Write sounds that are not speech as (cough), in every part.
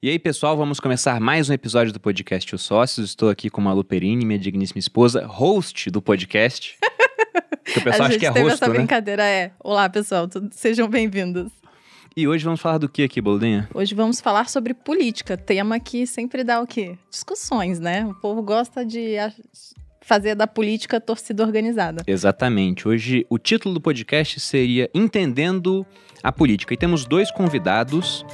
E aí, pessoal, vamos começar mais um episódio do podcast Os Sócios. Estou aqui com a Malu Perini, minha digníssima esposa, host do podcast. (laughs) que o pessoal a acha gente que é teve rosto, essa né? brincadeira, é. Olá, pessoal, tudo- sejam bem-vindos. E hoje vamos falar do que aqui, Boludinha? Hoje vamos falar sobre política, tema que sempre dá o quê? Discussões, né? O povo gosta de fazer da política torcida organizada. Exatamente. Hoje o título do podcast seria Entendendo a Política. E temos dois convidados.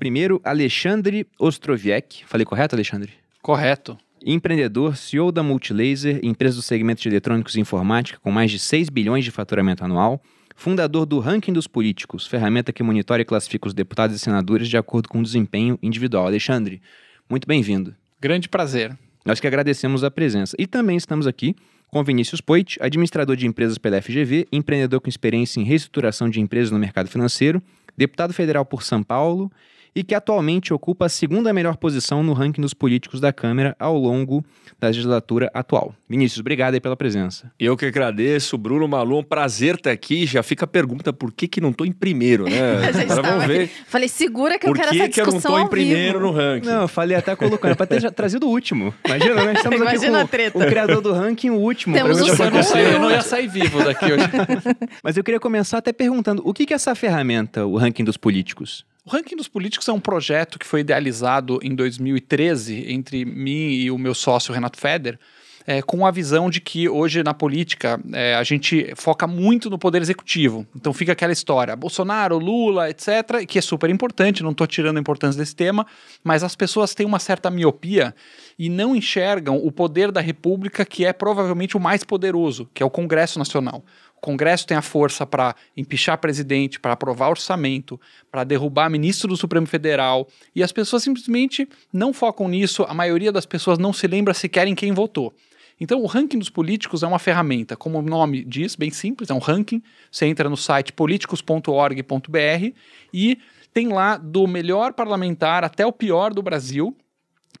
Primeiro, Alexandre Ostroviec. Falei correto, Alexandre? Correto. Empreendedor, CEO da Multilaser, empresa do segmento de eletrônicos e informática com mais de 6 bilhões de faturamento anual. Fundador do Ranking dos Políticos, ferramenta que monitora e classifica os deputados e senadores de acordo com o desempenho individual. Alexandre, muito bem-vindo. Grande prazer. Nós que agradecemos a presença. E também estamos aqui com Vinícius Poit, administrador de empresas pela FGV, empreendedor com experiência em reestruturação de empresas no mercado financeiro, deputado federal por São Paulo e que atualmente ocupa a segunda melhor posição no ranking dos políticos da Câmara ao longo da legislatura atual. Vinícius, obrigado aí pela presença. Eu que agradeço, Bruno Malu, um prazer estar aqui. Já fica a pergunta, por que que não tô em primeiro, né? (laughs) Agora vamos ver aqui- Falei, segura que eu por quero que essa que eu não discussão tô em ao primeiro vivo. no ranking. Não, eu falei até colocando, para ter trazido o último. Imagina, né? Estamos Imagina a aqui treta. com o criador do ranking, o último. Temos um Eu não, segundo. eu não ia sair vivo daqui hoje. (laughs) Mas eu queria começar até perguntando, o que que é essa ferramenta, o ranking dos políticos? O Ranking dos Políticos é um projeto que foi idealizado em 2013 entre mim e o meu sócio Renato Feder, é, com a visão de que hoje na política é, a gente foca muito no poder executivo. Então fica aquela história, Bolsonaro, Lula, etc., que é super importante, não estou tirando a importância desse tema, mas as pessoas têm uma certa miopia e não enxergam o poder da República, que é provavelmente o mais poderoso, que é o Congresso Nacional. Congresso tem a força para empichar presidente, para aprovar orçamento, para derrubar ministro do Supremo Federal, e as pessoas simplesmente não focam nisso, a maioria das pessoas não se lembra sequer em quem votou. Então, o ranking dos políticos é uma ferramenta, como o nome diz, bem simples, é um ranking. Você entra no site políticos.org.br e tem lá do melhor parlamentar até o pior do Brasil.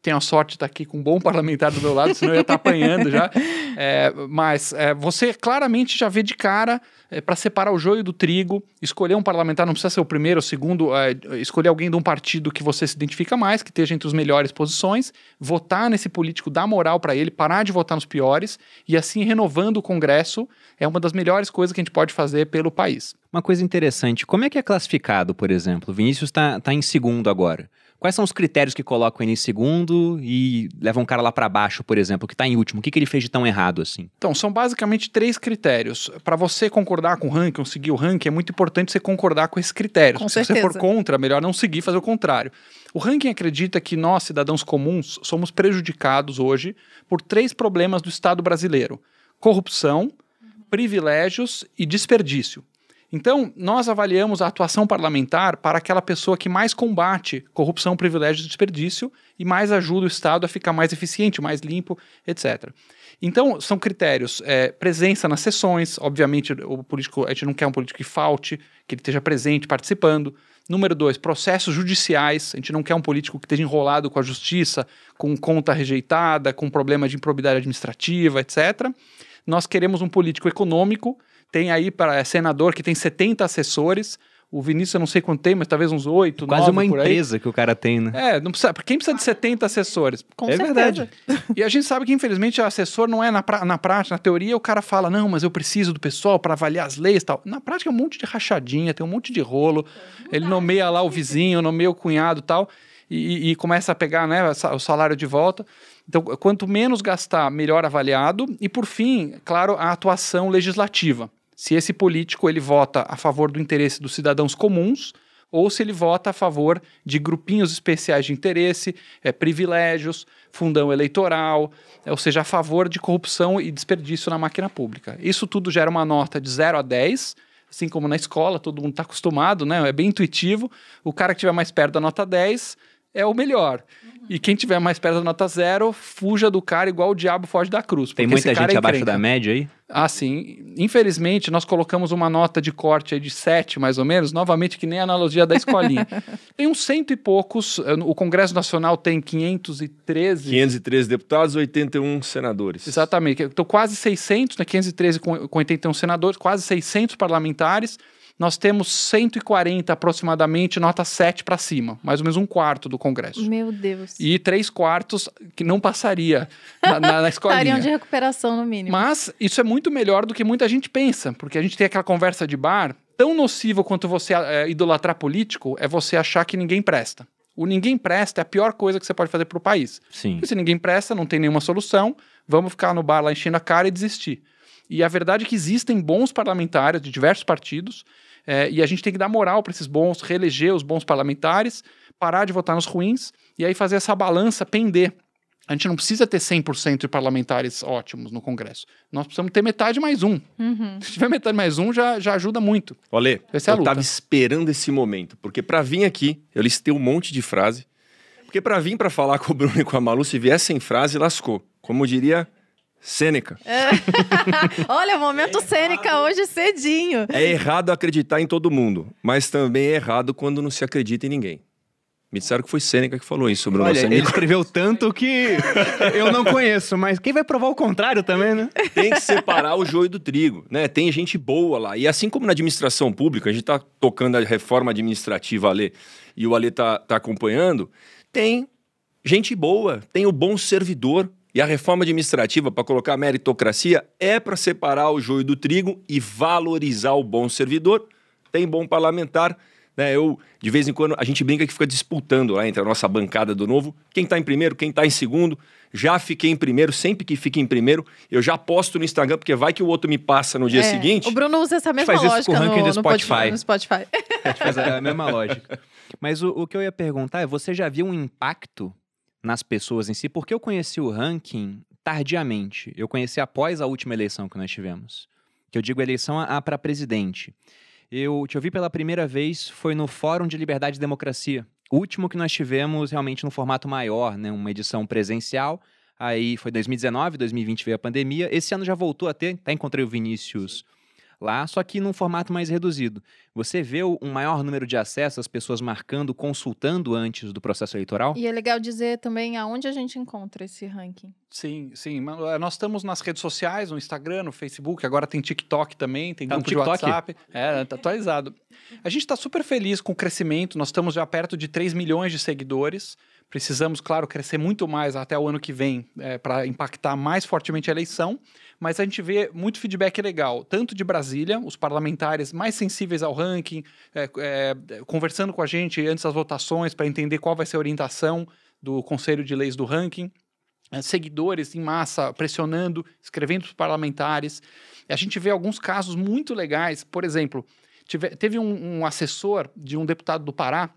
Tenho a sorte de estar aqui com um bom parlamentar do meu lado, senão eu ia estar apanhando já. (laughs) É, mas é, você claramente já vê de cara para separar o joio do trigo, escolher um parlamentar, não precisa ser o primeiro ou o segundo, é, escolher alguém de um partido que você se identifica mais, que esteja entre as melhores posições, votar nesse político, dar moral para ele, parar de votar nos piores e assim renovando o Congresso é uma das melhores coisas que a gente pode fazer pelo país. Uma coisa interessante, como é que é classificado, por exemplo? O Vinícius está tá em segundo agora. Quais são os critérios que colocam ele em segundo e levam um cara lá para baixo, por exemplo, que está em último? O que, que ele fez de tão errado assim? Então, são basicamente três critérios. Para você concordar com o ranking, ou seguir o ranking, é muito importante você concordar com esses critérios. Com Se você for contra, é melhor não seguir, fazer o contrário. O ranking acredita que nós, cidadãos comuns, somos prejudicados hoje por três problemas do Estado brasileiro: corrupção, privilégios e desperdício. Então, nós avaliamos a atuação parlamentar para aquela pessoa que mais combate corrupção, privilégio e desperdício e mais ajuda o Estado a ficar mais eficiente, mais limpo, etc. Então, são critérios: é, presença nas sessões, obviamente, o político, a gente não quer um político que falte, que ele esteja presente, participando. Número dois, processos judiciais. A gente não quer um político que esteja enrolado com a justiça, com conta rejeitada, com problema de improbidade administrativa, etc. Nós queremos um político econômico. Tem aí para senador que tem 70 assessores. O Vinícius eu não sei quanto tem, mas talvez uns 8, Quase 9 uma por aí. empresa que o cara tem, né? É, não precisa, quem precisa de 70 assessores? Com É certeza. verdade. (laughs) E a gente sabe que, infelizmente, o assessor não é na, pra- na prática, na teoria, o cara fala, não, mas eu preciso do pessoal para avaliar as leis e tal. Na prática é um monte de rachadinha, tem um monte de rolo. Ele nomeia lá o vizinho, nomeia o cunhado e tal, e, e começa a pegar né, o salário de volta. Então, quanto menos gastar, melhor avaliado. E, por fim, claro, a atuação legislativa. Se esse político ele vota a favor do interesse dos cidadãos comuns ou se ele vota a favor de grupinhos especiais de interesse, é, privilégios, fundão eleitoral, é, ou seja, a favor de corrupção e desperdício na máquina pública. Isso tudo gera uma nota de 0 a 10, assim como na escola, todo mundo está acostumado, né? é bem intuitivo. O cara que estiver mais perto da nota 10 é o melhor. E quem tiver mais perto da nota zero, fuja do cara igual o diabo foge da cruz. Tem muita gente é abaixo da média aí? Ah, sim. Infelizmente, nós colocamos uma nota de corte aí de 7, mais ou menos, novamente, que nem a analogia da escolinha. (laughs) tem uns cento e poucos, eh, o Congresso Nacional tem 513. 513 deputados, 81 senadores. Exatamente. Então, quase 600, né, 513 com, com 81 senadores, quase 600 parlamentares. Nós temos 140 aproximadamente, nota 7 para cima, mais ou menos um quarto do Congresso. Meu Deus. E três quartos que não passaria na, na, na (laughs) escolinha. Estariam de recuperação, no mínimo. Mas isso é muito melhor do que muita gente pensa, porque a gente tem aquela conversa de bar. Tão nocivo quanto você é, idolatrar político é você achar que ninguém presta. O ninguém presta é a pior coisa que você pode fazer para o país. Sim. Porque se ninguém presta, não tem nenhuma solução, vamos ficar no bar lá enchendo a cara e desistir. E a verdade é que existem bons parlamentares de diversos partidos, é, e a gente tem que dar moral para esses bons, reeleger os bons parlamentares, parar de votar nos ruins, e aí fazer essa balança pender. A gente não precisa ter 100% de parlamentares ótimos no Congresso. Nós precisamos ter metade mais um. Uhum. Se tiver metade mais um, já, já ajuda muito. Olê, Essa é a eu luta. tava esperando esse momento, porque pra vir aqui, eu listei um monte de frase, porque pra vir pra falar com o Bruno e com a Malu, se vier sem frase, lascou. Como diria Sêneca. (laughs) Olha, momento cênica hoje cedinho. É errado acreditar em todo mundo, mas também é errado quando não se acredita em ninguém. Me disseram que foi Sêneca que falou isso, Bruno. Olha, Você ele me- escreveu tanto que eu não conheço, mas quem vai provar o contrário também, né? tem que separar o joio do trigo, né? Tem gente boa lá. E assim como na administração pública, a gente tá tocando a reforma administrativa ali e o Ale tá, tá acompanhando, tem gente boa, tem o bom servidor. E a reforma administrativa, para colocar meritocracia, é para separar o joio do trigo e valorizar o bom servidor. Tem bom parlamentar. Né? Eu, de vez em quando, a gente brinca que fica disputando lá entre a nossa bancada do novo. Quem está em primeiro, quem está em segundo. Já fiquei em primeiro, sempre que fica em primeiro, eu já posto no Instagram, porque vai que o outro me passa no dia É, seguinte. O Bruno usa essa mesma faz isso lógica com o ranking no, do no Spotify. no Spotify. (laughs) Faz a mesma (laughs) lógica. Mas o, o que eu ia perguntar é: você já viu um impacto nas pessoas em si? Porque eu conheci o ranking tardiamente. Eu conheci após a última eleição que nós tivemos. Que eu digo eleição para presidente. Eu te ouvi pela primeira vez foi no Fórum de Liberdade e Democracia. O último que nós tivemos realmente no formato maior, né? Uma edição presencial. Aí foi 2019, 2020 veio a pandemia. Esse ano já voltou a ter, até encontrei o Vinícius lá, só que num formato mais reduzido. Você vê um maior número de acessos, as pessoas marcando, consultando antes do processo eleitoral? E é legal dizer também aonde a gente encontra esse ranking. Sim, sim. Eh, Nós estamos nas redes sociais, no Instagram, no Facebook, agora tem TikTok também, tem Tá no grupo de TikTok? WhatsApp. É, tá atualizado. A gente está super feliz com o crescimento, nós estamos já perto de 3 milhões de seguidores. Precisamos, claro, crescer muito mais até o ano que vem para impactar mais fortemente a eleição. Mas a gente vê muito feedback legal, tanto de Brasília, os parlamentares mais sensíveis ao ranking, é, é, conversando com a gente antes das votações para entender qual vai ser a orientação do Conselho de Leis do ranking eh, seguidores em massa pressionando, escrevendo para os parlamentares. A gente vê alguns casos muito legais. Por exemplo, tive- teve um, um assessor de um deputado do Pará,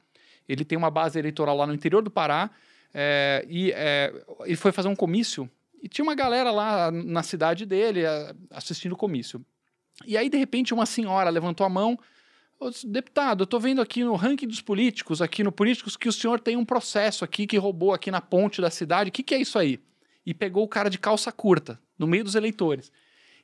ele tem uma base eleitoral lá no interior do Pará, eh, e eh, ele foi fazer um comício e tinha uma galera lá na cidade dele assistindo o comício. E aí, de repente, uma senhora levantou a mão. "Ô, Deputado, eu estou vendo aqui no ranking dos políticos, aqui no Políticos, que o senhor tem um processo aqui que roubou aqui na ponte da cidade. O que, que é isso aí? E pegou o cara de calça curta, no meio dos eleitores.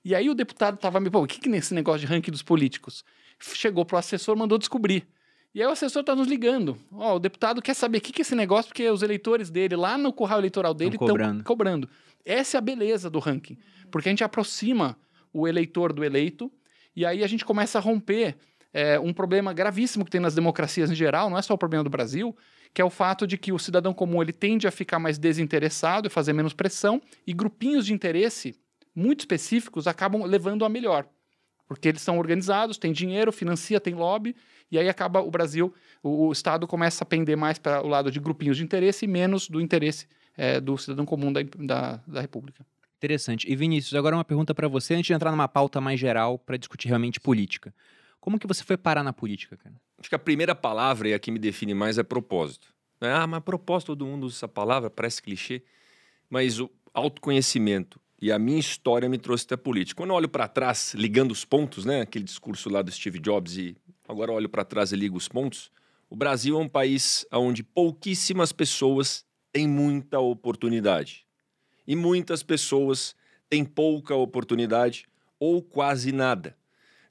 E aí o deputado estava me, pô, o que, que é esse negócio de ranking dos políticos? Chegou pro assessor, mandou descobrir. E aí o assessor está nos ligando. Ó, o deputado quer saber o que, que é esse negócio, porque os eleitores dele, lá no curral eleitoral dele, estão cobrando. cobrando. Essa é a beleza do ranking. Porque a gente aproxima o eleitor do eleito, e aí a gente começa a romper é, um problema gravíssimo que tem nas democracias em geral, não é só o problema do Brasil, que é o fato de que o cidadão comum ele tende a ficar mais desinteressado e fazer menos pressão, e grupinhos de interesse muito específicos acabam levando a melhor. Porque eles são organizados, têm dinheiro, financia, tem lobby, e aí acaba o Brasil, o, o Estado começa a pender mais para o lado de grupinhos de interesse e menos do interesse é, do cidadão comum da, da, da República. Interessante. E Vinícius, agora uma pergunta para você, antes de entrar numa pauta mais geral para discutir realmente política. Como que você foi parar na política, cara? Acho que a primeira palavra e a que me define mais é propósito. Né? Ah, mas propósito, todo mundo usa essa palavra, parece clichê. Mas o autoconhecimento e a minha história me trouxe até a política. Quando eu olho para trás, ligando os pontos, né? Aquele discurso lá do Steve Jobs e agora eu olho para trás e ligo os pontos. O Brasil é um país onde pouquíssimas pessoas têm muita oportunidade. E muitas pessoas têm pouca oportunidade ou quase nada.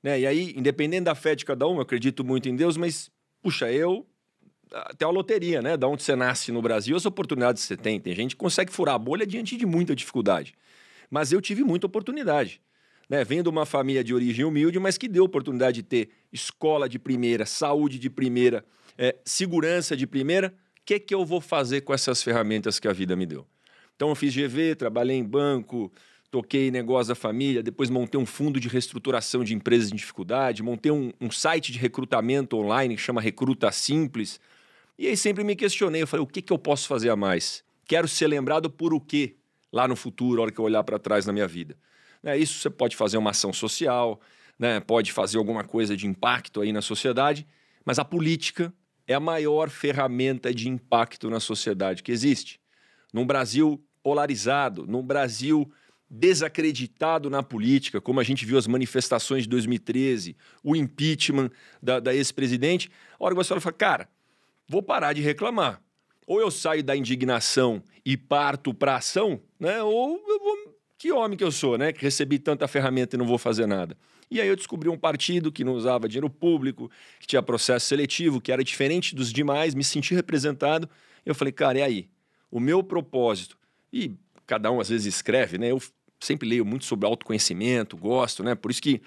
Né? E aí, independente da fé de cada um, eu acredito muito em Deus, mas, puxa, eu. Até a loteria, né? Da onde você nasce no Brasil, as oportunidades que você tem. Tem gente que consegue furar a bolha diante de muita dificuldade. Mas eu tive muita oportunidade. Né? Venho de uma família de origem humilde, mas que deu oportunidade de ter escola de primeira, saúde de primeira, é, segurança de primeira. Que, que eu vou fazer com essas ferramentas que a vida me deu? Então eu fiz GV, trabalhei em banco, toquei negócio da família, depois montei um fundo de reestruturação de empresas em dificuldade, montei um, um site de recrutamento online que chama Recruta Simples. E aí sempre me questionei, eu falei, o que, que eu posso fazer a mais? Quero ser lembrado por o quê lá no futuro, a hora que eu olhar para trás na minha vida? Né, isso você pode fazer uma ação social, né, pode fazer alguma coisa de impacto aí na sociedade, mas a política é a maior ferramenta de impacto na sociedade que existe. Num Brasil polarizado, num Brasil desacreditado na política, como a gente viu as manifestações de 2013, o impeachment da, da ex-presidente, a hora que você fala, cara, vou parar de reclamar. Ou eu saio da indignação e parto para ação, né? Ou eu vou... Que homem que eu sou, né? Que recebi tanta ferramenta e não vou fazer nada. E aí eu descobri um partido que não usava dinheiro público, que tinha processo seletivo, que era diferente dos demais, me senti representado. Eu falei, cara, e aí? O meu propósito. E cada um às vezes escreve, né? Eu sempre leio muito sobre autoconhecimento, gosto, né? Por isso que,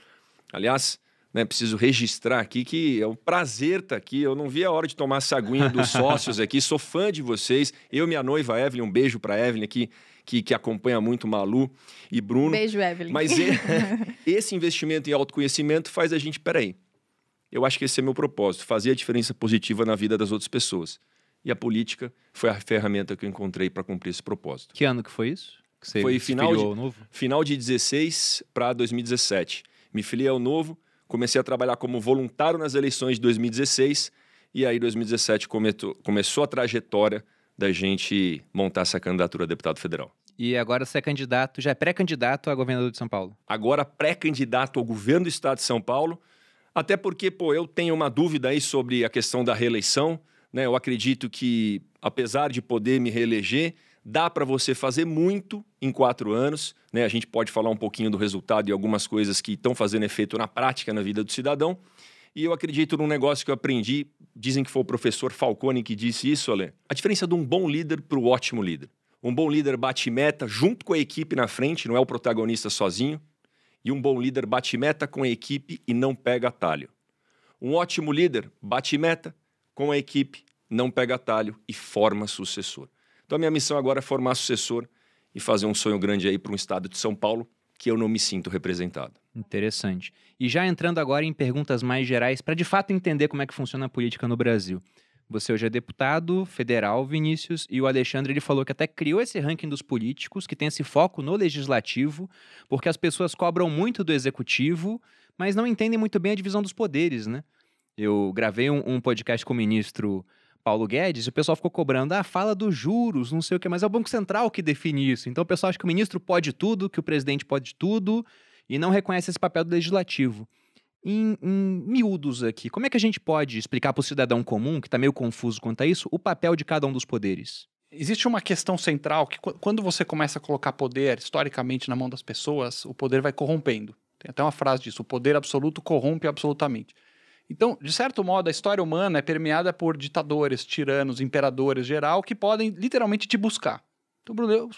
aliás, né, preciso registrar aqui que é um prazer estar aqui. Eu não vi a hora de tomar essa aguinha dos (laughs) sócios aqui. Sou fã de vocês. Eu minha noiva Evelyn, um beijo para Evelyn aqui, que, que acompanha muito Malu e Bruno. Beijo, Evelyn. Mas (laughs) esse investimento em autoconhecimento faz a gente, peraí, eu acho que esse é meu propósito, fazer a diferença positiva na vida das outras pessoas. E a política foi a ferramenta que eu encontrei para cumprir esse propósito. Que ano que foi isso? Que você foi final de, novo? final de 16 para 2017. Me filiei ao novo, comecei a trabalhar como voluntário nas eleições de 2016 e aí 2017 começou, começou a trajetória da gente montar essa candidatura a deputado federal. E agora você é candidato, já é pré-candidato a governador de São Paulo? Agora pré-candidato ao governo do estado de São Paulo, até porque, pô, eu tenho uma dúvida aí sobre a questão da reeleição, né? Eu acredito que, apesar de poder me reeleger, Dá para você fazer muito em quatro anos. Né? A gente pode falar um pouquinho do resultado e algumas coisas que estão fazendo efeito na prática na vida do cidadão. E eu acredito num negócio que eu aprendi. Dizem que foi o professor Falcone que disse isso, Ale. A diferença de um bom líder para o ótimo líder. Um bom líder bate meta junto com a equipe na frente, não é o protagonista sozinho. E um bom líder bate meta com a equipe e não pega atalho. Um ótimo líder bate meta com a equipe, não pega atalho e forma sucessor. Então a minha missão agora é formar sucessor e fazer um sonho grande aí para um estado de São Paulo que eu não me sinto representado. Interessante. E já entrando agora em perguntas mais gerais, para de fato entender como é que funciona a política no Brasil. Você hoje é deputado federal, Vinícius, e o Alexandre ele falou que até criou esse ranking dos políticos, que tem esse foco no legislativo, porque as pessoas cobram muito do executivo, mas não entendem muito bem a divisão dos poderes, né? Eu gravei um, um podcast com o ministro Paulo Guedes, o pessoal ficou cobrando, ah, fala dos juros, não sei o que, mas é o Banco Central que define isso. Então o pessoal acha que o ministro pode tudo, que o presidente pode tudo, e não reconhece esse papel do legislativo. Em, em miúdos aqui, como é que a gente pode explicar para o cidadão comum, que está meio confuso quanto a isso, o papel de cada um dos poderes? Existe uma questão central que quando você começa a colocar poder historicamente na mão das pessoas, o poder vai corrompendo. Tem até uma frase disso: o poder absoluto corrompe absolutamente. Então, de certo modo, a história humana é permeada por ditadores, tiranos, imperadores geral que podem literalmente te buscar. Então, Bruno,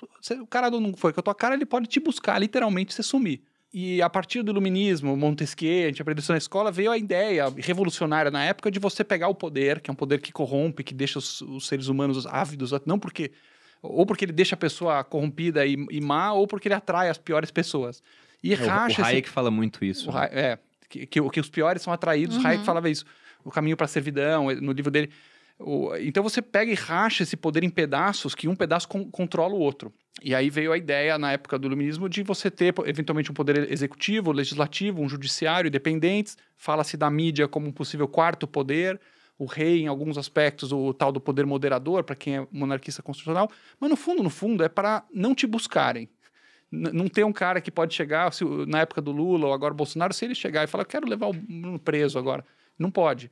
o cara não foi com a tua cara, ele pode te buscar, literalmente, você sumir. E a partir do iluminismo, Montesquieu, a gente aprendeu isso na escola, veio a ideia revolucionária na época de você pegar o poder, que é um poder que corrompe, que deixa os, os seres humanos ávidos, não porque ou porque ele deixa a pessoa corrompida e, e, má, ou porque ele atrai as piores pessoas. E é, racha. O Hayek esse... fala muito isso. O, é, que, que, que os piores são atraídos. Uhum. Hayek falava isso. O caminho para a servidão, no livro dele. O, então você pega e racha esse poder em pedaços, que um pedaço con controla o outro. E aí veio a ideia, na época do iluminismo, de você ter eventualmente um poder executivo, legislativo, um judiciário independentes. Fala-se da mídia como um possível quarto poder o rei em alguns aspectos, o tal do poder moderador, para quem é monarquista constitucional, mas no fundo, no fundo, é para não te buscarem não tem um cara que pode chegar, se, na época do Lula ou agora Bolsonaro, se ele chegar e falar, quero levar o Bruno preso agora. Não pode.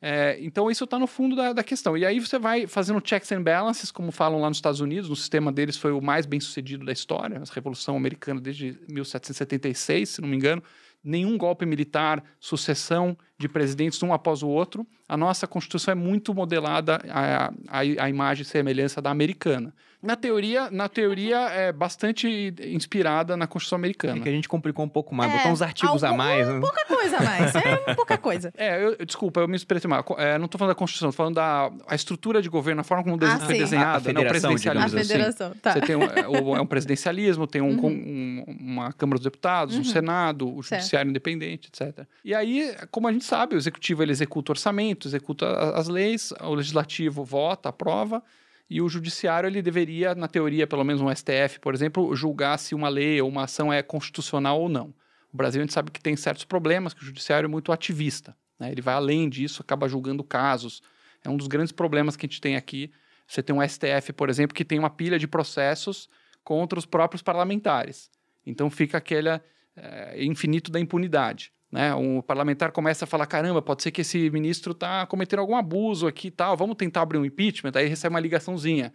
É, então, isso está no fundo da, da, questão. E aí você vai fazendo checks and balances, como falam lá nos Estados Unidos, o sistema deles foi o mais bem sucedido da história, a Revolução Americana desde 1776, se não me engano. Nenhum golpe militar, sucessão de presidentes um após o outro. A nossa Constituição é muito modelada à, à, à imagem e semelhança da americana. Na teoria, na teoria é bastante inspirada na Constituição Americana. É que a gente complicou um pouco mais, é, botou uns artigos algum, a mais. Né? Pouca coisa a mais, é pouca (laughs) coisa. É, eu, desculpa, eu me expressei mal. É, não estou falando da Constituição, estou falando da a estrutura de governo, a forma como ah, foi desenhada, a, a não, o presidencialismo. A federação, assim. tá. Você tem um, é, é um presidencialismo, tem um, uhum. um, uma Câmara dos Deputados, uhum. um Senado, o Judiciário Independente, etc. E aí, como a gente sabe, o Executivo ele executa o orçamento, executa as leis, o Legislativo vota, aprova, e o judiciário ele deveria, na teoria, pelo menos um STF, por exemplo, julgar se uma lei ou uma ação é constitucional ou não. O Brasil a gente sabe que tem certos problemas, que o judiciário é muito ativista. Né? Ele vai além disso, acaba julgando casos. É um dos grandes problemas que a gente tem aqui. Você tem um STF, por exemplo, que tem uma pilha de processos contra os próprios parlamentares. Então fica aquele é, infinito da impunidade. Né? Um parlamentar começa a falar: caramba, pode ser que esse ministro está cometendo algum abuso aqui e tal, vamos tentar abrir um impeachment. Aí recebe uma ligaçãozinha.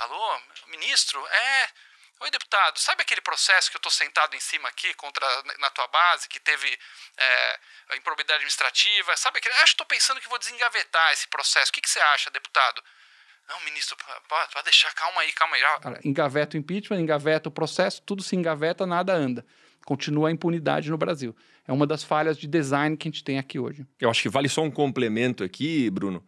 Alô, ministro? É. Oi, deputado, sabe aquele processo que eu estou sentado em cima aqui contra na tua base, que teve é, improbidade administrativa? Sabe aquele. Acho que estou pensando que vou desengavetar esse processo. O que, que você acha, deputado? Não, ministro, pode, pode deixar, calma aí, calma aí. Engaveta o impeachment, engaveta o processo, tudo se engaveta, nada anda continua a impunidade no Brasil. É uma das falhas de design que a gente tem aqui hoje. Eu acho que vale só um complemento aqui, Bruno,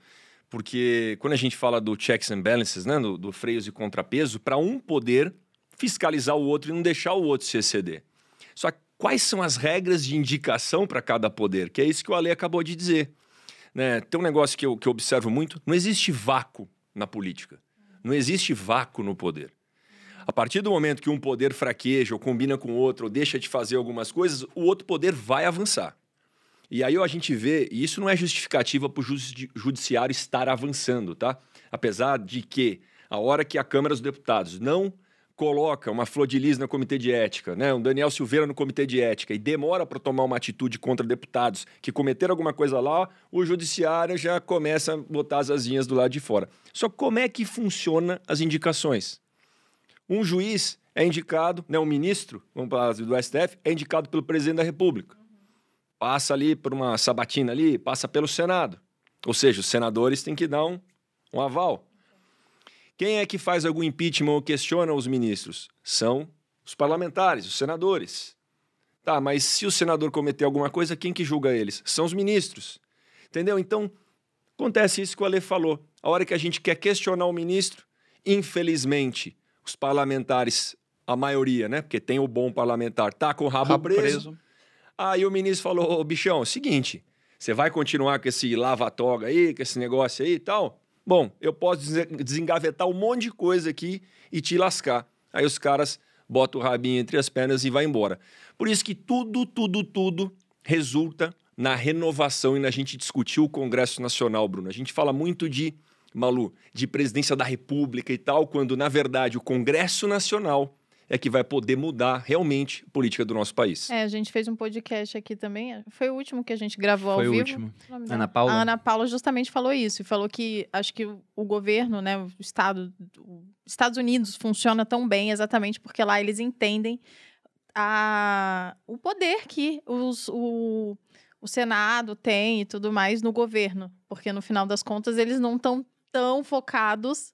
porque quando a gente fala do checks and balances, né, do, do freios e contrapeso, para um poder fiscalizar o outro e não deixar o outro se exceder. Só que quais são as regras de indicação para cada poder? Que é isso que o Ale acabou de dizer. Né? Tem um negócio que eu, que eu observo muito: não existe vácuo na política. Não existe vácuo no poder. A partir do momento que um poder fraqueja, ou combina com outro, ou deixa de fazer algumas coisas, o outro poder vai avançar. E aí a gente vê, e isso não é justificativa para o judiciário estar avançando, tá? Apesar de que, a hora que a Câmara dos Deputados não coloca uma flor de lis no comitê de ética, né, um Daniel Silveira no comitê de ética e demora para tomar uma atitude contra deputados que cometeram alguma coisa lá, o judiciário já começa a botar as asinhas do lado de fora. Só como é que funciona as indicações? Um juiz é indicado, né, um ministro, vamos falar do STF, é indicado pelo presidente da República. Passa ali por uma sabatina ali, passa pelo Senado. Ou seja, os senadores têm que dar um, um aval. Quem é que faz algum impeachment ou questiona os ministros? São os parlamentares, os senadores. Tá, mas se o senador cometer alguma coisa, quem que julga eles? São os ministros. Entendeu? Então, acontece isso que o Ale falou. A hora que a gente quer questionar o ministro, infelizmente, os parlamentares, a maioria, né? Porque tem o bom parlamentar, tá com o rabo, rabo preso. preso. Aí o ministro falou: Ô, bichão, seguinte, você vai continuar com esse lava-toga aí, com esse negócio aí e tal? Bom, eu posso desengavetar um monte de coisa aqui e te lascar. Aí os caras botam o rabinho entre as pernas e vai embora. Por isso que tudo, tudo, tudo resulta na renovação e na gente discutir o Congresso Nacional, Bruno. A gente fala muito de Malu, de presidência da República e tal, quando na verdade o Congresso Nacional é que vai poder mudar realmente a política do nosso país. É, a gente fez um podcast aqui também. Foi o último que a gente gravou Foi ao vivo. Foi o último. Ana Paula. A Ana Paula justamente falou isso e falou que acho que o governo, né, o estado, os Estados Unidos funciona tão bem exatamente porque lá eles entendem a, o poder que os, o, o Senado tem e tudo mais no governo, porque no final das contas eles não estão tão focados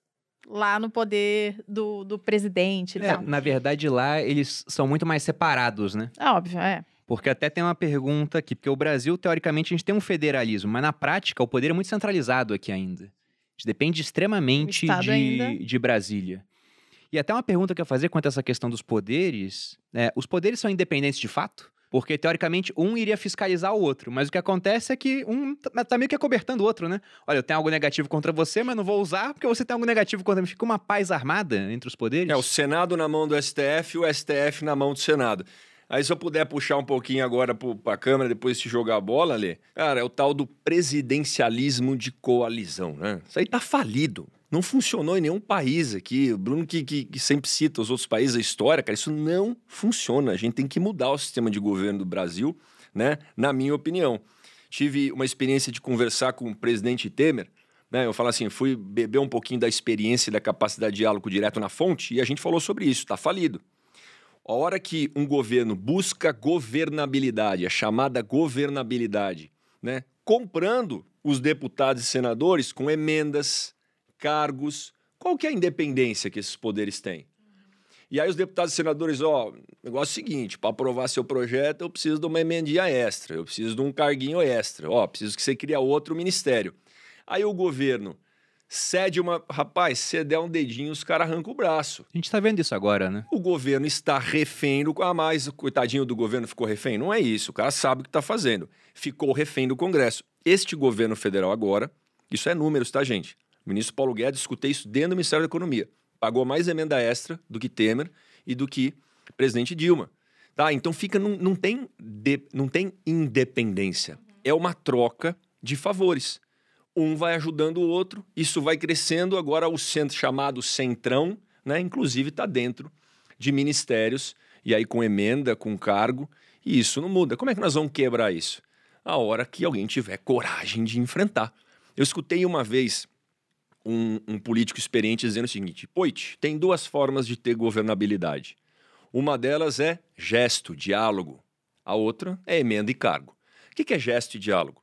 lá no poder do, do presidente. É, na verdade, lá eles são muito mais separados, né? É óbvio, é. Porque até tem uma pergunta aqui, porque o Brasil, teoricamente, a gente tem um federalismo, mas na prática o poder é muito centralizado aqui ainda. A gente depende extremamente de, de Brasília. E até uma pergunta que eu ia fazer quanto a essa questão dos poderes. É, os poderes são independentes de fato? Porque, teoricamente, um iria fiscalizar o outro. Mas o que acontece é que um tá, tá meio que acobertando o outro, né? Olha, eu tenho algo negativo contra você, mas não vou usar porque você tem algo negativo contra mim. Fica uma paz armada entre os poderes. É, o Senado na mão do STF e o STF na mão do Senado. Aí, se eu puder puxar um pouquinho agora para a Câmara, depois de jogar a bola, ali, cara, é o tal do presidencialismo de coalizão, né? Isso aí tá falido. Não funcionou em nenhum país aqui. O Bruno que, que, que, sempre cita os outros países, a história, cara, isso não funciona. A gente tem que mudar o sistema de governo do Brasil, né? Na minha opinião. tive uma experiência de conversar com o presidente Temer. Né? Eu falo assim, fui beber um pouquinho da experiência e da capacidade de diálogo direto na fonte e a gente falou sobre isso, está falido. A hora que um governo busca governabilidade, a chamada governabilidade, né? comprando os deputados e senadores com emendas, cargos, qual que é a independência que esses poderes têm? E aí os deputados e senadores, ó, negócio é o seguinte, para aprovar seu projeto eu preciso de uma emendinha extra, eu preciso de um carguinho extra, ó, preciso que você crie outro ministério. Aí o governo cede uma. Rapaz, se der um dedinho, os caras arrancam o braço. A gente tá vendo isso agora, né? O governo está refém do. Ah, mas o coitadinho do governo ficou refém. Não é isso. O cara sabe o que está fazendo. Ficou refém do Congresso. Este governo federal agora, isso é números, tá, gente? O ministro Paulo Guedes, escutei isso dentro do Ministério da Economia. Pagou mais emenda extra do que Temer e do que presidente Dilma. Tá? Então fica. Não, não, tem, de, não tem independência. É uma troca de favores um vai ajudando o outro, isso vai crescendo. Agora, o centro chamado Centrão, né, inclusive, está dentro de ministérios, e aí com emenda, com cargo, e isso não muda. Como é que nós vamos quebrar isso? A hora que alguém tiver coragem de enfrentar. Eu escutei uma vez um, um político experiente dizendo o seguinte: Poit, tem duas formas de ter governabilidade. Uma delas é gesto, diálogo. A outra é emenda e cargo. O que é gesto e diálogo?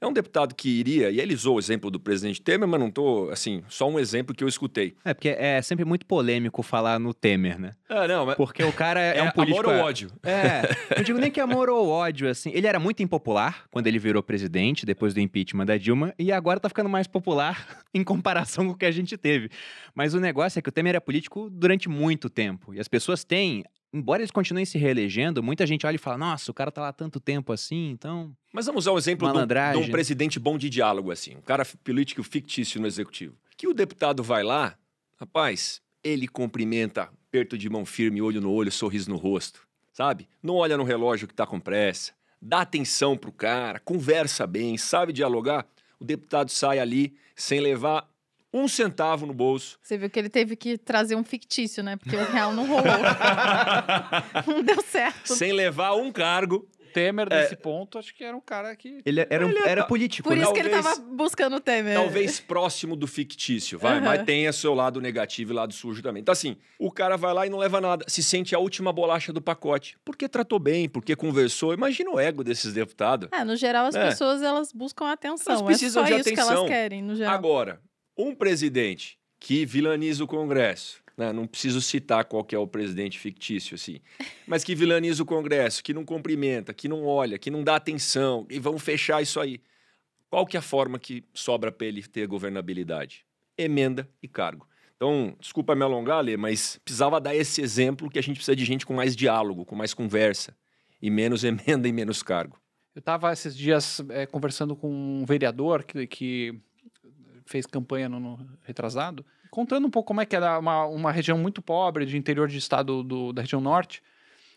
É um deputado que iria, e ele usou o exemplo do presidente Temer, mas não estou, assim, só um exemplo que eu escutei. É, porque é sempre muito polêmico falar no Temer, né? É, não, mas... Porque o cara (laughs) é, é um político... amor ou ódio. É, não digo nem que é amor ou ódio, assim. Ele era muito impopular quando ele virou presidente, depois do impeachment da Dilma, e agora tá ficando mais popular (laughs) em comparação com o que a gente teve. Mas o negócio é que o Temer é político durante muito tempo, e as pessoas têm embora eles continuem se reelegendo, muita gente olha e fala: nossa, o cara tá lá tanto tempo assim, então. Mas vamos usar o exemplo de um, de um presidente bom de diálogo, assim, um cara político fictício no executivo. Que o deputado vai lá, rapaz, ele cumprimenta, perto de mão firme, olho no olho, sorriso no rosto, sabe? Não olha no relógio que tá com pressa, dá atenção pro cara, conversa bem, sabe dialogar. O deputado sai ali sem levar um centavo no bolso. Você viu que ele teve que trazer um fictício, né? Porque o real não rolou. (laughs) não deu certo. Sem levar um cargo. Temer, é. nesse ponto, acho que era um cara que. Ele era, um, ele era político. Por né? isso talvez, que ele tava buscando o Temer. Talvez próximo do fictício, vai. Uhum. Mas tem seu lado negativo e lado sujo também. Então, assim, o cara vai lá e não leva nada. Se sente a última bolacha do pacote. Porque tratou bem, porque conversou. Imagina o ego desses deputados. É, no geral, as é. pessoas elas buscam atenção. Elas precisam é só de isso atenção. que elas querem, no geral. Agora, um presidente que vilaniza o Congresso, né? não preciso citar qual é o presidente fictício, assim, mas que vilaniza o Congresso, que não cumprimenta, que não olha, que não dá atenção, e vamos fechar isso aí. Qual que é a forma que sobra para ele ter governabilidade? Emenda e cargo. Então, desculpa me alongar, Lê, mas precisava dar esse exemplo que a gente precisa de gente com mais diálogo, com mais conversa, e menos (laughs) emenda e menos cargo. Eu estava esses dias é, conversando com um vereador que, que fez campanha no, no, retrasado, contando um pouco como é que era uma, uma região muito pobre de interior de estado do, da região norte.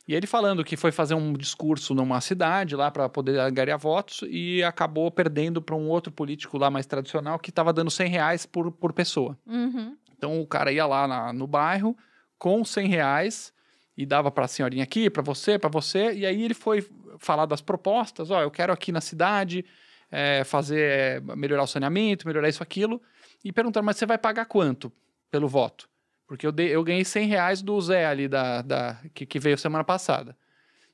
E ele falando que foi fazer um discurso numa cidade lá para poder angariar votos e acabou perdendo para um outro político lá mais tradicional que estava dando 100 reais por, por pessoa. Uhum. Então o cara ia lá na, no bairro com 100 reais e dava para a senhorinha aqui, para você, para você. E aí ele foi falar das propostas: ó, eu quero aqui na cidade é, fazer, melhorar o saneamento, melhorar isso, aquilo, e perguntando, mas você vai pagar quanto pelo voto? Porque eu, eu ganhei 100 reais do Zé ali, da, da, que, que veio semana passada.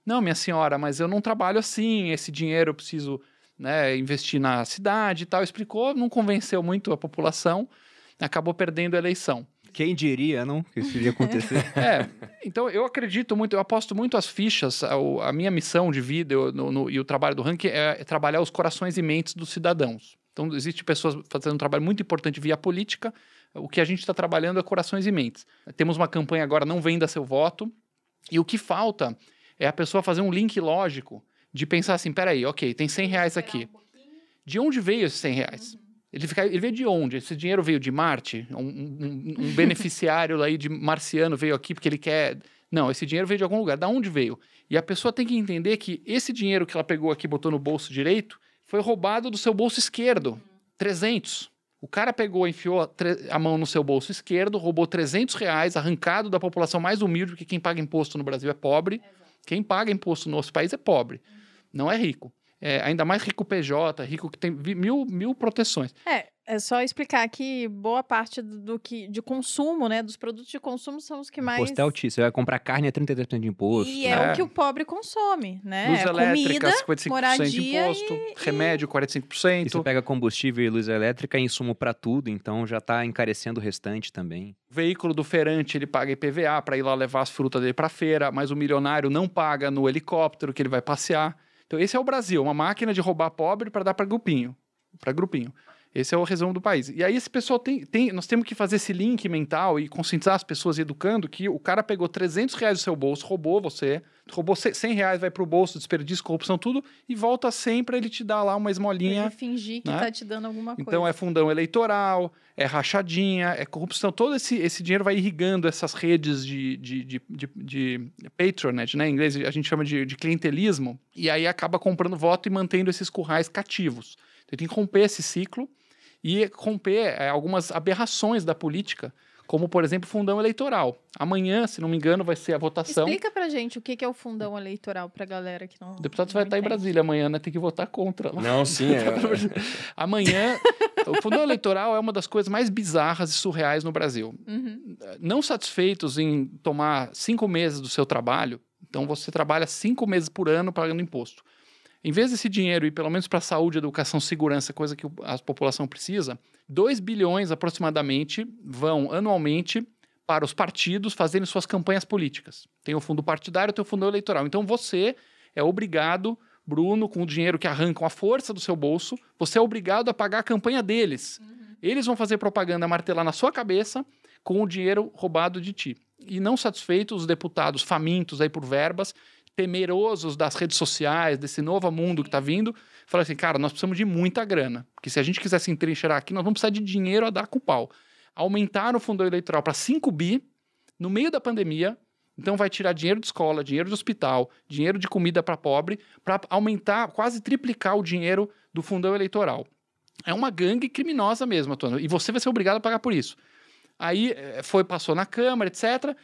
Não, minha senhora, mas eu não trabalho assim, esse dinheiro eu preciso né, investir na cidade e tal. Explicou, não convenceu muito a população, acabou perdendo a eleição. Quem diria, não? Que isso iria acontecer. (laughs) é, então eu acredito muito, eu aposto muito as fichas, a, a minha missão de vida eu, no, no, e o trabalho do ranking é, é, trabalhar os corações e mentes dos cidadãos. Então, existem pessoas fazendo um trabalho muito importante via política. O que a gente está trabalhando é corações e mentes. Temos uma campanha agora, não venda seu voto. E o que falta é a pessoa fazer um link lógico de pensar assim: peraí, ok, tem 100 reais aqui. De onde veio esses 100 reais? Ele, fica, ele veio de onde? Esse dinheiro veio de Marte? Um, um, um beneficiário aí de marciano veio aqui porque ele quer. Não, esse dinheiro veio de algum lugar. Da onde veio? E a pessoa tem que entender que esse dinheiro que ela pegou aqui, botou no bolso direito, foi roubado do seu bolso esquerdo. 300. O cara pegou, enfiou a mão no seu bolso esquerdo, roubou 300 reais, arrancado da população mais humilde, porque quem paga imposto no Brasil é pobre. Exato. Quem paga imposto no nosso país é pobre, uhum. não é rico. É, ainda mais rico PJ, rico que tem mil, mil proteções. É, é só explicar que boa parte do, do que de consumo, né, dos produtos de consumo são os que mais imposto é altíssimo. Você vai comprar carne, é 33% de imposto. e é, É. o que o pobre consome, né? Luz É elétrica, comida, 55% de moradia imposto, e- remédio, E 45%. você pega combustível e luz elétrica, é insumo pra tudo, então já tá encarecendo o restante também. O veículo do feirante ele paga IPVA para ir lá levar as frutas dele para feira, mas o milionário não paga no helicóptero que ele vai passear. Então esse é o Brasil, uma máquina de roubar pobre para dar para grupinho, para grupinho. Esse é o resumo do país. E aí esse pessoal tem, tem, nós temos que fazer esse link mental e conscientizar as pessoas educando que o cara pegou 300 reais do seu bolso, roubou você, roubou 100 reais, vai pro bolso, desperdício, corrupção, tudo, e volta sempre ele te dá lá uma esmolinha ele fingir que né? tá te dando alguma coisa. então é fundão eleitoral, é rachadinha, é corrupção. Todo esse, esse dinheiro vai irrigando essas redes de, de, de, de, de patronage, né? Em inglês a gente chama de, de clientelismo. E aí acaba comprando voto e mantendo esses currais cativos. Então tem que romper esse ciclo e romper é, algumas aberrações da política, como por exemplo fundão eleitoral. Amanhã, se não me engano, vai ser a votação. Explica pra gente o que é o fundão eleitoral pra galera que não O deputado não vai estar em entende. Brasília amanhã, né? Tem que votar contra. lá. Não, sim, (laughs) é. Amanhã, o fundão eleitoral é uma das coisas mais bizarras e surreais no Brasil. Uhum. Não satisfeitos em tomar cinco meses do seu trabalho, então você trabalha cinco meses por ano pagando imposto. Em vez desse dinheiro ir pelo menos para saúde, educação, segurança, coisa que a população precisa, 2 bilhões aproximadamente vão anualmente para os partidos fazerem suas campanhas políticas. Tem o fundo partidário, tem o fundo eleitoral. Então você é obrigado, Bruno, com o dinheiro que arrancam a força do seu bolso, você é obrigado a pagar a campanha deles. Eles vão fazer propaganda, martelar na sua cabeça com o dinheiro roubado de ti. E não satisfeitos, os deputados famintos aí por verbas, temerosos das redes sociais, desse novo mundo que está vindo, falam assim, cara, nós precisamos de muita grana. Porque se a gente quiser se entrincheirar aqui, nós vamos precisar de dinheiro a dar com pau. Aumentaram o fundo eleitoral para 5 bi no meio da pandemia. Então vai tirar dinheiro de escola, dinheiro de hospital, dinheiro de comida para pobre, para aumentar, quase triplicar o dinheiro do fundão eleitoral. É uma gangue criminosa mesmo, Antônio. E você vai ser obrigado a pagar por isso. Aí eh, foi, passou na Câmara, etc.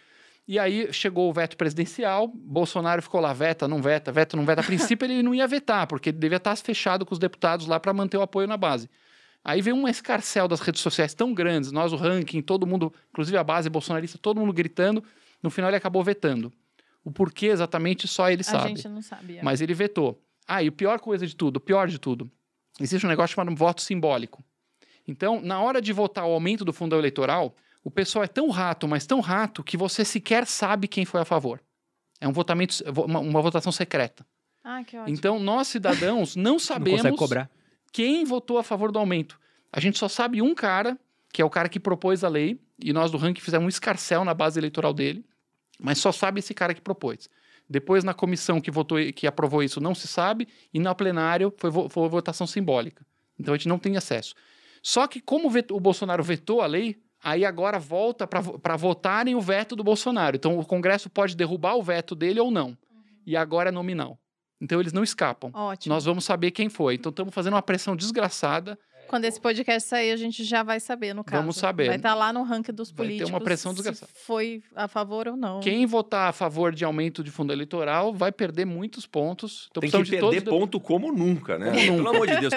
E aí chegou o veto presidencial, Bolsonaro ficou lá, veta, não veta, veta, não veta. A princípio ele não ia vetar, porque ele devia estar fechado com os deputados lá para manter o apoio na base. Aí veio um escarcel das redes sociais tão grandes, nós o ranking, todo mundo, inclusive a base bolsonarista, todo mundo gritando. No final ele acabou vetando. O porquê exatamente só ele A sabe. gente não sabia. Mas ele vetou. Ah, e o pior coisa de tudo, o pior de tudo, existe um negócio chamado voto simbólico. Então, na hora de votar o aumento do fundão eleitoral, o pessoal é tão rato, mas tão rato, que você sequer sabe quem foi a favor. É um votamento, uma, uma votação secreta. Ah, que ótimo. Então, nós cidadãos (laughs) não Não sabemos cobrar. quem votou a favor do aumento. A gente só sabe um cara, que é o cara que propôs a lei, e nós do ranking fizemos um escarcel na base eleitoral dele, mas só sabe esse cara que propôs. Depois, na comissão que votou, que aprovou isso, não se sabe, e na plenário foi, foi votação simbólica. Então a gente não tem acesso. Só que, como o Bolsonaro vetou a lei, aí agora volta para votarem o veto do Bolsonaro. Então o Congresso pode derrubar o veto dele ou não. E agora é nominal. Então eles não escapam. Ótimo. Nós vamos saber quem foi. Então estamos fazendo uma pressão desgraçada. Quando esse podcast sair, a gente já vai saber, no caso. Vamos saber. Vai estar lá no ranking dos Vai ter políticos. uma pressão se desgraçada. foi a favor ou não. Quem votar a favor de aumento de fundo eleitoral vai perder muitos pontos. Então Tem que perder todos ponto como nunca, né? Como Pelo nunca. amor de Deus.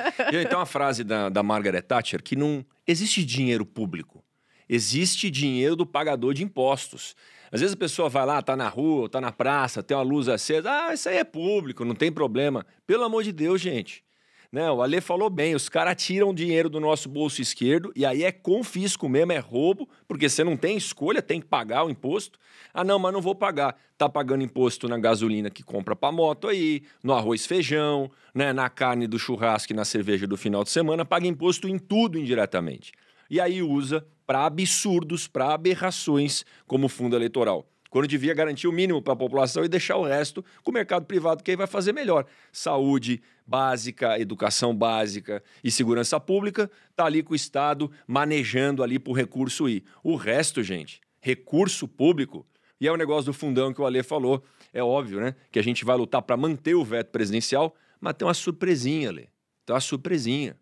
Tem uma frase da, da Margaret Thatcher que não existe dinheiro público. Existe dinheiro do pagador de impostos. Às vezes a pessoa vai lá, tá na rua, tá na praça, tem uma luz acesa. Ah, isso aí é público, não tem problema. Pelo amor de Deus, gente. Né, o Ale falou bem, os caras tiram dinheiro do nosso bolso esquerdo e aí é confisco mesmo, é roubo, porque você não tem escolha, tem que pagar o imposto. Ah, não, mas não vou pagar. Tá pagando imposto na gasolina que compra pra moto aí, no arroz feijão, né, na carne do churrasco e na cerveja do final de semana, paga imposto em tudo indiretamente. E aí usa para absurdos, para aberrações como fundo eleitoral quando devia garantir o mínimo para a população e deixar o resto com o mercado privado, que aí vai fazer melhor. Saúde básica, educação básica e segurança pública, tá ali com o Estado manejando ali para o recurso ir. O resto, gente, recurso público, e é o negócio do fundão que o Ale falou, é óbvio, né? Que a gente vai lutar para manter o veto presidencial, mas tem uma surpresinha, Ale. Tem uma surpresinha.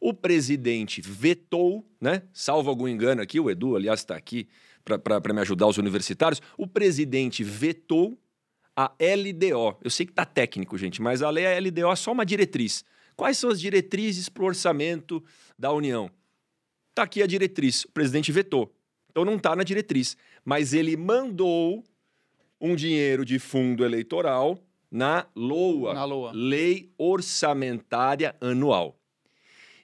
O presidente vetou, né? Salvo algum engano aqui, o Edu, aliás, está aqui para me ajudar, os universitários. O presidente vetou a LDO. Eu sei que tá técnico, gente, mas a lei a LDO é só uma diretriz. Quais são as diretrizes para o orçamento da União? Tá aqui a diretriz. O presidente vetou. Então não está na diretriz. Mas ele mandou um dinheiro de fundo eleitoral na LOA, Na LOA. Lei Orçamentária Anual.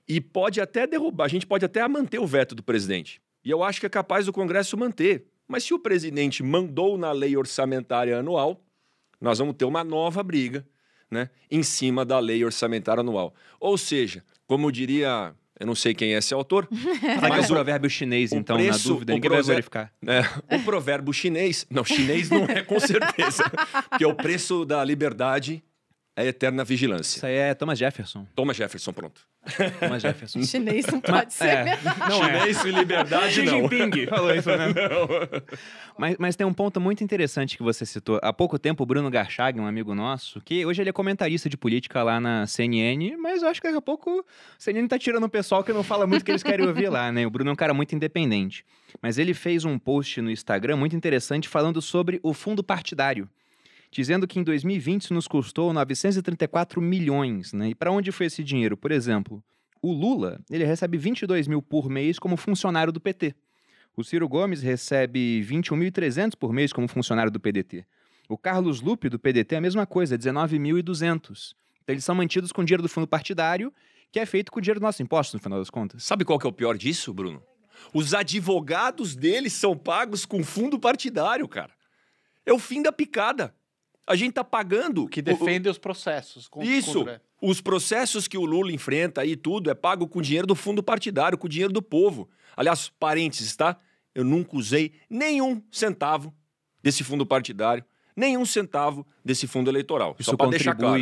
E pode até derrubar, a gente pode até manter o veto do presidente. E eu acho que é capaz do Congresso manter. Mas se o presidente mandou na Lei Orçamentária Anual, nós vamos ter uma nova briga né, em cima da Lei Orçamentária Anual. Ou seja, como diria, eu não sei quem é esse autor, (laughs) Mas o, provérbio chinês, então, preço- na dúvida, ninguém vai verificar. (laughs) é, o provérbio chinês, não, chinês não é com certeza, (laughs) porque o preço da liberdade é eterna vigilância. Isso aí é Thomas Jefferson. Thomas Jefferson, pronto. Thomas Jefferson. (laughs) Chinês não pode ser é. Não é. Chinês e liberdade Xi não. Jinping (laughs) falou isso, né? Mas, mas tem um ponto muito interessante que você citou. Há pouco tempo, o Bruno Garchag, um amigo nosso, que hoje ele é comentarista de política lá na CNN, mas eu acho que daqui a pouco o CNN tá tirando o pessoal que não fala muito o que eles querem ouvir lá, né? O Bruno é um cara muito independente. Mas ele fez um post no Instagram muito interessante falando sobre o fundo partidário. Dizendo que em 2020 isso nos custou 934 milhões, né? E para onde foi esse dinheiro? Por exemplo, o Lula, ele recebe 22 mil por mês como funcionário do PT. O Ciro Gomes recebe 21.300 por mês como funcionário do PDT. O Carlos Lupe, do PDT, é a mesma coisa, 19.200. Então eles são mantidos com dinheiro do fundo partidário, que é feito com o dinheiro do nosso imposto, no final das contas. Sabe qual que é o pior disso, Bruno? Os advogados deles são pagos com fundo partidário, cara. É o fim da picada. A gente tá pagando Que o- defende os processos. con- Isso. contra- Os processos que o Lula enfrenta aí tudo é pago com dinheiro do fundo partidário, com dinheiro do povo. Aliás, parênteses, tá? Eu nunca usei nenhum centavo desse fundo partidário, nenhum centavo desse fundo eleitoral. Isso Só para deixar claro.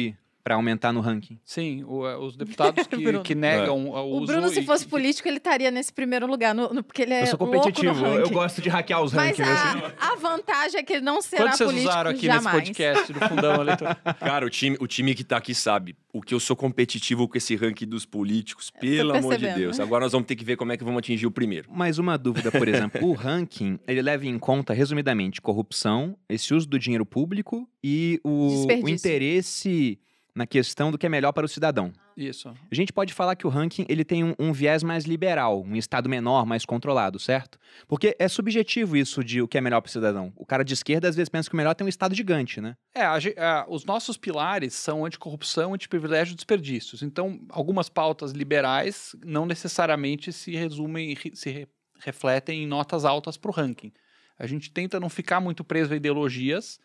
Para aumentar no ranking. Sim, o- é, os deputados (laughs) que, que negam o O uso Bruno, se fosse e- político, ele estaria nesse primeiro lugar, no- no- porque ele é eu sou louco no competitivo, eu, gosto de hackear os Mas rankings. assim. a, a vantagem é que ele não será Quantos vocês político usaram aqui jamais. nesse podcast do Fundão (laughs) Eleitoral? Cara, o time, o time que tá aqui sabe o que eu sou competitivo com esse ranking dos políticos, pelo amor de. Deus. Agora nós vamos ter que ver como é que vamos atingir o primeiro. Mais uma dúvida, por (laughs) exemplo. o ranking, ele leva em conta, resumidamente, corrupção, esse uso do dinheiro público e o, o interesse na questão do que é melhor para o cidadão. Isso. A gente pode falar que o ranking ele tem um, um viés mais liberal, um estado menor, mais controlado, certo? Porque é subjetivo isso de o que é melhor para o cidadão. O cara de esquerda às vezes pensa que o melhor tem um estado gigante, né? É, a a- os nossos pilares são anticorrupção, antiprivilégio e desperdícios. Então, algumas pautas liberais não necessariamente se resumem, re- se re- refletem em notas altas para o ranking. A gente tenta não ficar muito preso a ideologias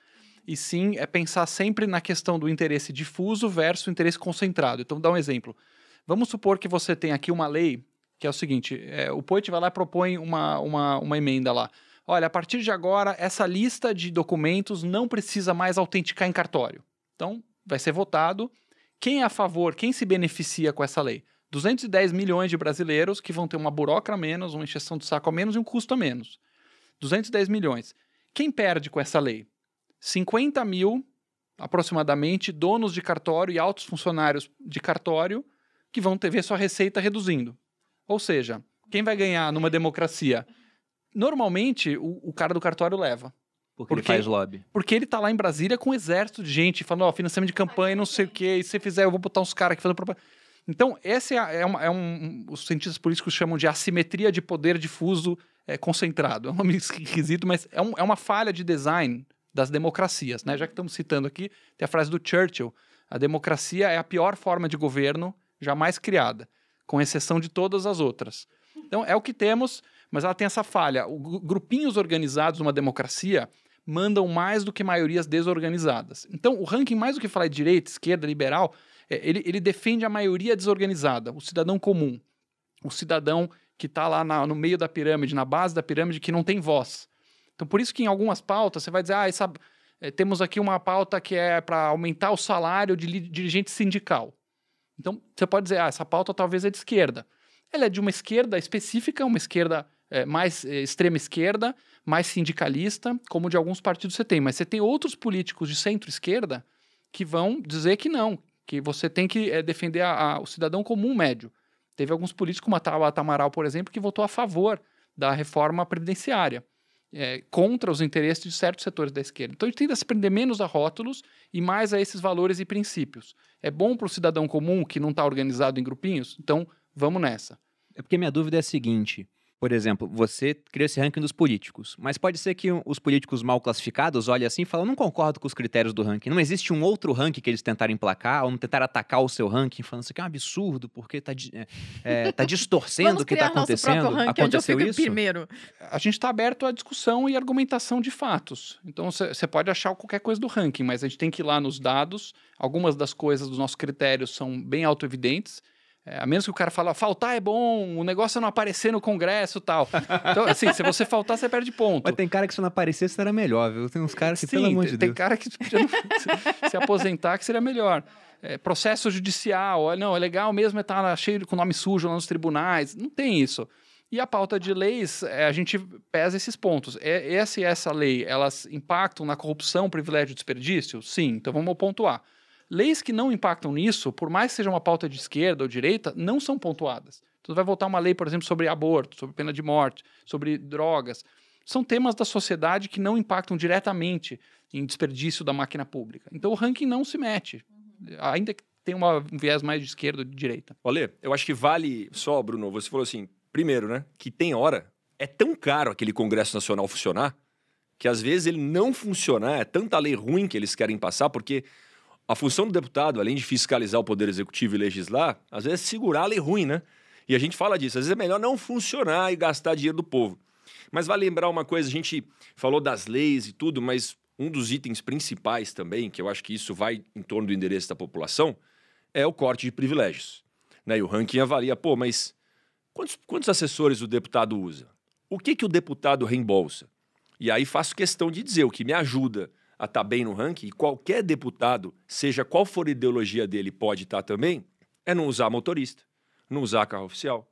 e sim é pensar sempre na questão do interesse difuso versus o interesse concentrado. Então, dá um exemplo. Vamos supor que você tem aqui uma lei que é o seguinte: é, o Poit vai lá e propõe uma, uma, uma emenda lá. Olha, a partir de agora, essa lista de documentos não precisa mais autenticar em cartório. Então, vai ser votado. Quem é a favor, quem se beneficia com essa lei? 210 milhões de brasileiros que vão ter uma burocra a menos, uma encheção de saco a menos e um custo a menos. 210 milhões. Quem perde com essa lei? 50 mil, aproximadamente, donos de cartório e altos funcionários de cartório que vão ter ver sua receita reduzindo. Ou seja, quem vai ganhar numa democracia? Normalmente, o, o cara do cartório leva. Porque ele Porque- faz lobby. Porque ele tá lá em Brasília com um exército de gente falando, ó, financiamento de campanha, não sei o quê, e se fizer, eu vou botar uns caras aqui fazendo propaganda. Então, esse é, é, uma- é um. Os cientistas políticos chamam de assimetria de poder difuso é, concentrado. É um nome (laughs) esquisito, mas é, um- é uma falha de design das democracias, né? Já que estamos citando aqui, tem a frase do Churchill: a democracia é a pior forma de governo jamais criada, com exceção de todas as outras. Então, é o que temos, mas ela tem essa falha. O, gru- grupinhos organizados numa democracia mandam mais do que maiorias desorganizadas. Então, o ranking, mais do que falar de direita, esquerda, liberal, é, ele, ele defende a maioria desorganizada, o cidadão comum, o cidadão que está lá na- no meio da pirâmide, na base da pirâmide, que não tem voz. Então, por isso que em algumas pautas você vai dizer, ah, essa, eh, temos aqui uma pauta que é para aumentar o salário de dirigente sindical. Então, você pode dizer, ah, essa pauta talvez é de esquerda. Ela é de uma esquerda específica, uma esquerda eh, mais eh, extrema esquerda, mais sindicalista, como de alguns partidos você tem. Mas você tem outros políticos de centro-esquerda que vão dizer que não, que você tem que eh, defender a- a- o cidadão comum médio. Teve alguns políticos, como a Tabata por exemplo, que votou a favor da reforma previdenciária. É, contra os interesses de certos setores da esquerda. Então a gente tenta se prender menos a rótulos e mais a esses valores e princípios. É bom para o cidadão comum que não está organizado em grupinhos? Então vamos nessa. É porque minha dúvida é a seguinte: por exemplo, você cria esse ranking dos políticos, mas pode ser que os políticos mal classificados olhem assim e falem: não concordo com os critérios do ranking. Não existe um outro ranking que eles tentarem emplacar ou não tentar atacar o seu ranking, falando isso aqui é um absurdo, porque está é, é, tá distorcendo o que está acontecendo. Ranking, Aconteceu isso? Primeiro. A gente está aberto à discussão e argumentação de fatos. Então você pode achar qualquer coisa do ranking, mas a gente tem que ir lá nos dados. Algumas das coisas dos nossos critérios são bem autoevidentes. É, a menos que o cara fale, faltar é bom, o negócio é não aparecer no congresso e tal. (laughs) Então, assim, se você faltar, você perde ponto. Mas tem cara que se não aparecesse era melhor, viu? Tem uns caras que, Sim, pelo amor tem, de tem Deus. cara que se, (laughs) se aposentar que seria melhor. É, processo judicial, olha, não, é legal mesmo é estar cheio com nome sujo lá nos tribunais. Não tem isso. E a pauta de leis, é, a gente pesa esses pontos. É, essa e essa lei, elas impactam na corrupção, privilégio e desperdício? Sim, então vamos ao ponto A. Leis que não impactam nisso, por mais que seja uma pauta de esquerda ou direita, não são pontuadas. Então vai votar uma lei, por exemplo, sobre aborto, sobre pena de morte, sobre drogas. São temas da sociedade que não impactam diretamente em desperdício da máquina pública. Então o ranking não se mete, ainda que tenha uma- um viés mais de esquerda ou de direita. Olha, eu acho que vale só, Bruno, você falou assim, primeiro, né, que tem hora, é tão caro aquele Congresso Nacional funcionar, que às vezes ele não funcionar, é tanta lei ruim que eles querem passar, porque a função do deputado, além de fiscalizar o Poder Executivo e legislar, às vezes é segurar a lei ruim, né? E a gente fala disso, às vezes é melhor não funcionar e gastar dinheiro do povo. Mas vale lembrar uma coisa, a gente falou das leis e tudo, mas um dos itens principais também, que eu acho que isso vai em torno do endereço da população, é o corte de privilégios. Né? E o ranking avalia, pô, mas quantos, quantos assessores o deputado usa? O que, que o deputado reembolsa? E aí faço questão de dizer, o que me ajuda a estar bem no ranking, e qualquer deputado, seja qual for a ideologia dele, pode estar também, é não usar motorista, não usar carro oficial,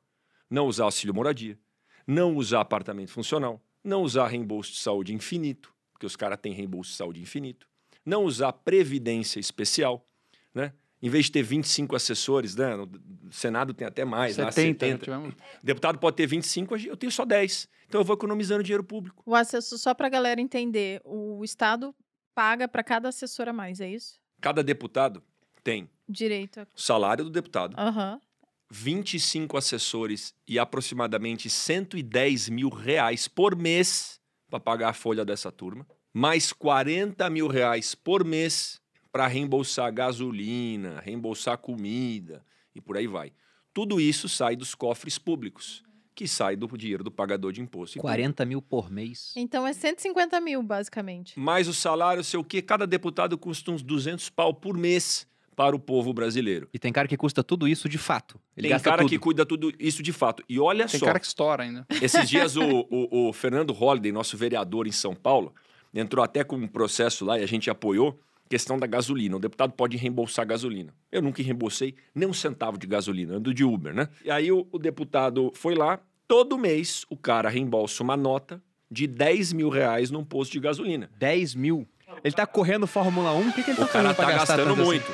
não usar auxílio moradia, não usar apartamento funcional, não usar reembolso de saúde infinito, porque os caras têm reembolso de saúde infinito, não usar previdência especial, né? Em vez de ter 25 assessores, né? No Senado tem até mais, lá 70, 70. né, tivemos- Deputado pode ter 25, eu tenho só 10. Então eu vou economizando dinheiro público. O assessor, só pra galera entender, o Estado paga pra cada assessor a mais, é isso? Cada deputado tem Direito. a- salário do deputado, Aham. 25 assessores e aproximadamente 110 mil reais por mês para pagar a folha dessa turma, mais 40 mil reais por mês para reembolsar gasolina, reembolsar comida e por aí vai. Tudo isso sai dos cofres públicos, que sai do dinheiro do pagador de imposto. e tudo. 40 mil por mês. Então é 150 mil, basicamente. Mais o salário, sei o quê, cada deputado custa uns 200 pau por mês para o povo brasileiro. E tem cara que custa tudo isso de fato. Ele Tem gasta cara tudo. que cuida tudo isso de fato. E olha Tem só, cara que estoura ainda. esses (laughs) dias o, o, o Fernando Holliday, nosso vereador em São Paulo, entrou até com um processo lá e a gente apoiou questão da gasolina. O deputado pode reembolsar gasolina. Eu nunca reembolsei nem um centavo de gasolina, ando de Uber, né? E aí o, o deputado foi lá, todo mês o cara reembolsa uma nota de 10 mil reais num posto de gasolina. 10 mil. Ele tá correndo Fórmula 1, o que, que ele tá O cara fazendo pra tá gastar gastando assim? muito.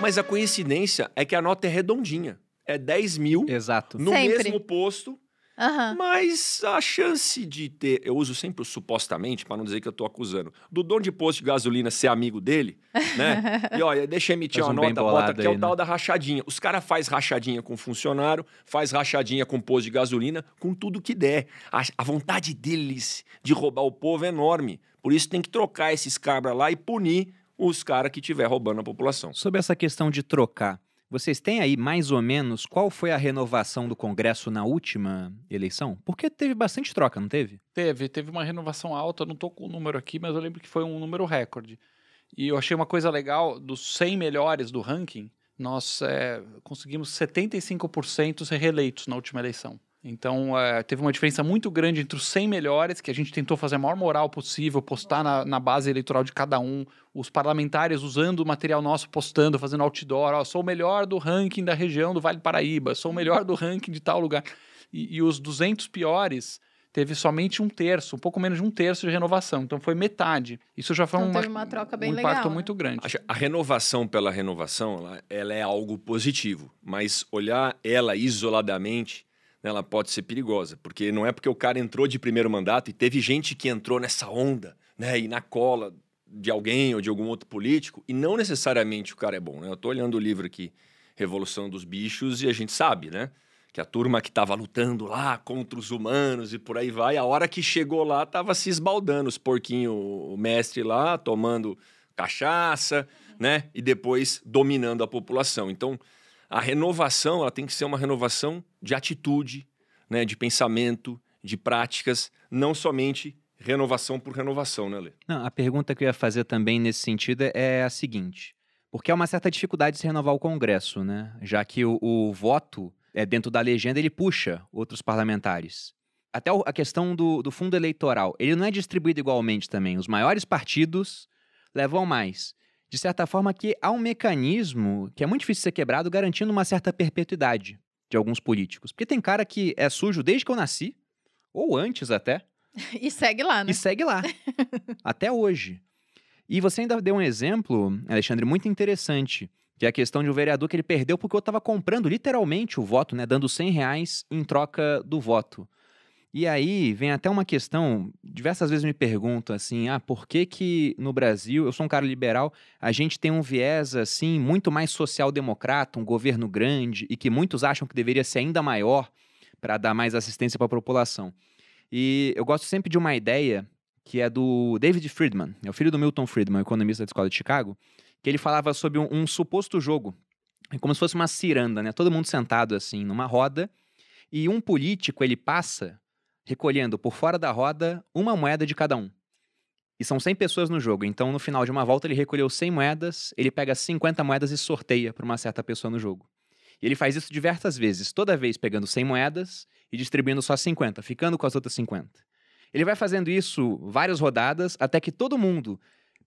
Mas a coincidência é que a nota é redondinha. É 10 mil Exato. no Sempre. mesmo posto Aham. Mas a chance de ter, eu uso sempre o supostamente, para não dizer que eu tô acusando, do dono de posto de gasolina ser amigo dele, né? (laughs) E olha, deixa eu emitir Faz uma um nota, bota aqui, é o tal né? da rachadinha. Os caras faz rachadinha com funcionário, faz rachadinha com posto de gasolina, com tudo que der. A, a vontade deles de roubar o povo é enorme. Por isso tem que trocar esses cabras lá e punir os caras que estiver roubando a população. Sobre essa questão de trocar, vocês têm aí mais ou menos qual foi a renovação do Congresso na última eleição? Porque teve bastante troca, não teve? Teve, teve uma renovação alta, não tô com o número aqui, mas eu lembro que foi um número recorde. E eu achei uma coisa legal, dos 100 melhores do ranking, nós é, conseguimos 75% ser reeleitos na última eleição. Então, é, teve uma diferença muito grande entre os 100 melhores, que a gente tentou fazer a maior moral possível, postar na, na base eleitoral de cada um, os parlamentares usando o material nosso, postando, fazendo outdoor, ó, sou o melhor do ranking da região do Vale do Paraíba, sou o melhor do ranking de tal lugar. E, e os 200 piores teve somente um terço, um pouco menos de um terço de renovação. Então foi metade. Isso já foi Então uma, uma troca bem um legal, impacto né? muito grande. Acho- A renovação pela renovação, ela, ela é algo positivo, mas olhar ela isoladamente ela pode ser perigosa, porque não é porque o cara entrou de primeiro mandato e teve gente que entrou nessa onda, né, e na cola de alguém ou de algum outro político, e não necessariamente o cara é bom, né? Eu tô olhando o livro aqui, Revolução dos Bichos, e a gente sabe, né? Que a turma que estava lutando lá contra os humanos e por aí vai, a hora que chegou lá, tava se esbaldando os porquinhos, o mestre lá, tomando cachaça, né? E depois dominando a população. Então, a renovação ela tem que ser uma renovação de atitude, né, de pensamento, de práticas, não somente renovação por renovação, né, Lê? Não, a pergunta que eu ia fazer também nesse sentido é a seguinte: porque há uma certa dificuldade de se renovar o Congresso, né? Já que o, o voto é dentro da legenda ele puxa outros parlamentares. Até a questão do, do fundo eleitoral, ele não é distribuído igualmente também. Os maiores partidos levam mais de certa forma, que há um mecanismo que é muito difícil ser quebrado, garantindo uma certa perpetuidade de alguns políticos. Porque tem cara que é sujo desde que eu nasci, ou antes até. (laughs) e segue lá, né? E segue lá. até hoje. E você ainda deu um exemplo, Alexandre, muito interessante, que é a questão de um vereador que ele perdeu porque eu estava comprando literalmente o voto, né? Dando 100 reais em troca do voto. E aí vem até uma questão, diversas vezes me perguntam assim, ah, por que que no Brasil, eu sou um cara liberal, a gente tem um viés assim muito mais social-democrata, um governo grande e que muitos acham que deveria ser ainda maior para dar mais assistência para a população. E eu gosto sempre de uma ideia que é do David Friedman, é o filho do Milton Friedman, economista da Escola de Chicago, que ele falava sobre um, um suposto jogo, como se fosse uma ciranda, né? Todo mundo sentado assim numa roda e um político ele passa recolhendo por fora da roda uma moeda de cada um. E são 100 pessoas no jogo, então no final de uma volta ele recolheu 100 moedas, ele pega 50 moedas e sorteia para uma certa pessoa no jogo. E ele faz isso diversas vezes, toda vez pegando 100 moedas e distribuindo só 50, ficando com as outras 50. Ele vai fazendo isso várias rodadas até que todo mundo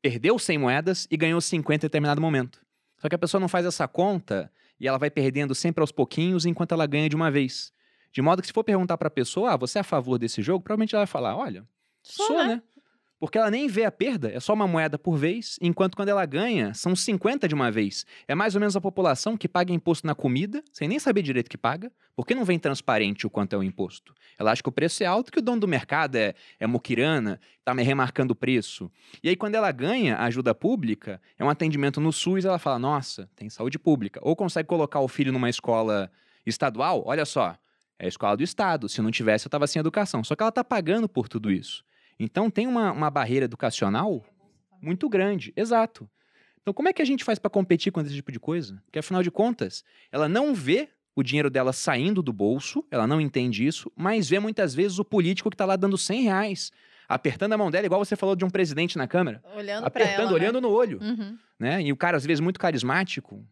perdeu 100 moedas e ganhou 50 em determinado momento. Só que a pessoa não faz essa conta e ela vai perdendo sempre aos pouquinhos enquanto ela ganha de uma vez. De modo que se for perguntar para a pessoa, ah, você é a favor desse jogo, provavelmente ela vai falar, olha, sou, sou né? né? Porque ela nem vê a perda, é só uma moeda por vez, enquanto quando ela ganha, são 50 de uma vez. É mais ou menos a população que paga imposto na comida, sem nem saber direito que paga, porque não vem transparente o quanto é o imposto. Ela acha que o preço é alto, que o dono do mercado é, é muquirana, tá me remarcando o preço. E aí, quando ela ganha a ajuda pública, é um atendimento no SUS, ela fala, nossa, tem saúde pública. Ou consegue colocar o filho numa escola estadual, olha só, é a escola do Estado. Se não tivesse, eu estava sem educação. Só que ela está pagando por tudo isso. Então tem uma, uma barreira educacional muito grande. Exato. Então, como é que a gente faz para competir com esse tipo de coisa? Porque, afinal de contas, ela não vê o dinheiro dela saindo do bolso, ela não entende isso, mas vê muitas vezes o político que está lá dando 100 reais, apertando a mão dela, igual você falou de um presidente na Câmara. Olhando Apertando, ela, né? olhando né? no olho. Uhum. Né? E o cara, às vezes, muito carismático.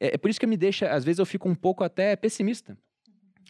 É, é por isso que me deixa, às vezes, eu fico um pouco até pessimista.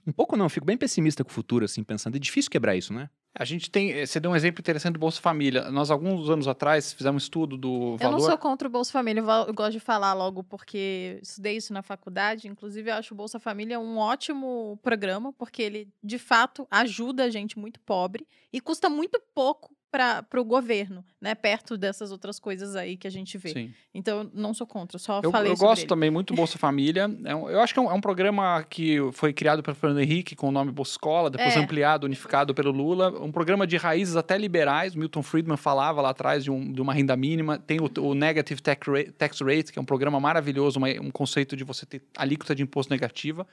Um pouco não, eu fico bem pessimista com o futuro, assim, pensando. É difícil quebrar isso, né? A gente tem. eh, Você deu um exemplo interessante do Bolsa Família. Nós, alguns anos atrás, fizemos um estudo do Eu valor. não sou contra o Bolsa Família, eu eu gosto de falar logo porque estudei isso na faculdade. Inclusive, eu acho o Bolsa Família um ótimo programa, porque ele, de fato, ajuda a gente muito pobre e custa muito pouco para o governo, né? Perto dessas outras coisas aí que a gente vê. Sim. Então, não sou contra, só Eu, falei eu gosto ele. também muito do Bolsa (laughs) Família. É um- eu acho que é um, é um programa que foi criado pelo Fernando Henrique com o nome Bolsa Escola, depois É. ampliado, unificado pelo Lula. Um programa de raízes até liberais. Milton Friedman falava lá atrás de, um- de uma renda mínima. Tem o, o Negative Tax Rate, Tax Rate, que é um programa maravilhoso, uma- um conceito de você ter alíquota de imposto negativa.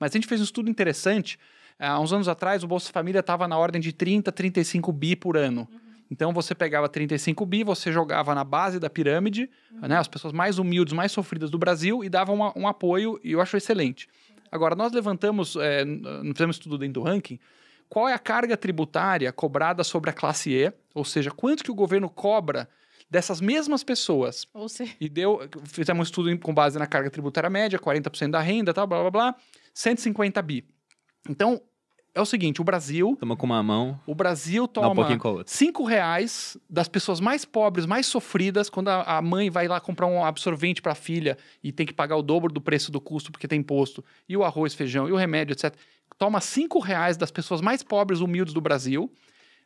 Mas a gente fez um estudo interessante. Há uns anos atrás, o Bolsa Família estava na ordem de 30, 35 bi por ano. Então você pegava 35 bi, você jogava na base da pirâmide, né, as pessoas mais humildes, mais sofridas do Brasil, e dava uma- um apoio, e eu acho excelente. Agora, nós levantamos, é, não fizemos estudo dentro do ranking, qual é a carga tributária cobrada sobre a classe E, ou seja, quanto que o governo cobra dessas mesmas pessoas. Ou seja, E deu, fizemos um estudo com base na carga tributária média, 40% da renda, tal, blá blá blá, 150 bi. Então, é o seguinte, o Brasil, Toma com uma mão, o Brasil um toma pouquinho com a outra. cinco reais das pessoas mais pobres, mais sofridas, quando a, a mãe vai lá comprar um absorvente para a filha e tem que pagar o dobro do preço do custo porque tem imposto, e o arroz, feijão, e o remédio, etc. Toma cinco reais das pessoas mais pobres, humildes do Brasil,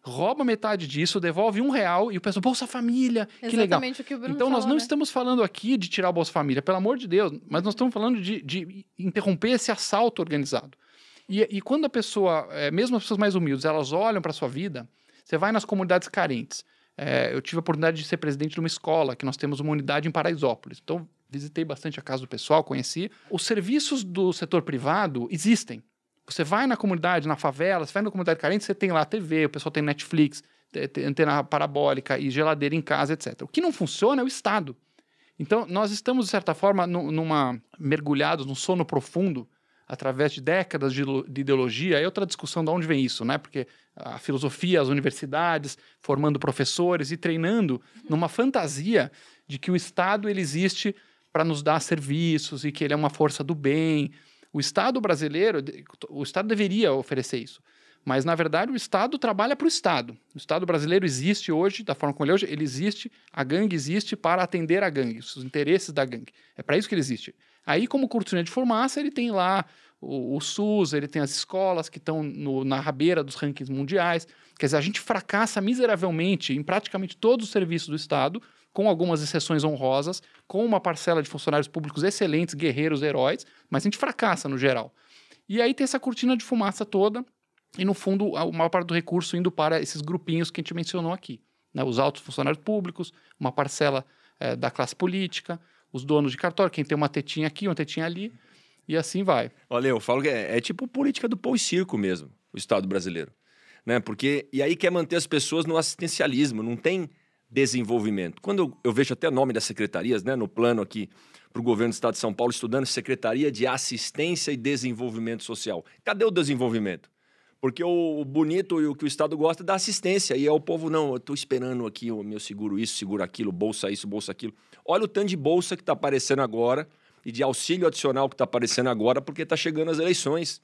rouba metade disso, devolve um real e o pessoal, Bolsa Família, que legal. exatamente o que o Bruno Então, nós falou, não né? estamos falando aqui de tirar o Bolsa Família, pelo amor de Deus, mas nós estamos falando de, de interromper esse assalto organizado. E, e quando a pessoa, é, mesmo as pessoas mais humildes, elas olham para sua vida, você vai nas comunidades carentes. É, eu tive a oportunidade de ser presidente de uma escola, que nós temos uma unidade em Paraisópolis. Então, visitei bastante a casa do pessoal, conheci. Os serviços do setor privado existem. Você vai na comunidade, na favela, você vai na comunidade carente, você tem lá TV, o pessoal tem Netflix, antena parabólica e geladeira em casa, etc. O que não funciona é o Estado. Então, nós estamos, de certa forma, numa mergulhados num sono profundo, através de décadas de, de ideologia. É outra discussão de onde vem isso, né? Porque a filosofia, as universidades, formando professores e treinando numa fantasia de que o Estado ele existe para nos dar serviços e que ele é uma força do bem. O Estado brasileiro, o Estado deveria oferecer isso. Mas, na verdade, o Estado trabalha para o Estado. O Estado brasileiro existe hoje, da forma como ele é hoje, ele existe, a gangue existe para atender a gangue, os interesses da gangue. É para isso que ele existe. Aí, como cortina de fumaça, ele tem lá o, o SUS, ele tem as escolas que estão na rabeira dos rankings mundiais. Quer dizer, a gente fracassa miseravelmente em praticamente todos os serviços do Estado, com algumas exceções honrosas, com uma parcela de funcionários públicos excelentes, guerreiros, heróis, mas a gente fracassa no geral. E aí tem essa cortina de fumaça toda, e no fundo, a maior parte do recurso indo para esses grupinhos que a gente mencionou aqui. Né? Os altos funcionários públicos, uma parcela é, da classe política, os donos de cartório, quem tem uma tetinha aqui, uma tetinha ali, e assim vai. Olha, eu falo que é, é tipo política do pão e circo mesmo, o Estado brasileiro. Né? Porque, e aí quer manter as pessoas no assistencialismo, não tem desenvolvimento. Quando eu, eu vejo até o nome das secretarias, né, no plano aqui para o governo do Estado de São Paulo, estudando Secretaria de Assistência e Desenvolvimento Social. Cadê o desenvolvimento? Porque o, bonito e o que o Estado gosta é da assistência. E é o povo, não, eu estou esperando aqui o meu seguro isso, seguro aquilo, bolsa isso, bolsa aquilo. Olha o tanto de bolsa que está aparecendo agora e de auxílio adicional que está aparecendo agora, porque está chegando as eleições.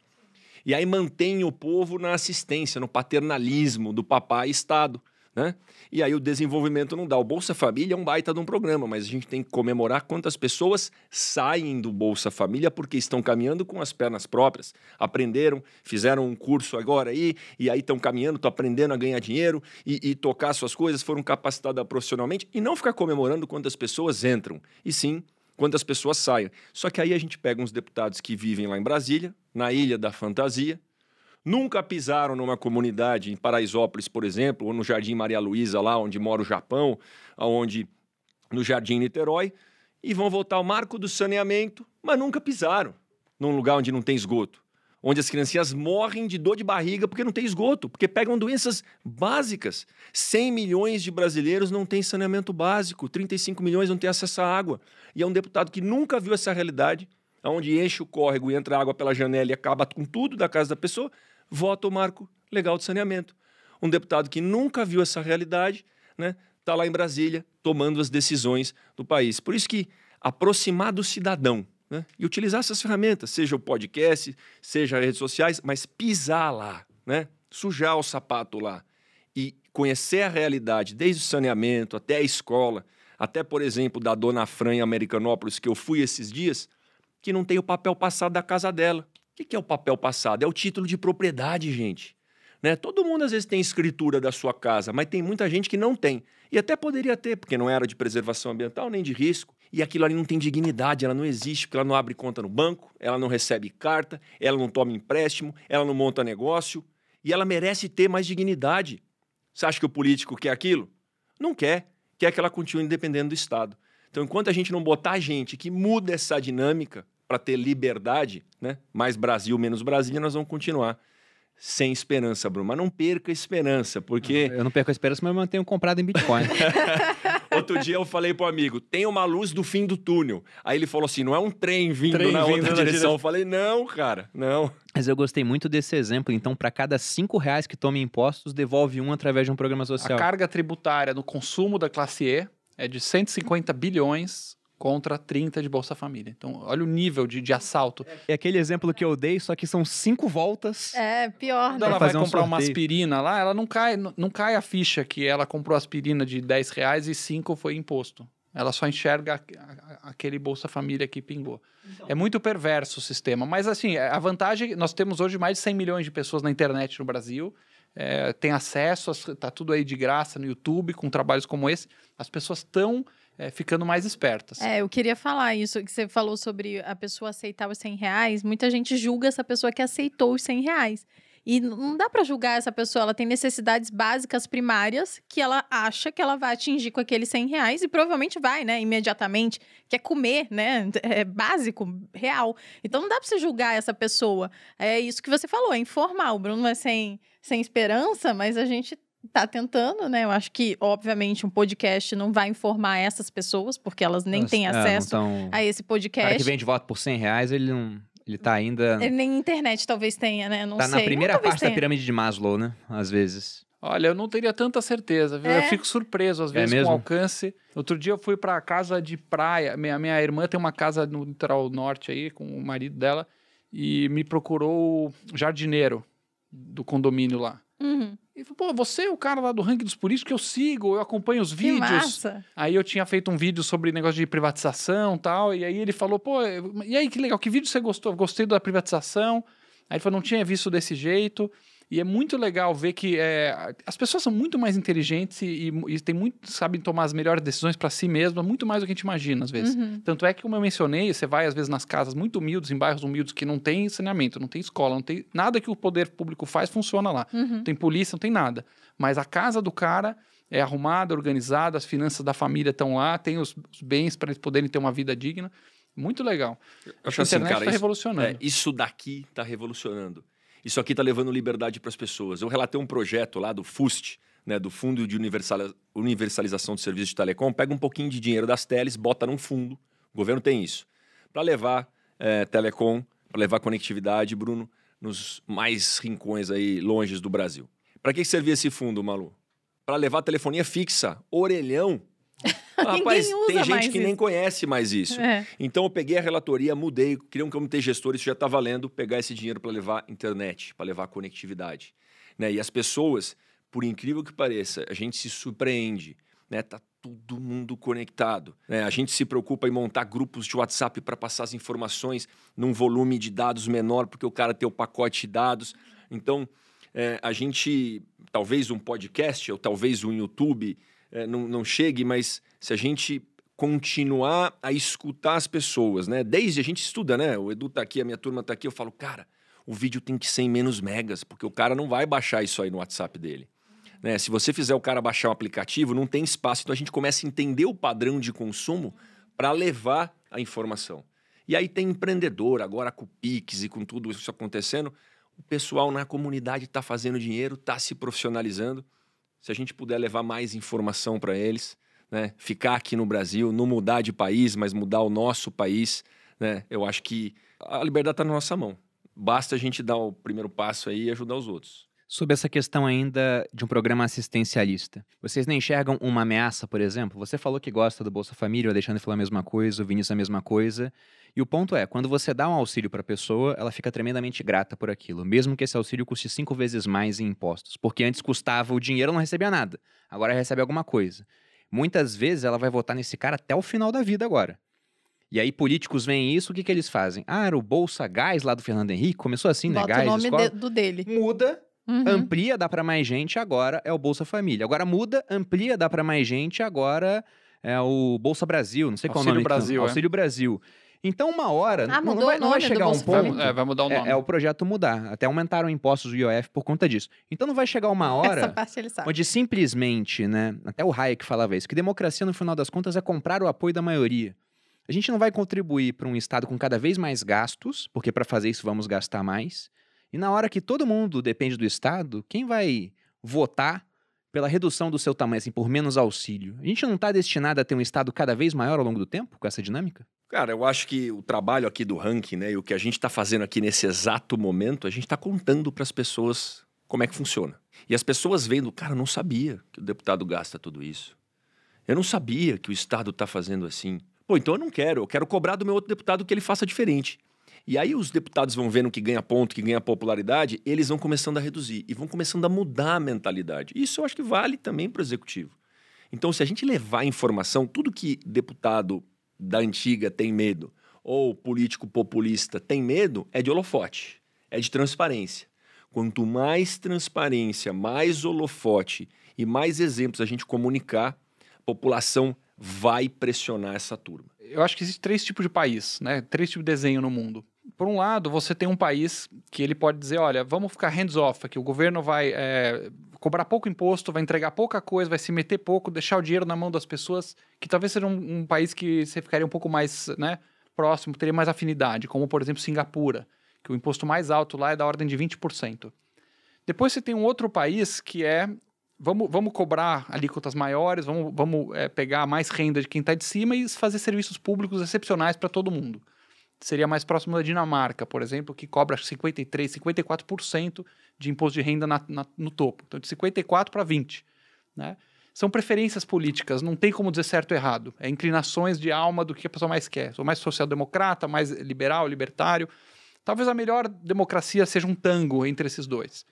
E aí mantém o povo na assistência, no paternalismo do papai Estado. Né? E aí o desenvolvimento não dá. O Bolsa Família é um baita de um programa, mas a gente tem que comemorar quantas pessoas saem do Bolsa Família porque estão caminhando com as pernas próprias. Aprenderam, fizeram um curso agora aí, e aí estão caminhando, estão aprendendo a ganhar dinheiro e, e tocar suas coisas, foram capacitadas profissionalmente, e não ficar comemorando quantas pessoas entram, e sim quantas pessoas saem. Só que aí a gente pega uns deputados que vivem lá em Brasília, na Ilha da Fantasia, nunca pisaram numa comunidade em Paraisópolis, por exemplo, ou no Jardim Maria Luísa, lá onde mora o Japão, onde no Jardim Niterói, e vão votar o marco do saneamento, mas nunca pisaram num lugar onde não tem esgoto. Onde as criancinhas morrem de dor de barriga porque não tem esgoto, porque pegam doenças básicas. 100 milhões de brasileiros não têm saneamento básico, 35 milhões não têm acesso à água. E é um deputado que nunca viu essa realidade, onde enche o córrego e entra água pela janela e acaba com tudo da casa da pessoa, vota o marco legal de saneamento. Um deputado que nunca viu essa realidade, né, está lá em Brasília tomando as decisões do país. Por isso que aproximar do cidadão né, e utilizar essas ferramentas, seja o podcast, seja as redes sociais, mas pisar lá, né, sujar o sapato lá e conhecer a realidade, desde o saneamento até a escola, até, por exemplo, da Dona Fran em Americanópolis, que eu fui esses dias, que não tem o papel passado da casa dela. O que é o papel passado? É o título de propriedade, gente. Né? Todo mundo às vezes tem escritura da sua casa, mas tem muita gente que não tem. E até poderia ter, porque não era de preservação ambiental nem de risco. E aquilo ali não tem dignidade, ela não existe, porque ela não abre conta no banco, ela não recebe carta, ela não toma empréstimo, ela não monta negócio. E ela merece ter mais dignidade. Você acha que o político quer aquilo? Não quer. Quer que ela continue dependendo do Estado. Então, enquanto a gente não botar gente que muda essa dinâmica, para ter liberdade, né? Mais Brasil, menos Brasília, nós vamos continuar sem esperança, Bruno. Mas não perca a esperança, porque. Eu não perco a esperança, mas eu mantenho comprado em Bitcoin. (laughs) Outro dia eu falei pro amigo: tem uma luz do fim do túnel. Aí ele falou assim: não é um trem vindo trem na vindo outra na direção. direção. Eu falei: não, cara, não. Mas eu gostei muito desse exemplo. Então, para cada cinco reais que tome impostos, devolve um através de um programa social. A carga tributária no consumo da classe E é de 150 bilhões contra 30 de Bolsa Família. Então, olha o nível de, de assalto. É aquele exemplo que eu dei, só que são cinco voltas. É, pior. Quando né? ela vai comprar um uma aspirina lá, ela não cai, não, não cai a ficha que ela comprou aspirina de 10 reais e 5 foi imposto. Ela só enxerga aquele Bolsa Família que pingou. Então. É muito perverso o sistema. Mas, assim, a vantagem... Nós temos hoje mais de 100 milhões de pessoas na internet no Brasil. É, tem acesso, está tudo aí de graça no YouTube, com trabalhos como esse. As pessoas estão é, ficando mais espertas. É, eu queria falar isso, que você falou sobre a pessoa aceitar os 100 reais. Muita gente julga essa pessoa que aceitou os 100 reais. E não dá pra julgar essa pessoa, ela tem necessidades básicas primárias que ela acha que ela vai atingir com aqueles 100 reais e provavelmente vai, né, imediatamente, que é comer, né, (laughs) é básico, real. Então não dá pra você julgar essa pessoa. É isso que você falou, é informal. O Bruno é sem, sem esperança, mas a gente tá tentando, né? Eu acho que, obviamente, um podcast não vai informar essas pessoas, porque elas nem Elas- têm é, acesso tão- a esse O cara que podcast. vende voto por 100 reais, ele não. Ele tá ainda. Ele nem internet talvez tenha, né? Não tá sei. na primeira Não, parte da pirâmide de Maslow, né? Às vezes. Olha, eu não teria tanta certeza, viu? É? Eu fico surpreso às É vezes com mesmo? o alcance. Outro dia eu fui pra casa de praia. Minha, minha irmã tem uma casa no litoral norte aí com o marido dela e me procurou o jardineiro do condomínio lá. Uhum. E falou, pô, você é o cara lá do ranking dos políticos que eu sigo, eu acompanho os Que vídeos. massa. Aí eu tinha feito um vídeo sobre negócio de privatização e tal, e aí ele falou, pô, e aí que legal, que vídeo você gostou? Gostei da privatização. Aí ele falou, não tinha visto desse jeito. E é muito legal ver que é, as pessoas são muito mais inteligentes e, e tem muito, sabem tomar as melhores decisões para si mesmas, muito mais do que a gente imagina às vezes. Uhum. Tanto é que, como eu mencionei, você vai às vezes nas casas muito humildes, em bairros humildes que não tem saneamento, não tem escola, não tem nada que o poder público faz funciona lá. Uhum. Não tem polícia, não tem nada. Mas a casa do cara é arrumada, organizada, as finanças da família estão lá, tem os, os bens para eles poderem ter uma vida digna. Muito legal. Eu a acho assim, internet cara, está isso, revolucionando. é, isso daqui tá revolucionando. Isso aqui tá levando liberdade para as pessoas. Eu relatei um projeto lá do FUST, né, do Fundo de Universali- Universalização de Serviços de Telecom, pega um pouquinho de dinheiro das teles, bota num fundo, o governo tem isso, para levar é, telecom, para levar conectividade, Bruno, nos mais rincões aí, longes do Brasil. Para que servia esse fundo, Malu? Para levar telefonia fixa, orelhão. Rapaz, tem gente que isso. nem conhece mais isso. É. Então eu peguei a relatoria, mudei, eu me ter gestor, isso já está valendo, pegar esse dinheiro para levar internet, para levar conectividade. Né? E as pessoas, por incrível que pareça, a gente se surpreende, né? Tá todo mundo conectado. Né? A gente se preocupa em montar grupos de WhatsApp para passar as informações num volume de dados menor, porque o cara tem o pacote de dados. Então, é, a gente, talvez um podcast ou talvez um YouTube é, não, não chegue, mas se a gente continuar a escutar as pessoas, né? Desde a gente estuda, né? O Edu tá aqui, a minha turma tá aqui, eu falo, cara, o vídeo tem que ser em menos megas, porque o cara não vai baixar isso aí no WhatsApp dele. Né? Se você fizer o cara baixar um aplicativo, não tem espaço. Então a gente começa a entender o padrão de consumo para levar a informação. E aí tem empreendedor, agora com o Pix e com tudo isso acontecendo, o pessoal na comunidade está fazendo dinheiro, está se profissionalizando. Se a gente puder levar mais informação para eles, né? ficar aqui no Brasil, não mudar de país, mas mudar o nosso país, né? eu acho que a liberdade está na nossa mão. Basta a gente dar o primeiro passo aí e ajudar os outros. Sobre essa questão ainda de um programa assistencialista. Vocês não enxergam uma ameaça, por exemplo? Você falou que gosta do Bolsa Família, o Alexandre falou a mesma coisa, o Vinícius a mesma coisa. E o ponto é, quando você dá um auxílio para a pessoa, ela fica tremendamente grata por aquilo, mesmo que esse auxílio custe cinco vezes mais em impostos. Porque antes custava o dinheiro, ela não recebia nada. Agora recebe alguma coisa. Muitas vezes ela vai votar nesse cara até o final da vida agora. E aí políticos veem isso, o que, que eles fazem? Ah, era o Bolsa Gás lá do Fernando Henrique, começou assim, né? Bota Gás, o nome de- do dele. Muda, Uhum. amplia, dá pra mais gente, agora é o Bolsa Família. Agora muda, amplia, dá pra mais gente, agora é o Bolsa Brasil, não sei qual é o Auxílio nome. Brasil, é. Auxílio Brasil. Então uma hora, Ah, não, vai, o não vai chegar um ponto... É, vai mudar o nome. É, é o projeto mudar. Até aumentaram impostos do IOF por conta disso. Então não vai chegar uma (laughs) Essa hora parte ele sabe. onde simplesmente, né? Até o Hayek falava isso, que democracia, no final das contas, é comprar o apoio da maioria. A gente não vai contribuir para um Estado com cada vez mais gastos, porque para fazer isso vamos gastar mais. E na hora que todo mundo depende do Estado, quem vai votar pela redução do seu tamanho, assim, por menos auxílio? A gente não está destinado a ter um Estado cada vez maior ao longo do tempo, com essa dinâmica? Cara, eu acho que o trabalho aqui do ranking, né, e o que a gente está fazendo aqui nesse exato momento, a gente está contando para as pessoas como é que funciona. E as pessoas vendo, cara, eu não sabia que o deputado gasta tudo isso. Eu não sabia que o Estado está fazendo assim. Pô, então eu não quero, eu quero cobrar do meu outro deputado que ele faça diferente. E aí os deputados vão vendo que ganha ponto, que ganha popularidade, eles vão começando a reduzir e vão começando a mudar a mentalidade. Isso eu acho que vale também para o executivo. Então, se a gente levar informação, tudo que deputado da antiga tem medo, ou político populista tem medo, é de holofote, é de transparência. Quanto mais transparência, mais holofote e mais exemplos a gente comunicar, a população vai pressionar essa turma? Eu acho que existe três tipos de país, né? Três tipos de desenho no mundo. Por um lado, você tem um país que ele pode dizer, olha, vamos ficar hands-off aqui, o governo vai é, cobrar pouco imposto, vai entregar pouca coisa, vai se meter pouco, deixar o dinheiro na mão das pessoas, que talvez seja um, um país que você ficaria um pouco mais né, próximo, teria mais afinidade, como por exemplo Singapura, que o imposto mais alto lá é da ordem de 20%. Depois você tem um outro país que é vamos, vamos cobrar alíquotas maiores, vamos, vamos é, pegar mais renda de quem está de cima e fazer serviços públicos excepcionais para todo mundo. Seria mais próximo da Dinamarca, por exemplo, que cobra 53%, 54% de imposto de renda na, na, no topo. Então, de 54% para 20%. Né? São preferências políticas, não tem como dizer certo ou errado. É inclinações de alma do que a pessoa mais quer. Sou mais social-democrata, mais liberal, libertário. Talvez a melhor democracia seja um tango entre esses dois.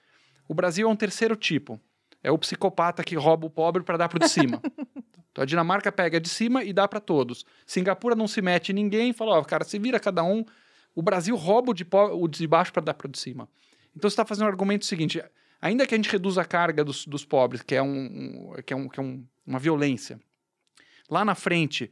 O Brasil é um terceiro tipo é o psicopata que rouba o pobre para dar para de cima. (laughs) então a Dinamarca pega de cima e dá para todos. Singapura não se mete em ninguém, fala, ó, cara, se vira cada um. O Brasil rouba o de, o de baixo para dar para o de cima. Então você está fazendo um argumento seguinte: ainda que a gente reduza a carga dos, dos pobres, que é, um, um, que é, um, que é um, uma violência, lá na frente,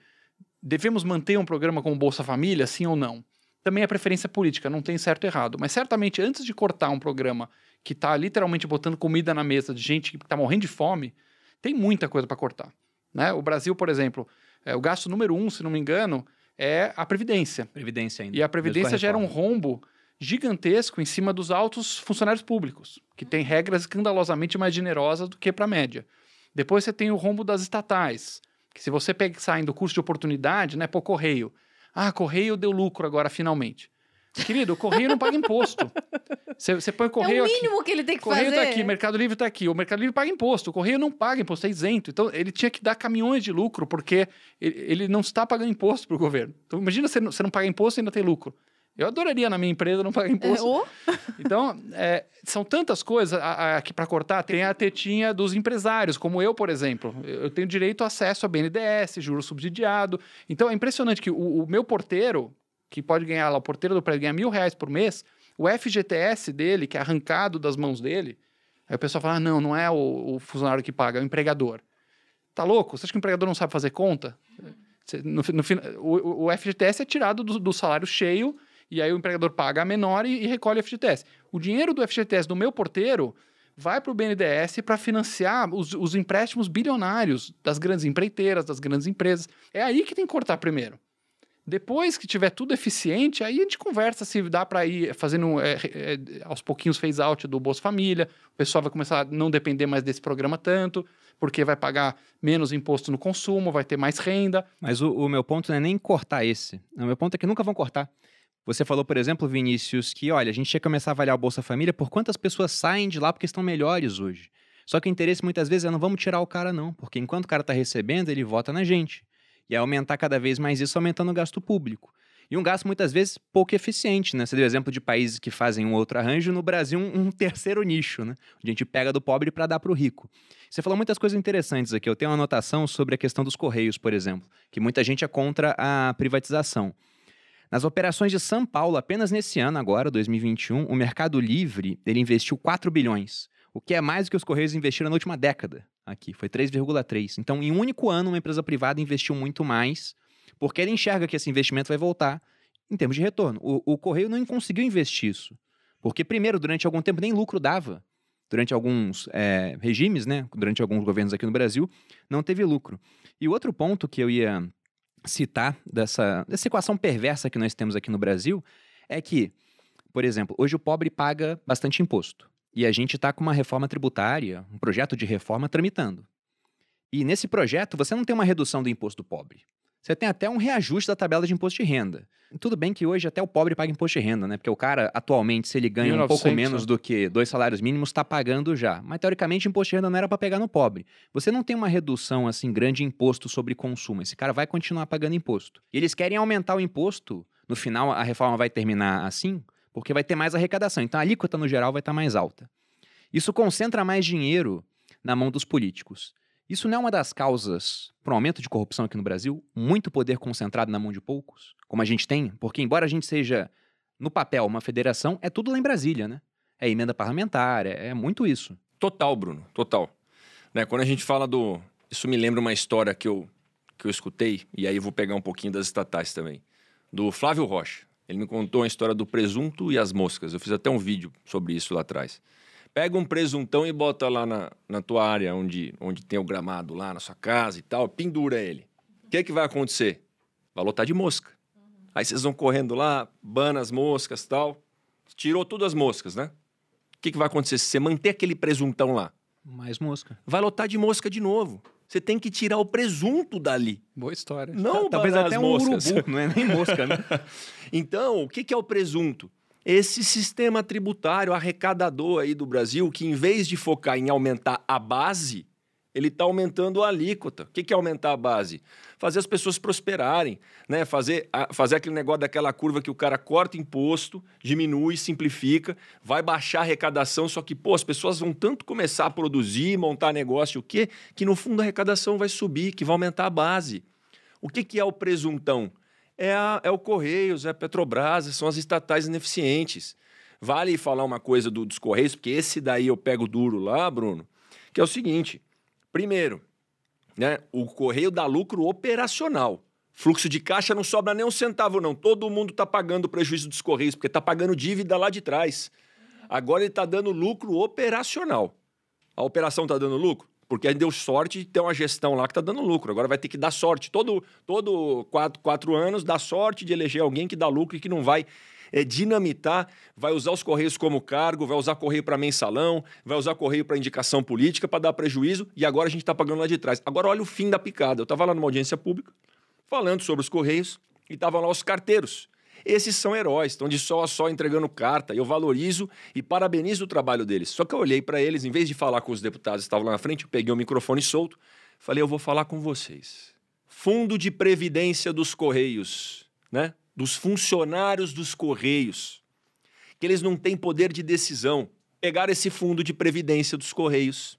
devemos manter um programa como Bolsa Família, sim ou não? Também é preferência política, não tem certo e errado. Mas certamente, antes de cortar um programa que está literalmente botando comida na mesa de gente que está morrendo de fome, tem muita coisa para cortar. Né? O Brasil, por exemplo, é, o gasto número um, se não me engano, é a Previdência. Previdência ainda. E a Previdência gera um rombo gigantesco em cima dos altos funcionários públicos, que tem regras escandalosamente mais generosas do que para a média. Depois você tem o rombo das estatais, que se você pensar do custo de oportunidade, né, pô, Correio. Ah, Correio deu lucro agora, finalmente. Querido, o correio não paga imposto. (laughs) Você põe o correio. É o mínimo aqui. que ele tem que correio fazer. Correio tá aqui, Mercado Livre tá aqui. O Mercado Livre paga imposto. O correio não paga imposto, é isento. Então ele tinha que dar caminhões de lucro, porque ele, ele não está pagando imposto para o governo. Então imagina você não, você não paga imposto e ainda tem lucro. Eu adoraria na minha empresa não pagar imposto. É. (laughs) Então, é, são tantas coisas aqui para cortar. Tem a tetinha dos empresários, como eu, por exemplo. Eu tenho direito a acesso a BNDES, juro subsidiado. Então, é impressionante que o, o meu porteiro, que pode ganhar lá, o porteiro do prédio ganha mil reais por mês, o FGTS dele, que é arrancado das mãos dele, aí o pessoal fala, ah, não, não é o, o, funcionário que paga, é o empregador. Tá louco? Você acha que o empregador não sabe fazer conta? No, no, o, o, FGTS é tirado do, do, salário cheio, e aí o empregador paga a menor e, e recolhe o FGTS. O dinheiro do FGTS do meu porteiro vai para o BNDES para financiar os, os empréstimos bilionários das grandes empreiteiras, das grandes empresas. É aí que tem que cortar primeiro. Depois que tiver tudo eficiente, aí a gente conversa se dá para ir fazendo é, é, aos pouquinhos phase out do Bolsa Família. O pessoal vai começar a não depender mais desse programa tanto, porque vai pagar menos imposto no consumo, vai ter mais renda. Mas o, o meu ponto não é nem cortar esse. O meu ponto é que nunca vão cortar. Você falou, por exemplo, Vinícius, que olha, a gente que começar a avaliar o Bolsa Família por quantas pessoas saem de lá porque estão melhores hoje. Só que o interesse muitas vezes é não vamos tirar o cara, não, porque enquanto o cara está recebendo, ele vota na gente. E é aumentar cada vez mais isso, aumentando o gasto público. E um gasto muitas vezes pouco eficiente, né? Você deu exemplo de países que fazem um outro arranjo, no Brasil um, (laughs) terceiro nicho, né? A gente pega do pobre para dar para o rico. Você falou muitas coisas interessantes aqui. Eu tenho uma anotação sobre a questão dos correios, por exemplo, que muita gente é contra a privatização. Nas operações de São Paulo, apenas nesse ano agora, 2021, o Mercado Livre ele investiu 4 bilhões, o que é mais do que os correios investiram na última década aqui, foi 3,3. Então, em um único ano, uma empresa privada investiu muito mais, porque ela enxerga que esse investimento vai voltar em termos de retorno. O, o Correio não conseguiu investir isso, porque, primeiro, durante algum tempo nem lucro dava. Durante alguns é, regimes, né, durante alguns governos aqui no Brasil, não teve lucro. E o outro ponto que eu ia citar dessa, dessa equação perversa que nós temos aqui no Brasil é que, por exemplo, hoje o pobre paga bastante imposto. E a gente está com uma reforma tributária, um projeto de reforma tramitando. E nesse projeto você não tem uma redução do imposto do pobre. Você tem até um reajuste da tabela de imposto de renda. Tudo bem que hoje até o pobre paga imposto de renda, né? Porque o cara, atualmente, se ele ganha 1900, um pouco menos né? do que dois salários mínimos, está pagando já. Mas, teoricamente, imposto de renda não era para pegar no pobre. Você não tem uma redução, assim, grande de imposto sobre consumo. Esse cara vai continuar pagando imposto. E eles querem aumentar o imposto. No final, a reforma vai terminar assim, porque vai ter mais arrecadação. Então a alíquota, no geral, vai estar mais alta. Isso concentra mais dinheiro na mão dos políticos. Isso não é uma das causas para o aumento de corrupção aqui no Brasil? Muito poder concentrado na mão de poucos? Como a gente tem? Porque, embora a gente seja, no papel, uma federação, é tudo lá em Brasília, né? É emenda parlamentar, é, é muito isso. Total, Bruno, total. Né, quando a gente fala do. Isso me lembra uma história que eu que eu escutei, e aí eu vou pegar um pouquinho das estatais também, do Flávio Rocha. Ele me contou a história do presunto e as moscas. Eu fiz até um vídeo sobre isso lá atrás. Pega um presuntão e bota lá na, na tua área, onde, onde tem o gramado lá na sua casa e tal, pendura ele. O que, que vai acontecer? Vai lotar de mosca. Aí vocês vão correndo lá, bana as moscas e tal. Tirou todas as moscas, né? O que, que vai acontecer se você manter aquele presuntão lá? Mais mosca. Vai lotar de mosca de novo. Você tem que tirar o presunto dali. Boa história. Não Talvez banar até as um moscas. urubu, (laughs) não é nem mosca, né? (laughs) Então, o que, que é o presunto? Esse sistema tributário arrecadador aí do Brasil, que em vez de focar em aumentar a base, ele está aumentando a alíquota. O que, é aumentar a base? Fazer as pessoas prosperarem, né? fazer, a- fazer aquele negócio daquela curva que o cara corta imposto, diminui, simplifica, vai baixar a arrecadação, só que, pô, as pessoas vão tanto começar a produzir, montar negócio, o quê? Que no fundo a arrecadação vai subir, que vai aumentar a base. O que, que é o presuntão? É, a- é o Correios, é a Petrobras, são as estatais ineficientes. Vale falar uma coisa do, dos Correios, porque esse daí eu pego duro lá, Bruno, que é o seguinte: primeiro, né, o Correio dá lucro operacional. Fluxo de caixa não sobra nem um centavo, não. Todo mundo está pagando o prejuízo dos Correios, porque está pagando dívida lá de trás. Agora ele está dando lucro operacional. A operação está dando lucro? Porque deu sorte de ter uma gestão lá que está dando lucro. Agora vai ter que dar sorte. Todo, todo quatro, quatro anos dá sorte de eleger alguém que dá lucro e que não vai é, dinamitar, vai usar os Correios como cargo, vai usar Correio para mensalão, vai usar Correio para indicação política, para dar prejuízo, e agora a gente está pagando lá de trás. Agora olha o fim da picada. Eu estava lá numa audiência pública, falando sobre os Correios, e estavam lá os carteiros. Esses são heróis, estão de sol a sol entregando carta. Eu valorizo e parabenizo o trabalho deles. Só que eu olhei para eles, em vez de falar com os deputados que estavam lá na frente, eu peguei o microfone solto, falei: eu vou falar com vocês. Fundo de Previdência dos Correios, né? Dos funcionários dos Correios, que eles não têm poder de decisão. Pegaram esse fundo de previdência dos Correios,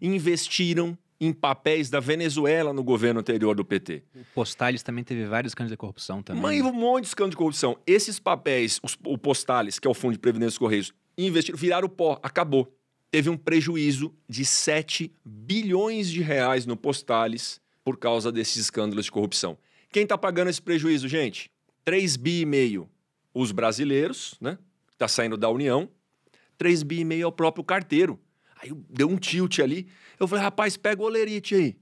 investiram em papéis da Venezuela no governo anterior do PT. O Postales também teve vários escândalos de corrupção também. Mas um monte de escândalo de corrupção. Esses papéis, os, o Postales, que é o Fundo de Previdência dos Correios, investiram, viraram pó, acabou. Teve um prejuízo de 7 bilhões de reais no Postales por causa desses escândalos de corrupção. Quem está pagando esse prejuízo, gente? 3 bi e meio os brasileiros, né? Está saindo da União. 3 bi e meio é o próprio carteiro. Aí deu um tilt ali. Eu falei, rapaz, pega o olerite aí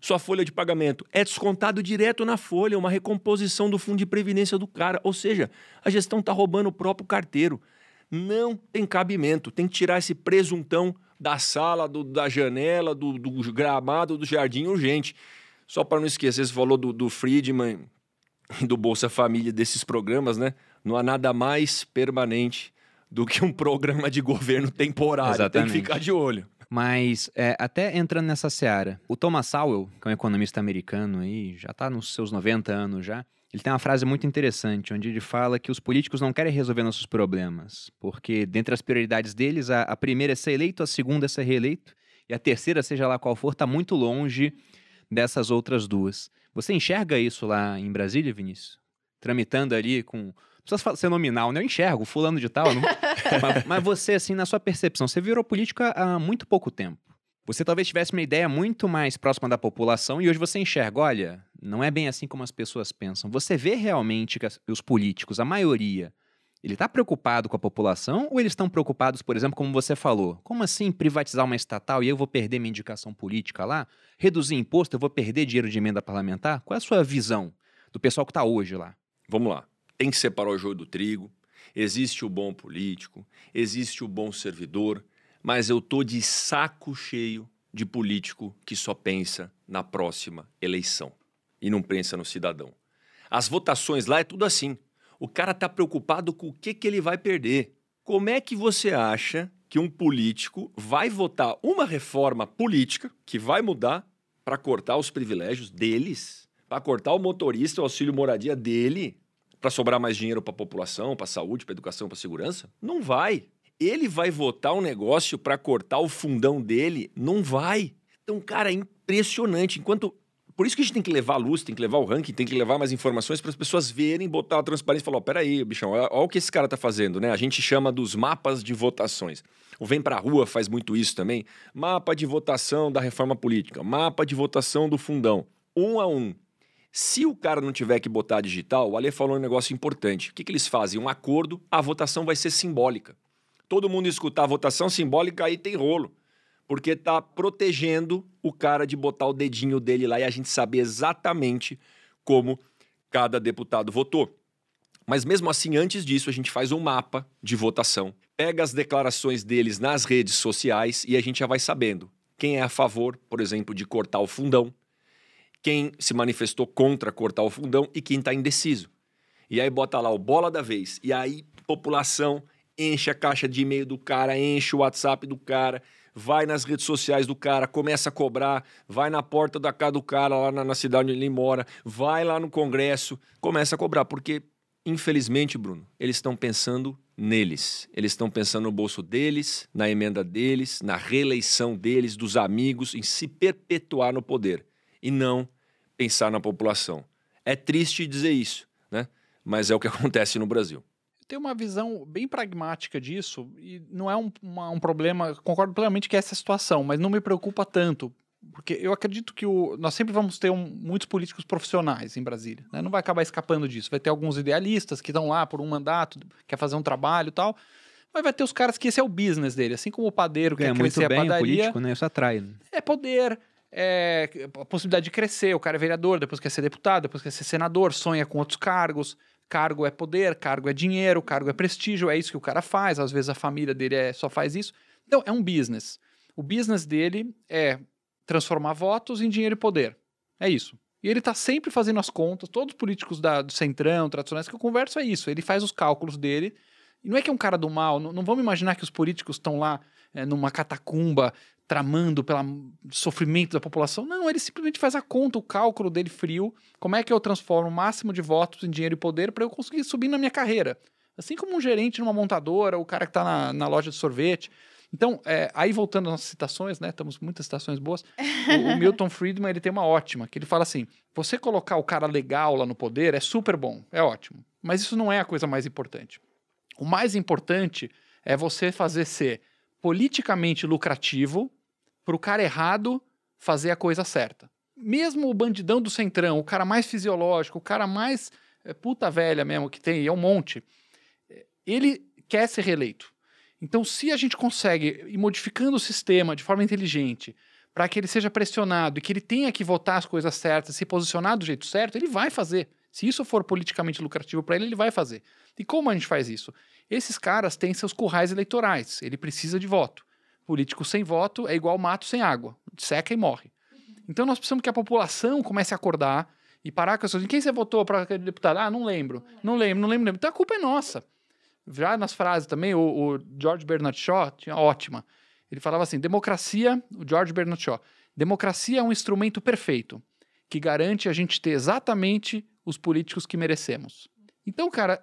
sua folha de pagamento. É descontado direto na folha, uma recomposição do fundo de previdência do cara. Ou seja, a gestão está roubando o próprio carteiro. Não tem cabimento. Tem que tirar esse presuntão da sala, do- da janela, do, do gramado, do jardim urgente. Só para não esquecer, você falou do, do Friedman (laughs) do Bolsa Família, desses programas, né? Não há nada mais permanente do que um programa de governo temporário. Tem Exatamente. que ficar de olho. Mas é, até entrando nessa seara, o Thomas Sowell, que é um economista americano aí, já está nos seus 90 anos já, ele tem uma frase muito interessante, onde ele fala que os políticos não querem resolver nossos problemas, porque dentre as prioridades deles, a, a primeira é ser eleito, a segunda é ser reeleito, e a terceira, seja lá qual for, está muito longe dessas outras duas. Você enxerga isso lá em Brasília, Vinícius? Tramitando ali com... Não precisa ser nominal, né? Eu enxergo, fulano de tal. não- (laughs) mas, mas você, assim, na sua percepção, você virou político há- muito pouco tempo. Você talvez tivesse uma ideia muito mais próxima da população e hoje você enxerga, olha, não é bem assim como as pessoas pensam. Você vê realmente que os políticos, a maioria, ele está preocupado com a população ou eles estão preocupados, por exemplo, como você falou, como assim privatizar uma estatal e eu vou perder minha indicação política lá? Reduzir imposto, eu vou perder dinheiro de emenda parlamentar? Qual é a sua visão do pessoal que está hoje lá? Vamos lá. Tem que separar o joio do trigo. Existe o bom político, existe o bom servidor, mas eu tô de saco cheio de político que só pensa na próxima eleição e não pensa no cidadão. As votações lá é tudo assim. O cara tá preocupado com o que, que ele vai perder. Como é que você acha que um político vai votar uma reforma política que vai mudar para cortar os privilégios deles, para cortar o motorista, o auxílio moradia dele, para sobrar mais dinheiro para a população, para a saúde, para educação, para segurança? Não vai. Ele vai votar um negócio para cortar o fundão dele? Não vai. Então, cara, é impressionante. Enquanto por isso que a gente tem que levar a luz, tem que levar o ranking, tem que levar mais informações para as pessoas verem, botar a transparência e falar: ó, peraí, bichão, olha, olha o que esse cara tá fazendo, né? A gente chama dos mapas de votações. O Vem Pra Rua faz muito isso também. Mapa de votação da reforma política, mapa de votação do fundão. um a um. Se o cara não tiver que botar digital, o Ale falou um negócio importante. O que, que eles fazem? Um acordo, a votação vai ser simbólica. Todo mundo escutar a votação simbólica, aí tem rolo. Porque tá protegendo o cara de botar o dedinho dele lá e a gente saber exatamente como cada deputado votou. Mas mesmo assim, antes disso, a gente faz um mapa de votação, pega as declarações deles nas redes sociais e a gente já vai sabendo quem é a favor, por exemplo, de cortar o fundão, quem se manifestou contra cortar o fundão e quem está indeciso. E aí bota lá o bola da vez. E aí, população enche a caixa de e-mail do cara, enche o WhatsApp do cara, vai nas redes sociais do cara, começa a cobrar, vai na porta da casa do cara, lá na, na cidade onde ele mora, vai lá no Congresso, começa a cobrar, porque infelizmente, Bruno, eles estão pensando neles. Eles estão pensando no bolso deles, na emenda deles, na reeleição deles, dos amigos, em se perpetuar no poder e não pensar na população. É triste dizer isso, né? Mas é o que (laughs) acontece no Brasil. Tem uma visão bem pragmática disso e não é um, uma, um problema. Concordo plenamente que é essa situação, mas não me preocupa tanto, porque eu acredito que o, nós sempre vamos ter um, muitos políticos profissionais em Brasília. Né? Não vai acabar escapando disso. Vai ter alguns idealistas que estão lá por um mandato, quer fazer um trabalho e tal. Mas vai ter os caras que esse é o business dele. Assim como o padeiro quer É muito crescer bem a padaria. político, né? Isso atrai. né? É poder, é a possibilidade de crescer. O cara é vereador, depois quer ser deputado, depois quer ser senador, sonha com outros cargos. Cargo é poder, cargo é dinheiro, cargo é prestígio, é isso que o cara faz. Às vezes a família dele é, só faz isso. Então, é um business. O business dele é transformar votos em dinheiro e poder. É isso. E ele está sempre fazendo as contas. Todos os políticos da, do Centrão, tradicionais, que eu converso é isso. Ele faz os cálculos dele. E não é que é um cara do mal. Não, não vamos imaginar que os políticos estão lá é, numa catacumba tramando pelo sofrimento da população. Não, ele simplesmente faz a conta, o cálculo dele frio. Como é que eu transformo o máximo de votos em dinheiro e poder para eu conseguir subir na minha carreira? Assim como um gerente numa montadora, o cara que está na, na loja de sorvete. Então, é, aí voltando às nossas citações, né? Temos muitas citações boas. (laughs) O, o Milton Friedman ele tem uma ótima, que ele fala assim: você colocar o cara legal lá no poder é super bom, é ótimo. Mas isso não é a coisa mais importante. O mais importante é você fazer ser politicamente lucrativo para o cara errado fazer a coisa certa. Mesmo o bandidão do centrão, o cara mais fisiológico, o cara mais é, puta velha mesmo que tem, e é um monte, é, ele quer ser reeleito. Então, se a gente consegue ir modificando o sistema de forma inteligente para que ele seja pressionado e que ele tenha que votar as coisas certas, se posicionar do jeito certo, ele vai fazer. Se isso for politicamente lucrativo para ele, ele vai fazer. E como a gente faz isso? Esses caras têm seus currais eleitorais, ele precisa de voto. Político sem voto é igual mato sem água, seca e morre. Então nós precisamos que a população comece a acordar e parar com essas. Quem você votou para aquele deputado? Ah, não lembro. Não lembro, não lembro. Então a culpa é nossa. Já nas frases também, o, o George Bernard Shaw tinha ótima. Ele falava assim: democracia, o George Bernard Shaw, democracia é um instrumento perfeito que garante a gente ter exatamente os políticos que merecemos. Então, cara,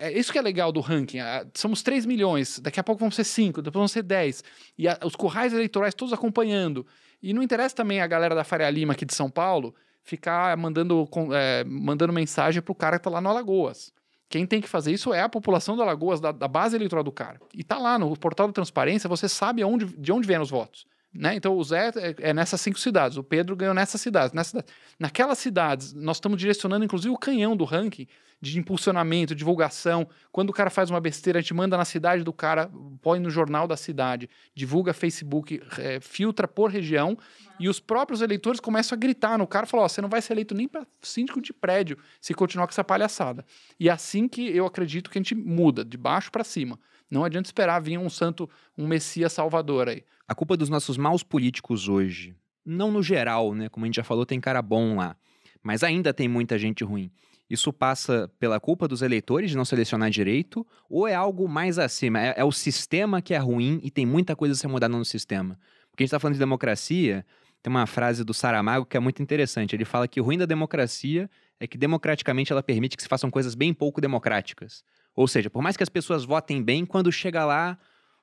é isso que é legal do ranking. Ah, Somos 3 milhões, daqui a pouco vão ser 5, depois vão ser 10. E a- os currais eleitorais todos acompanhando. E não interessa também a galera da Faria Lima aqui de São Paulo ficar mandando, com- é, mandando mensagem pro cara que tá lá no Alagoas. Quem tem que fazer isso é a população do Alagoas, da, da base eleitoral do cara. E tá lá no portal da transparência, você sabe de onde vêm os votos. Né? Então o Zé é, é nessas cinco cidades, o Pedro ganhou nessas cidades, nessas cidades. Naquelas cidades, nós estamos direcionando, inclusive, o canhão do ranking de impulsionamento, divulgação. Quando o cara faz uma besteira, a gente manda na cidade do cara, põe no jornal da cidade, divulga Facebook, é, filtra por região, e os próprios eleitores começam a gritar no cara, falam, ó, você não vai ser eleito nem para síndico de prédio se continuar com essa palhaçada. E é assim que eu acredito que a gente muda, de baixo para cima. Não adianta esperar vir um santo, um messias salvador aí. A culpa dos nossos maus políticos hoje, não no geral, né? Como a gente já falou, tem cara bom lá. Mas ainda tem muita gente ruim. Isso passa pela culpa dos eleitores de não selecionar direito, ou é algo mais acima? É, é o sistema que é ruim e tem muita coisa a ser mudada no sistema. Porque a gente está falando de democracia, tem uma frase do Saramago que é muito interessante. Ele fala que o ruim da democracia é que democraticamente ela permite que se façam coisas bem pouco democráticas. Ou seja, por mais que as pessoas votem bem, quando chega lá,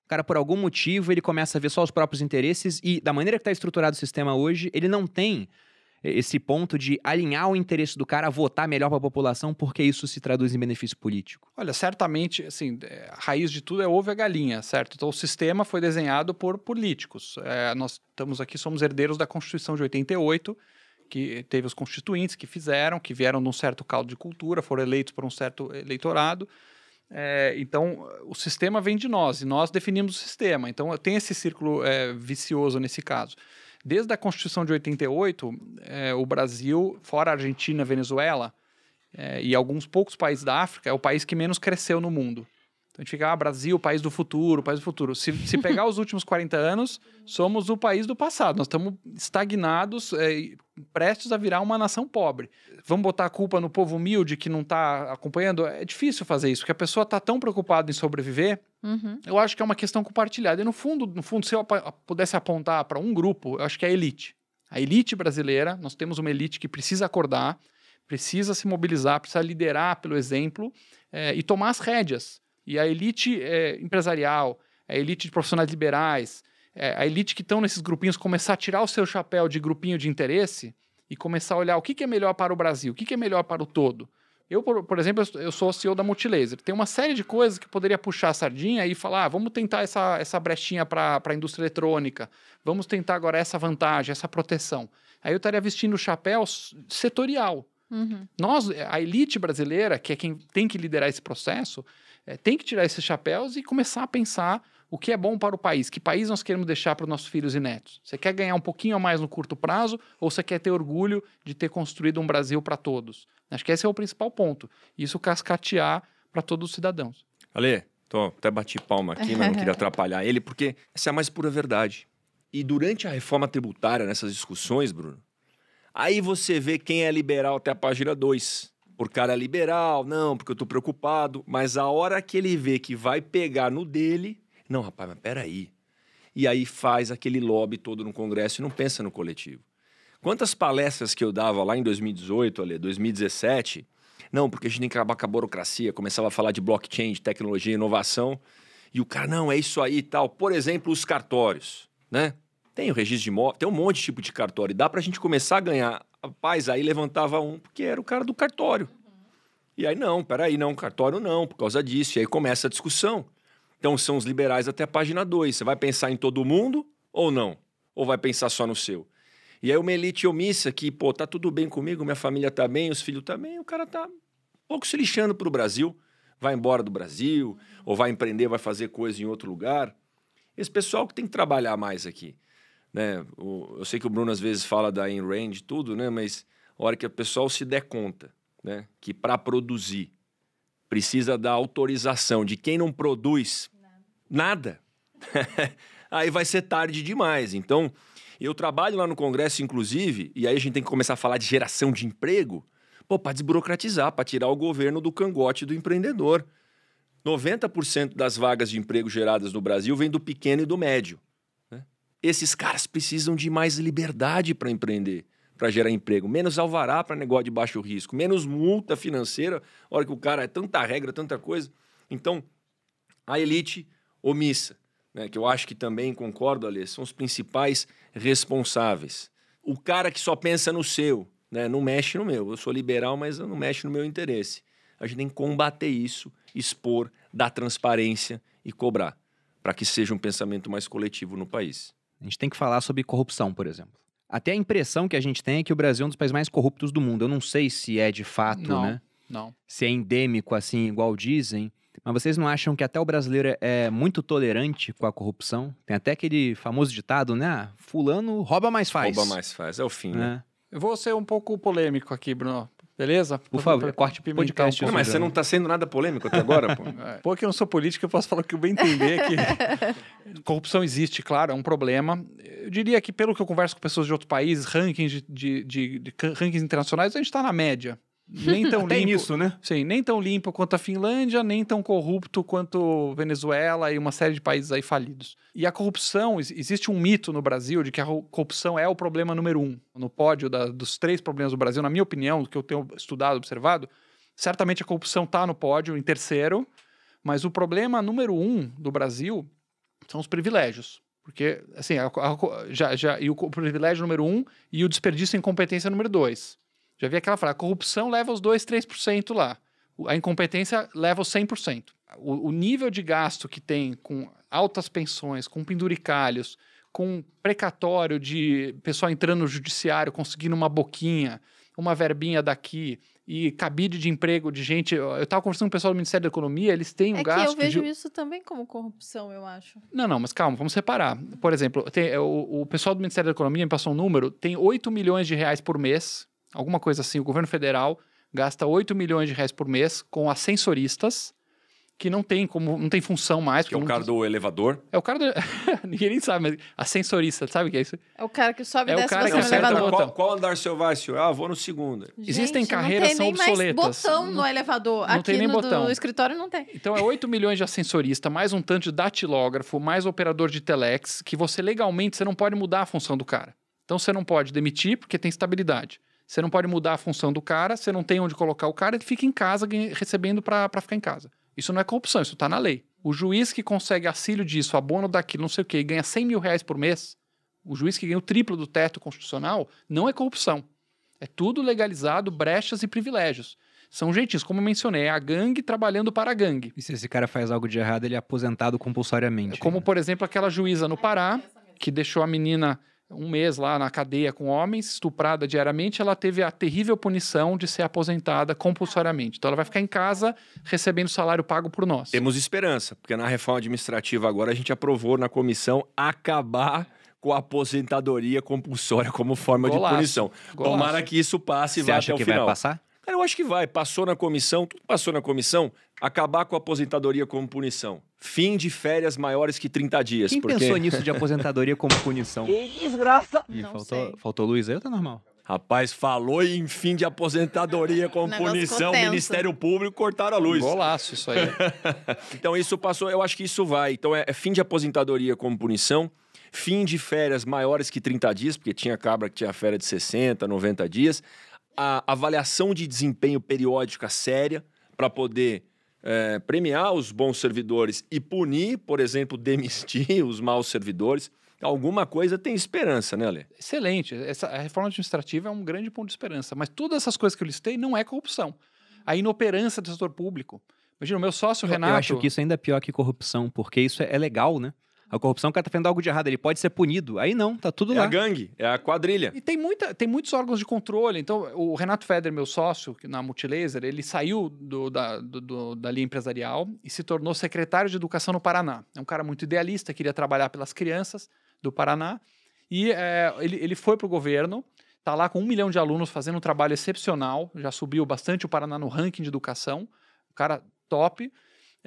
o cara, por algum motivo, ele começa a ver só os próprios interesses e, da maneira que está estruturado o sistema hoje, ele não tem esse ponto de alinhar o interesse do cara a votar melhor para a população, porque isso se traduz em benefício político. Olha, certamente, assim, é, a raiz de tudo é ovo e a galinha, certo? Então o sistema foi desenhado por políticos. É, nós estamos aqui, somos herdeiros da Constituição de 88, que teve os constituintes que fizeram, que vieram de um certo caldo de cultura, foram eleitos por um certo eleitorado. É, então, o sistema vem de nós e nós definimos o sistema. Então, tem esse círculo é, vicioso nesse caso. Desde a Constituição de 88, é, o Brasil, fora a Argentina Venezuela, é, e alguns poucos países da África, é o país que menos cresceu no mundo. Então a gente fica, ah, Brasil, país do futuro, país do futuro. Se, se pegar os últimos 40 anos, somos o país do passado. Nós estamos estagnados, é, prestes a virar uma nação pobre. Vamos botar a culpa no povo humilde que não está acompanhando? É difícil fazer isso, porque a pessoa está tão preocupada em sobreviver. Uhum. Eu acho que é uma questão compartilhada. E no fundo, no fundo, se eu pudesse apontar para um grupo, eu acho que é a elite. A elite brasileira, nós temos uma elite que precisa acordar, precisa se mobilizar, precisa liderar pelo exemplo é, e tomar as rédeas. E a elite é, empresarial, a elite de profissionais liberais, é, a elite que estão nesses grupinhos começar a tirar o seu chapéu de grupinho de interesse e começar a olhar o que, que é melhor para o Brasil, o que, que é melhor para o todo. Eu, por, por, exemplo, eu sou CEO da Multilaser. Tem uma série de coisas que poderia puxar a sardinha e falar: ah, vamos tentar essa, essa brechinha para a indústria eletrônica, vamos tentar agora essa vantagem, essa proteção. Aí eu estaria vestindo o chapéu setorial. Uhum. Nós, a elite brasileira, que é quem tem que liderar esse processo, é, tem que tirar esses chapéus e começar a pensar o que é bom para o país, que país nós queremos deixar para os nossos filhos e netos. Você quer ganhar um pouquinho a mais no curto prazo ou você quer ter orgulho de ter construído um Brasil para todos? Acho que esse é o principal ponto. Isso cascatear para todos os cidadãos. Ale, tô, até bati palma aqui, mas não queria (laughs) atrapalhar ele, porque essa é a mais pura verdade. E durante a reforma tributária, nessas discussões, Bruno, aí você vê quem é liberal até a página 2 por cara liberal, não, porque eu tô preocupado. Mas a hora que ele vê que vai pegar no dele, não, rapaz, mas peraí. E aí faz aquele lobby todo no Congresso e não pensa no coletivo. Quantas palestras que eu dava lá em 2018, ali, 2017, não, porque a gente tem que acabar com a burocracia, começava a falar de blockchain, de tecnologia, inovação, e o cara, não, é isso aí e tal. Por exemplo, os cartórios, né? Tem o registro de imóvel, tem um monte de tipo de cartório. Dá para a gente começar a ganhar. Rapaz, aí levantava um, porque era o cara do cartório. Uhum. E aí, não, peraí, não, cartório não, por causa disso. E aí começa a discussão. Então, são os liberais até a página 2. Você vai pensar em todo mundo ou não? Ou vai pensar só no seu? E aí, uma elite omissa que, pô, tá tudo bem comigo, minha família tá bem, os filhos tá o cara tá um pouco se lixando pro Brasil, vai embora do Brasil, ou vai empreender, vai fazer coisa em outro lugar. Esse pessoal que tem que trabalhar mais aqui né? O, eu sei que o Bruno às vezes fala da Rand tudo, né? Mas a hora que o pessoal se der conta, né? Que para produzir precisa da autorização de quem não produz nada, (laughs) aí vai ser tarde demais. Então, eu trabalho lá no Congresso, inclusive, e aí a gente tem que começar a falar de geração de emprego, pô, para desburocratizar, para tirar o governo do cangote do empreendedor. 90% das vagas de emprego geradas no Brasil vem do pequeno e do médio. Esses caras precisam de mais liberdade para empreender, para gerar emprego, menos alvará para negócio de baixo risco, menos multa financeira, hora que o cara é tanta regra, tanta coisa. Então, a elite omissa, né, que eu acho que também concordo, Alê, são os principais responsáveis. O cara que só pensa no seu, né, não mexe no meu. Eu sou liberal, mas não mexe no meu interesse. A gente tem que combater isso, expor, dar transparência e cobrar, para que seja um pensamento mais coletivo no país. A gente tem que falar sobre corrupção, por exemplo. Até a impressão que a gente tem é que o Brasil é um dos países mais corruptos do mundo. Eu não sei se é de fato, não, né? Não. Se é endêmico, assim, igual dizem. Mas vocês não acham que até o brasileiro é muito tolerante com a corrupção? Tem até aquele famoso ditado, né? Ah, fulano rouba mais faz. Rouba mais faz, é o fim, né? É. Eu vou ser um pouco polêmico aqui, Bruno. Beleza? Por favor, corte podcast. Não, mas você não está sendo nada polêmico até agora, pô. (laughs) É. Pô, que eu não sou político, eu posso falar o que eu bem entender que (laughs) corrupção existe, claro, é um problema. Eu diria que, pelo que eu converso com pessoas de outros países, rankings, de, de, de rankings internacionais, a gente está na média. Nem tão (laughs) limpo. isso, né? Sim, nem tão limpo quanto a Finlândia, nem tão corrupto quanto Venezuela e uma série de países aí falidos. E a corrupção, existe um mito no Brasil de que a corrupção é o problema número um. No pódio da, dos três problemas do Brasil, na minha opinião, do que eu tenho estudado, observado, certamente a corrupção está no pódio, em terceiro, mas o problema número um do Brasil são os privilégios. Porque, assim, a, a, já, já, e o privilégio número um e o desperdício em competência número dois. Já vi aquela frase, a corrupção leva os 2, 3% lá. A incompetência leva os 100%. O, o nível de gasto que tem com altas pensões, com penduricalhos, com precatório de pessoal entrando no judiciário, conseguindo uma boquinha, uma verbinha daqui e cabide de emprego de gente. Eu estava conversando com o pessoal do Ministério da Economia, eles têm um é gasto. que eu vejo de... isso também como corrupção, eu acho. Não, não, mas calma, vamos separar. Por exemplo, tem, o, o pessoal do Ministério da Economia me passou um número, tem 8 milhões de reais por mês, alguma coisa assim, o governo federal gasta 8 milhões de reais por mês com ascensoristas que não tem como não tem função mais. Que é o não- cara do elevador. É o cara do... (laughs) Ninguém nem sabe, mas ascensorista, sabe o que é isso? É o cara que sobe e É o desce cara você que acerta elevador. o qual, qual andar seu vai, senhor? Ah, vou no segundo. Existem Gente, carreiras não tem são nem obsoletas. Mais botão no elevador. não Aqui tem nem no botão. do escritório não tem. Então é 8 milhões de ascensorista, mais um tanto de datilógrafo, mais operador de telex, que você legalmente você não pode mudar a função do cara. Então você não pode demitir porque tem estabilidade. Você não pode mudar a função do cara, você não tem onde colocar o cara, ele fica em casa recebendo para ficar em casa. Isso não é corrupção, isso está na lei. O juiz que consegue auxílio disso, abono daquilo, não sei o quê, e ganha 100 mil reais por mês, o juiz que ganha o triplo do teto constitucional, não é corrupção. É tudo legalizado, brechas e privilégios. São jeitinhos, como eu mencionei, é a gangue trabalhando para a gangue. E se esse cara faz algo de errado, ele é aposentado compulsoriamente. Como, por exemplo, aquela juíza no Pará, que deixou a menina um mês lá na cadeia com homens, estuprada diariamente, ela teve a terrível punição de ser aposentada compulsoriamente. Então ela vai ficar em casa recebendo salário pago por nós. Temos esperança, porque na reforma administrativa agora a gente aprovou na comissão acabar com a aposentadoria compulsória como forma Golaço, de punição. golaço. Tomara que isso passe e Você vá acha até o que final. vai passar? Cara, eu acho que vai. Passou na comissão, tudo passou na comissão. Acabar com a aposentadoria como punição. Fim de férias maiores que 30 dias. Quem porque... pensou nisso de (laughs) aposentadoria como punição? Que desgraça! Ih, Não faltou, sei. faltou luz aí ou tá normal? Rapaz, falou em fim de aposentadoria (laughs) negócio punição. Ministério Público cortaram a luz. Golaço isso aí. (laughs) Então isso passou, eu acho que isso vai. Então é, é fim de aposentadoria como punição, fim de férias maiores que 30 dias, porque tinha cabra que tinha férias de 60, 90 dias, a avaliação de desempenho periódica séria para poder é, premiar os bons servidores e punir, por exemplo, demitir os maus servidores. Alguma coisa tem esperança, né, Lê? Excelente. Essa, a reforma administrativa é um grande ponto de esperança. Mas todas essas coisas que eu listei não é corrupção. A inoperância do setor público. Imagina, o meu sócio, Eu- Renato. Eu acho que isso ainda é pior que corrupção, porque isso é, é legal, né? A corrupção, o cara tá fazendo algo de errado, ele pode ser punido. Aí não, tá tudo É lá. a gangue, é a quadrilha. E tem, muita, tem muitos órgãos de controle. Então, o Renato Feder, meu sócio que na Multilaser, ele saiu do, da, do- do- da linha empresarial e se tornou secretário de Educação no Paraná. É um cara muito idealista, queria trabalhar pelas crianças do Paraná. E é, ele, ele foi para o governo, está lá com um milhão de alunos fazendo um trabalho excepcional, já subiu bastante o Paraná no ranking de educação. Um cara top.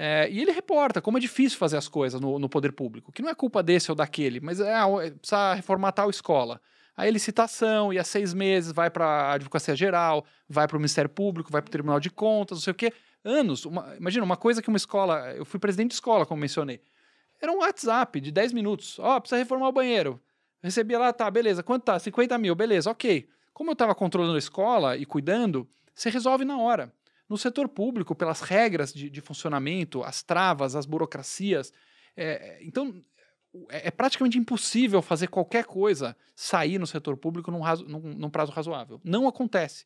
É, e ele reporta como é difícil fazer as coisas no, no poder público, que não é culpa desse ou daquele, mas é, ah, precisa reformar tal escola. Aí ele citação, e há seis meses vai para a Advocacia Geral, vai para o Ministério Público, vai para o Tribunal de Contas, não sei o quê. Anos. Uma- imagina, uma coisa que uma escola. Eu fui presidente de escola, como mencionei. Era um WhatsApp de 10 minutos. Ó, precisa reformar o banheiro. Recebia lá, tá, beleza. Quanto tá? 50 mil, beleza, ok. Como eu estava controlando a escola e cuidando, você resolve na hora. No setor público, pelas regras de, de funcionamento, as travas, as burocracias. é, então, é, é praticamente impossível fazer qualquer coisa sair no setor público num, razo- num- num prazo razoável. Não acontece.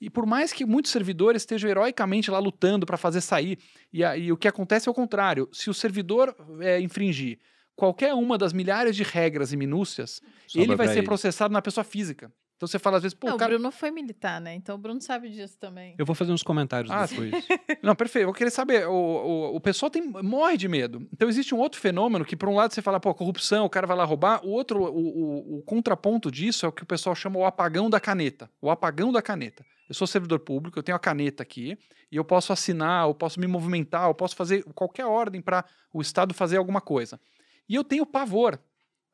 E por mais que muitos servidores estejam heroicamente lá lutando para fazer sair, e, e o que acontece é o contrário. Se o servidor é, infringir qualquer uma das milhares de regras e minúcias, Sobra ele vai ser ele. processado na pessoa física. Então você fala às vezes, pô, Não, o o cara. Bruno foi militar, né? Então o Bruno sabe disso também. Eu vou fazer uns comentários Ah, depois. Não, perfeito. Eu querer saber. O, o, o pessoal tem, morre de medo. Então existe um outro fenômeno que, por um lado, você fala, pô, corrupção, o cara vai lá roubar. O outro, o, o, o contraponto disso é o que o pessoal chama o apagão da caneta. O apagão da caneta. Eu sou servidor público, eu tenho a caneta aqui, e eu posso assinar, eu posso me movimentar, eu posso fazer qualquer ordem para o Estado fazer alguma coisa. E eu tenho pavor.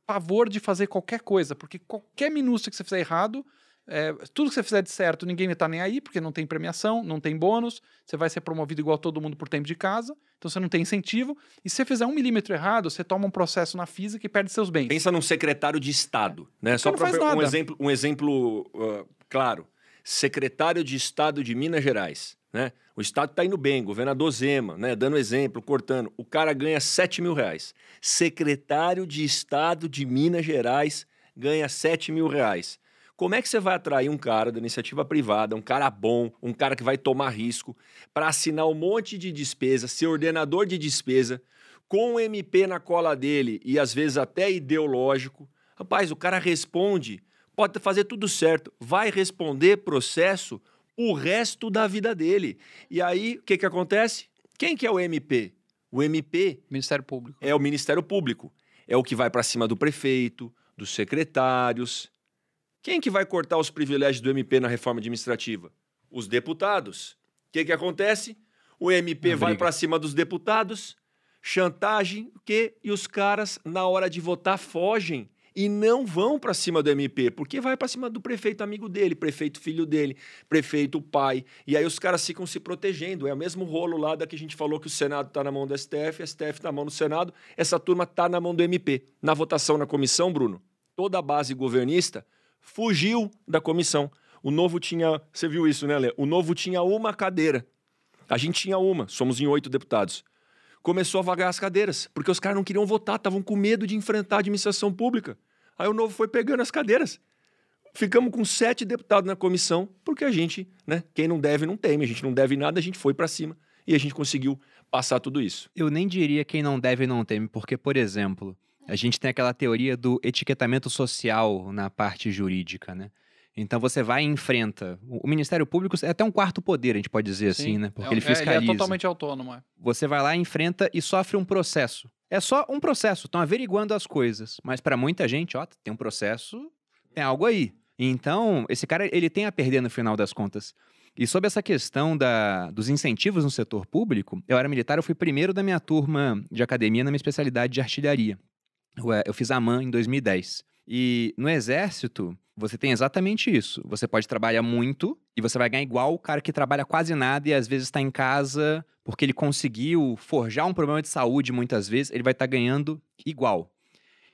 Pavor de fazer qualquer coisa, porque qualquer minúcia que você fizer errado, é, tudo que você fizer de certo, ninguém vai estar nem aí, porque não tem premiação, não tem bônus, você vai ser promovido igual todo mundo por tempo de casa, então você não tem incentivo. E se você fizer um milímetro errado, você toma um processo na física e perde seus bens. Pensa num secretário de Estado, né? Só para um exemplo, um exemplo uh, claro. Secretário de Estado de Minas Gerais, né? O Estado está indo bem, governador Zema, né? Dando exemplo, cortando. O cara ganha 7 mil reais. Secretário de Estado de Minas Gerais ganha 7 mil reais. Como é que você vai atrair um cara da iniciativa privada, um cara bom, um cara que vai tomar risco, para assinar um monte de despesa, ser ordenador de despesa, com o MP na cola dele e às vezes até ideológico? Rapaz, o cara responde, pode fazer tudo certo, vai responder processo o resto da vida dele. E aí, o que, que acontece? Quem que é o MP? O MP Ministério Público. é o Ministério Público. É o que vai para cima do prefeito, dos secretários. Quem que vai cortar os privilégios do MP na reforma administrativa? Os deputados. O que, que acontece? O MP Uma vai para cima dos deputados, chantagem, o quê? E os caras, na hora de votar, fogem e não vão para cima do MP, porque vai para cima do prefeito amigo dele, prefeito filho dele, prefeito pai. E aí os caras ficam se protegendo. É o mesmo rolo lá da que a gente falou que o Senado está na mão do STF, STF na mão do Senado, essa turma está na mão do MP. Na votação na comissão, Bruno, toda a base governista fugiu da comissão. O novo tinha, você viu isso, né, Lê? O novo tinha uma cadeira. A gente tinha uma, somos em oito deputados. Começou a vagar as cadeiras, porque os caras não queriam votar, estavam com medo de enfrentar a administração pública. Aí o novo foi pegando as cadeiras. Ficamos com sete deputados na comissão, porque a gente, né, quem não deve não teme, a gente não deve nada, a gente foi para cima e a gente conseguiu passar tudo isso. Eu nem diria quem não deve não teme, porque, por exemplo, a gente tem aquela teoria do etiquetamento social na parte jurídica, né? Então você vai e enfrenta. O Ministério Público é até um quarto poder, a gente pode dizer assim, né? Porque É, ele é, fiscaliza. Ele é totalmente autônomo. é. Você vai lá, enfrenta e sofre um processo. É só um processo, estão averiguando as coisas. Mas para muita gente, ó, tem um processo, tem algo aí. Então, esse cara, ele tem a perder no final das contas. E sobre essa questão da, dos incentivos no setor público, eu era militar, eu fui primeiro da minha turma de academia na minha especialidade de artilharia. Eu, eu fiz a MAN em 2010. E no exército, você tem exatamente isso. Você pode trabalhar muito e você vai ganhar igual o cara que trabalha quase nada e às vezes está em casa porque ele conseguiu forjar um problema de saúde muitas vezes, ele vai estar ganhando igual.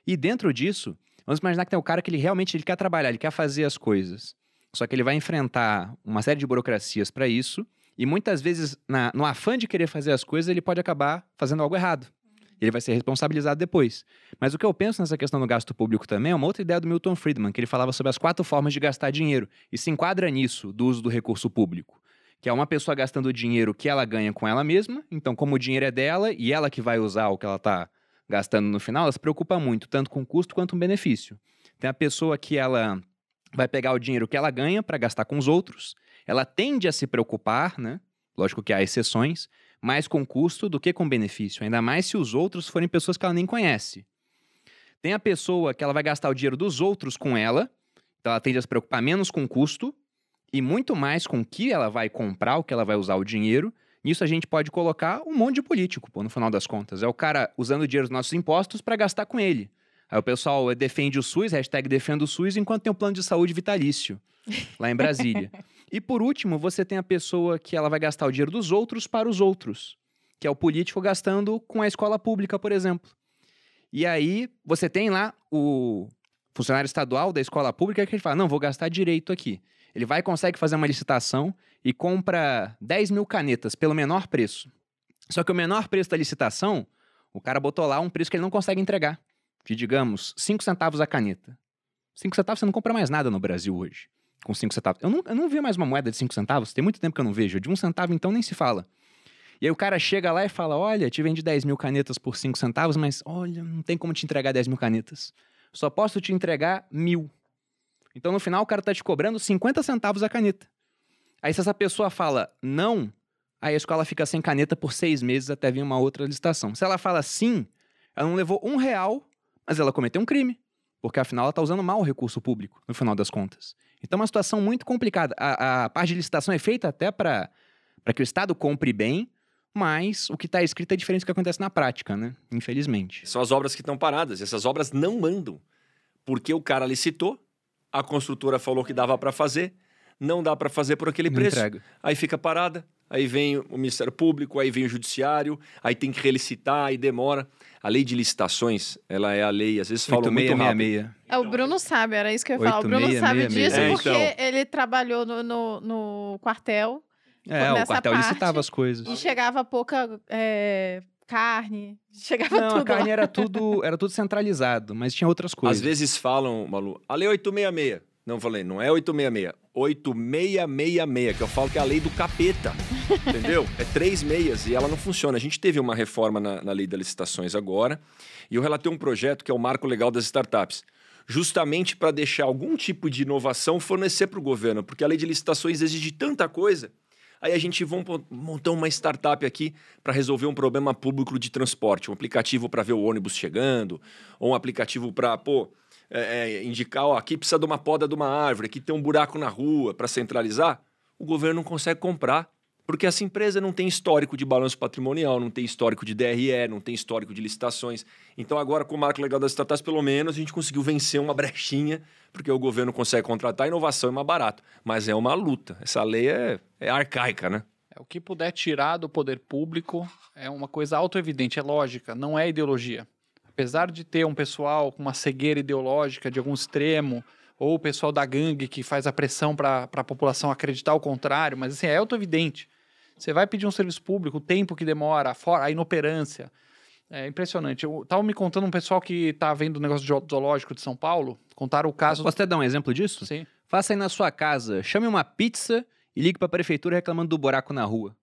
E dentro disso, vamos imaginar que tem o cara que ele realmente ele quer trabalhar, ele quer fazer as coisas. Só que ele vai enfrentar uma série de burocracias para isso e muitas vezes, na- no afã de querer fazer as coisas, ele pode acabar fazendo algo errado. Ele vai ser responsabilizado depois. Mas o que eu penso nessa questão do gasto público também é uma outra ideia do Milton Friedman, que ele falava sobre as quatro formas de gastar dinheiro. E se enquadra nisso, do uso do recurso público. Que é uma pessoa gastando o dinheiro que ela ganha com ela mesma, então, como o dinheiro é dela e ela que vai usar o que ela está gastando no final, ela se preocupa muito, tanto com custo quanto com benefício. Tem a pessoa que ela vai pegar o dinheiro que ela ganha para gastar com os outros, ela tende a se preocupar, né? Lógico que há exceções, mais com custo do que com benefício, ainda mais se os outros forem pessoas que ela nem conhece. Tem a pessoa que ela vai gastar o dinheiro dos outros com ela, então ela tende a se preocupar menos com custo e muito mais com o que ela vai comprar, o que ela vai usar o dinheiro. Nisso a gente pode colocar um monte de político, pô, no final das contas. É o cara usando o dinheiro dos nossos impostos para gastar com ele. Aí o pessoal eh, defende o SUS, hashtag defenda o SUS, enquanto tem um plano de saúde vitalício lá em Brasília. (laughs) e por último, você tem a pessoa que ela vai gastar o dinheiro dos outros para os outros, que é o político gastando com a escola pública, por exemplo. E aí você tem lá o funcionário estadual da escola pública que ele fala: não, vou gastar direito aqui. Ele vai consegue fazer uma licitação e compra 10 mil canetas pelo menor preço. Só que o menor preço da licitação, o cara botou lá um preço que ele não consegue entregar. De, digamos, 5 centavos a caneta. 5 centavos você não compra mais nada no Brasil hoje. Com 5 centavos. Eu não, eu não vi mais uma moeda de 5 centavos. Tem muito tempo que eu não vejo. De um centavo, então, nem se fala. E aí o cara chega lá e fala: Olha, te vendi 10 mil canetas por 5 centavos, mas olha, não tem como te entregar 10 mil canetas. Só posso te entregar mil. Então no final o cara tá te cobrando 50 centavos a caneta. Aí se essa pessoa fala não, aí a escola fica sem caneta por seis meses até vir uma outra licitação. Se ela fala sim, ela não levou um real, mas ela cometeu um crime. Porque afinal ela tá usando mal o recurso público, no final das contas. Então é uma situação muito complicada. A, a parte de licitação é feita até para que o Estado compre bem, mas o que está escrito é diferente do que acontece na prática, né? Infelizmente. São as obras que estão paradas. Essas obras não andam. Porque o cara licitou, a construtora falou que dava para fazer, não dá para fazer por aquele Não preço. entrega. Aí fica parada, aí vem o Ministério Público, aí vem o Judiciário, aí tem que relicitar, aí demora. A lei de licitações, ela é a lei, às vezes falam muito rápido. 8666. É, o Bruno sabe, era isso que eu ia falar. O Bruno 8666. sabe disso É, porque então. ele trabalhou no, no, no quartel É, o quartel parte- licitava as coisas. e chegava pouca é, carne, (laughs) chegava Não, tudo a carne lá. era tudo, era tudo centralizado, mas tinha outras coisas. Às vezes falam, Malu, a lei 866. Não, falei, não é 866. 8666, que eu falo que é a lei do capeta. (laughs) entendeu? É três meias e ela não funciona. A gente teve uma reforma na, na lei das licitações agora e eu relatei um projeto que é o Marco Legal das Startups. Justamente para deixar algum tipo de inovação fornecer para o governo, porque a lei de licitações exige tanta coisa. Aí a gente vai montar uma startup aqui para resolver um problema público de transporte, um aplicativo para ver o ônibus chegando, ou um aplicativo para, pô, é, é, indicar, ó, aqui precisa de uma poda de uma árvore, aqui tem um buraco na rua para centralizar, o governo não consegue comprar. Porque essa empresa não tem histórico de balanço patrimonial, não tem histórico de DRE, não tem histórico de licitações. Então, agora, com o marco legal das startups, pelo menos a gente conseguiu vencer uma brechinha, porque o governo consegue contratar, a inovação é mais barato. Mas é uma luta. Essa lei é, é arcaica, né? É, o que puder tirar do poder público é uma coisa autoevidente, é lógica, não é ideologia apesar de ter um pessoal com uma cegueira ideológica de algum extremo, ou o pessoal da gangue que faz a pressão para a população acreditar o contrário, mas assim, é auto-evidente. Você vai pedir um serviço público, o tempo que demora, a, a inoperância. É impressionante. Eu tava me contando um pessoal que tá vendo o negócio de zoológico de São Paulo, contaram o caso. Posso até dar um exemplo disso? Sim. Faça aí na sua casa, chame uma pizza e ligue para a prefeitura reclamando do buraco na rua.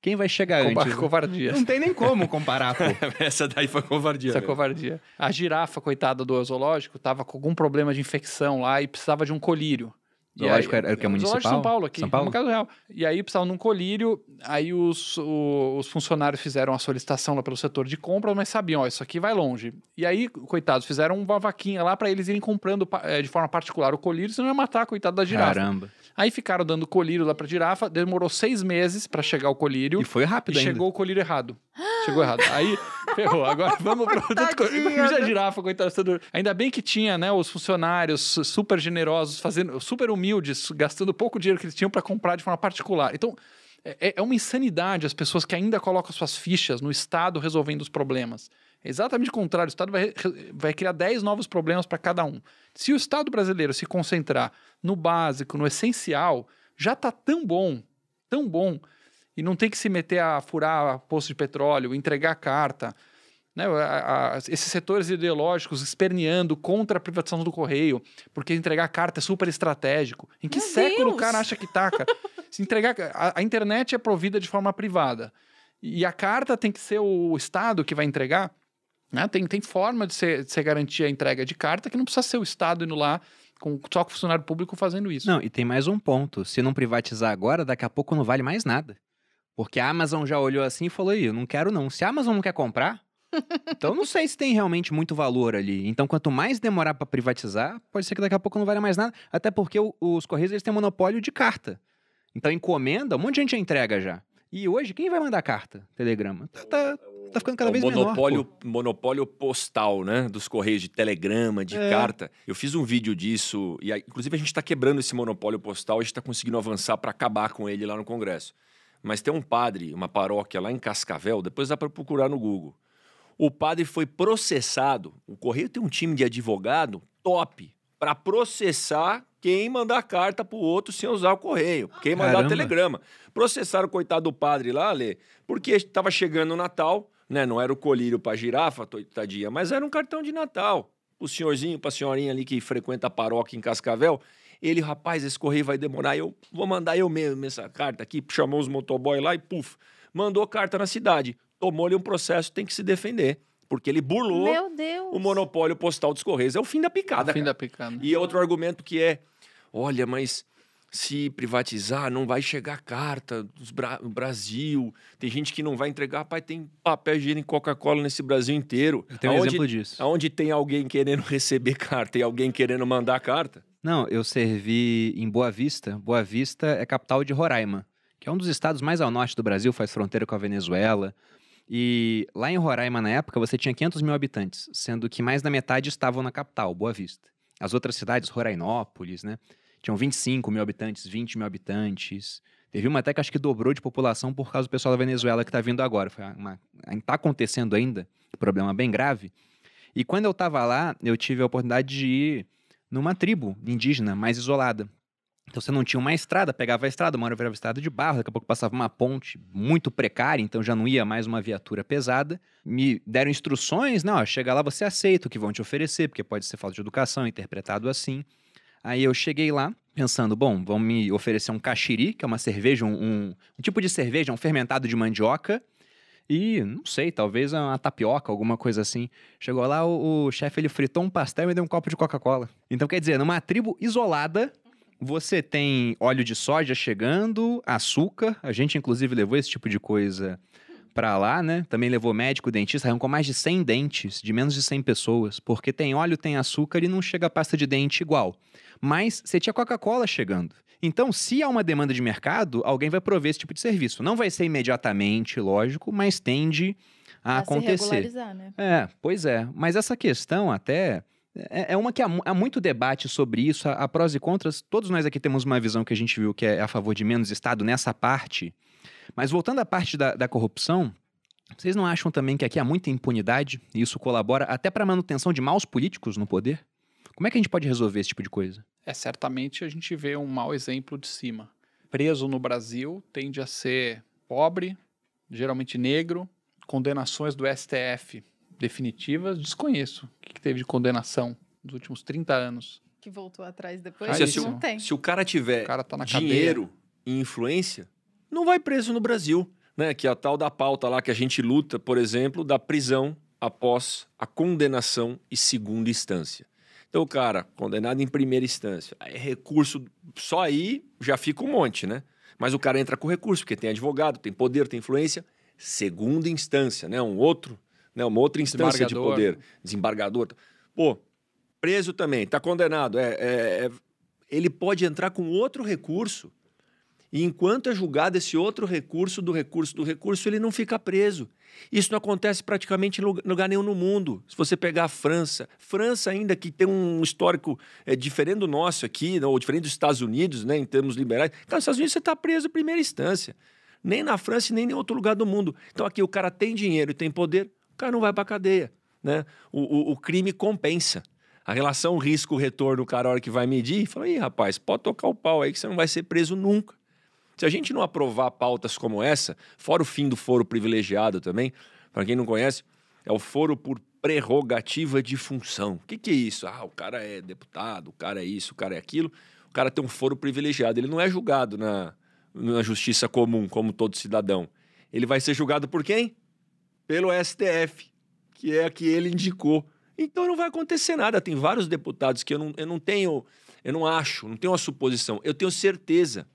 Quem vai chegar Cobar antes? Covardia. Não tem nem como comparar, pô. (laughs) Essa daí foi covardia. Essa é covardia. A girafa, coitada do zoológico, tava com algum problema de infecção lá e precisava de um colírio. E Zoológico aí- era- era o que é Zoológico municipal? de São Paulo aqui, São Paulo? no caso real. E aí precisava de um colírio, aí os, o- os funcionários fizeram a solicitação lá pelo setor de compras, mas sabiam, ó, isso aqui vai longe. E aí, coitados, fizeram uma vaquinha lá para eles irem comprando eh, de forma particular o colírio, senão ia matar, coitado da girafa. Caramba. Aí ficaram dando colírio lá pra girafa, demorou seis meses para chegar o colírio. E foi E rápido ainda. chegou o colírio errado. Chegou errado. Aí, (gasps) ferrou. Agora vamos pro outro co- Imagina a girafa, coitada. sendo- Ainda bem que tinha, né, os funcionários su- super generosos, fazendo, super humildes, gastando pouco dinheiro que eles tinham para comprar de forma particular. Então, é, é uma insanidade as pessoas que ainda colocam suas fichas no Estado resolvendo os problemas. É exatamente o contrário. O Estado vai, vai criar 10 novos problemas para cada um. Se o Estado brasileiro se concentrar no básico, no essencial, já está tão bom, tão bom, e não tem que se meter a furar poço de petróleo, entregar carta. Né, a- a- esses setores ideológicos esperneando contra a privatização do correio, porque entregar carta é super estratégico. Em que Meu século Deus! o cara acha que tá, cara? (laughs) Se entregar. A, a internet é provida de forma privada. E a carta tem que ser o Estado que vai entregar. Né? Tem, tem forma de ser, de ser garantir a entrega de carta que não precisa ser o Estado indo lá com, só com o funcionário público fazendo isso. Não, e tem mais um ponto. Se não privatizar agora, daqui a pouco não vale mais nada. Porque a Amazon já olhou assim e falou: "Ih, eu não quero não. Se a Amazon não quer comprar, então não sei se tem realmente muito valor ali. Então, quanto mais demorar para privatizar, pode ser que daqui a pouco não valha mais nada. Até porque o- os Correios eles têm monopólio de carta. Então, encomenda, um monte de gente entrega já. E hoje, quem vai mandar carta? Telegrama. Tá, tá, tá ficando cada É vez monopólio, menor. pô. monopólio postal, né? Dos correios de telegrama, de É. carta. Eu fiz um vídeo disso, e aí, inclusive a gente está quebrando esse monopólio postal, a gente está conseguindo avançar para acabar com ele lá no Congresso. Mas tem um padre, uma paróquia lá em Cascavel, depois dá para procurar no Google. O padre foi processado. O correio tem um time de advogado top para processar quem mandar carta pro outro sem usar o correio, quem mandar Caramba. telegrama. Processaram o coitado do padre lá, Lê, porque estava chegando o Natal, né? Não era o colírio pra girafa, tadinha, mas era um cartão de Natal. O senhorzinho, pra senhorinha ali que frequenta a paróquia em Cascavel, ele, rapaz, esse correio vai demorar, eu vou mandar eu mesmo essa carta aqui, chamou os motoboy lá e puf, mandou carta na cidade. Tomou-lhe um processo, tem que se defender, porque ele burlou Meu Deus. o monopólio postal dos correios. É o fim da picada, Fim cara. da picada. E outro argumento que é, olha, mas se privatizar, não vai chegar carta do Bra Brasil. Tem gente que não vai entregar. Pai, tem papel higiênico Coca-Cola nesse Brasil inteiro. Eu tenho um exemplo disso. Aonde tem alguém querendo receber carta e alguém querendo mandar carta? Não, eu servi em Boa Vista. Boa Vista é capital de Roraima, que é um dos estados mais ao norte do Brasil, faz fronteira com a Venezuela. E lá em Roraima, na época, você tinha 500 mil habitantes, sendo que mais da metade estavam na capital, Boa Vista. As outras cidades, Rorainópolis, né? Tinham 25 mil habitantes, 20 mil habitantes. Teve uma até que acho que dobrou de população por causa do pessoal da Venezuela que está vindo agora. Foi uma, tá acontecendo ainda, problema bem grave. E quando eu estava lá, eu tive a oportunidade de ir numa tribo indígena mais isolada. Então você não tinha uma estrada, pegava a estrada, uma hora virava estrada de barro, daqui a pouco passava uma ponte muito precária, então já não ia mais uma viatura pesada. Me deram instruções, não, chega lá você aceita o que vão te oferecer, porque pode ser falta de educação, interpretado assim. Aí eu cheguei lá, pensando, bom, vão me oferecer um caxiri, que é uma cerveja, um, um, um tipo de cerveja, um fermentado de mandioca. E, não sei, talvez uma tapioca, alguma coisa assim. Chegou lá, o, o chefe ele fritou um pastel e me deu um copo de Coca-Cola. Então, quer dizer, numa tribo isolada, você tem óleo de soja chegando, açúcar. A gente, inclusive, levou esse tipo de coisa pra lá, né? Também levou médico, dentista, arrancou mais de 100 dentes de menos de 100 pessoas, porque tem óleo, tem açúcar e não chega a pasta de dente igual. Mas você tinha Coca-Cola chegando. Então, se há uma demanda de mercado, alguém vai prover esse tipo de serviço. Não vai ser imediatamente, lógico, mas tende a, a acontecer. Se regularizar, né? É, pois é. Mas essa questão até é, é uma que há, muito debate sobre isso, há prós e contras. Todos nós aqui temos uma visão que a gente viu que é a favor de menos Estado nessa parte. Mas voltando à parte da, da corrupção, vocês não acham também que aqui há muita impunidade e isso colabora até para a manutenção de maus políticos no poder? Como é que a gente pode resolver esse tipo de coisa? É, certamente a gente vê um mau exemplo de cima. Preso no Brasil tende a ser pobre, geralmente negro, condenações do STF definitivas, desconheço o que, que teve de condenação nos últimos 30 anos. Que voltou atrás depois? Se, o, não tem. se o cara tiver O cara tá na dinheiro e influência, não vai preso no Brasil. Né? Que é a tal da pauta lá que a gente luta, por exemplo, da prisão após a condenação e segunda instância. Então, o cara, condenado em primeira instância, aí recurso, só aí já fica um monte, né? Mas o cara entra com recurso, porque tem advogado, tem poder, tem influência. Segunda instância, né? Um outro, né? Uma outra instância de poder. Desembargador. Pô, preso também, tá condenado. É, é- é- ele pode entrar com outro recurso. E enquanto é julgado esse outro recurso do recurso do recurso, ele não fica preso. Isso não acontece praticamente em lugar, nenhum no mundo. Se você pegar a França, França ainda que tem um histórico é, diferente do nosso aqui, ou diferente dos Estados Unidos, né, em termos liberais. Cara, nos Estados Unidos você está preso em primeira instância. Nem na França e nem em outro lugar do mundo. Então aqui o cara tem dinheiro e tem poder, cara não vai para cadeia. Né? O, o, o crime compensa. A relação risco-retorno, o cara, a hora que vai medir, fala: ih, rapaz, pode tocar o pau aí que você não vai ser preso nunca. Se a gente não aprovar pautas como essa, fora o fim do foro privilegiado também, para quem não conhece, é o foro por prerrogativa de função. O que, que é isso? Ah, o cara é deputado, o cara é isso, o cara é aquilo. O cara tem um foro privilegiado. Ele não é julgado na, na justiça comum, como todo cidadão. Ele vai ser julgado por quem? Pelo STF, que é a que ele indicou. Então não vai acontecer nada. Tem vários deputados que eu não, eu não tenho, eu não acho, não tenho uma suposição. Eu tenho certeza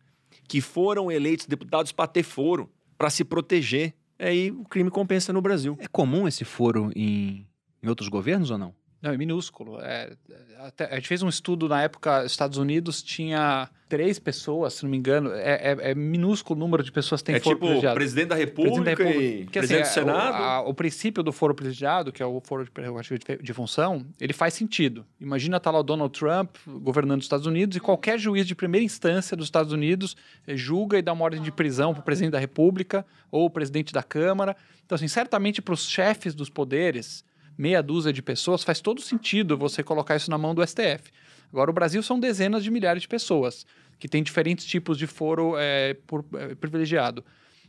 que foram eleitos deputados para ter foro, para se proteger. Aí o crime compensa no Brasil. É comum esse foro em, em outros governos ou não? Não, é minúsculo. É, até- a gente fez um estudo na época, Estados Unidos tinha três pessoas, se não me engano. É, é- é minúsculo o número de pessoas que têm é foro tipo privilegiado. presidente da República, Presidente da República. e Porque, presidente assim, do é, Senado. O, a- o princípio do foro privilegiado, que é o foro de prerrogativa de, de função, ele faz sentido. Imagina tá lá o Donald Trump governando os Estados Unidos e qualquer juiz de primeira instância dos Estados Unidos eh, julga e dá uma ordem de prisão para o presidente da República ou o presidente da Câmara. Então, assim, certamente para os chefes dos poderes, meia dúzia de pessoas, faz todo sentido você colocar isso na mão do STF. Agora, o Brasil são dezenas de milhares de pessoas que têm diferentes tipos de foro eh, por, eh, privilegiado.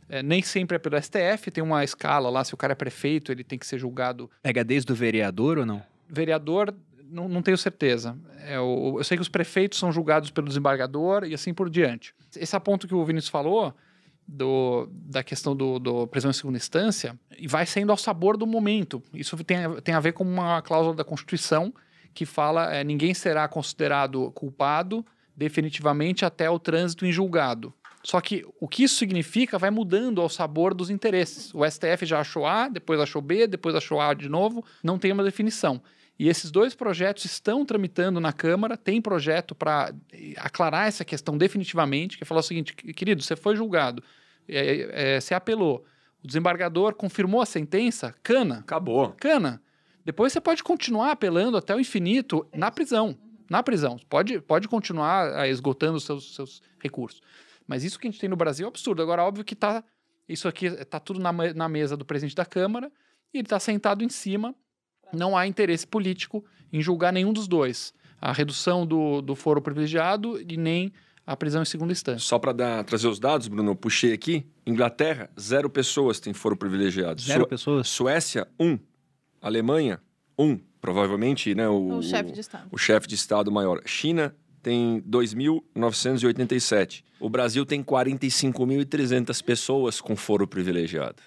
É, nem sempre é pelo STF, tem uma escala lá, se o cara é prefeito, ele tem que ser julgado. Pega desde o vereador ou não? Vereador, não, não tenho certeza. É, o- eu sei que os prefeitos são julgados pelo desembargador e assim por diante. Esse ponto que o Vinícius falou, do, da questão do, do prisão em segunda instância, e vai sendo ao sabor do momento. Isso tem, tem a ver com uma cláusula da Constituição que fala é, ninguém será considerado culpado definitivamente até o trânsito em julgado. Só que o que isso significa vai mudando ao sabor dos interesses. O STF já achou A, depois achou B, depois achou A de novo, não tem uma definição. E esses dois projetos estão tramitando na Câmara, tem projeto para aclarar essa questão definitivamente, que é falar o seguinte, querido, você foi julgado, é, é, você apelou, o desembargador confirmou a sentença, cana, Acabou. cana. Depois você pode continuar apelando até o infinito na prisão. Na prisão. Pode, pode continuar ah, esgotando os seus, seus recursos. Mas isso que a gente tem no Brasil é absurdo. Agora, óbvio que tá, isso aqui está tudo na, na mesa do presidente da Câmara e ele está sentado em cima. Não há interesse político em julgar nenhum dos dois. A redução do, do foro privilegiado e nem a prisão em segunda instância. Só para trazer os dados, Bruno, eu puxei aqui. Inglaterra, zero pessoas têm foro privilegiado. Zero Su- pessoas? Suécia, um. Alemanha, um. Provavelmente, né? O, O chefe de Estado. O chefe de Estado maior. China, tem 2.987. O Brasil tem 45.300 pessoas com foro privilegiado.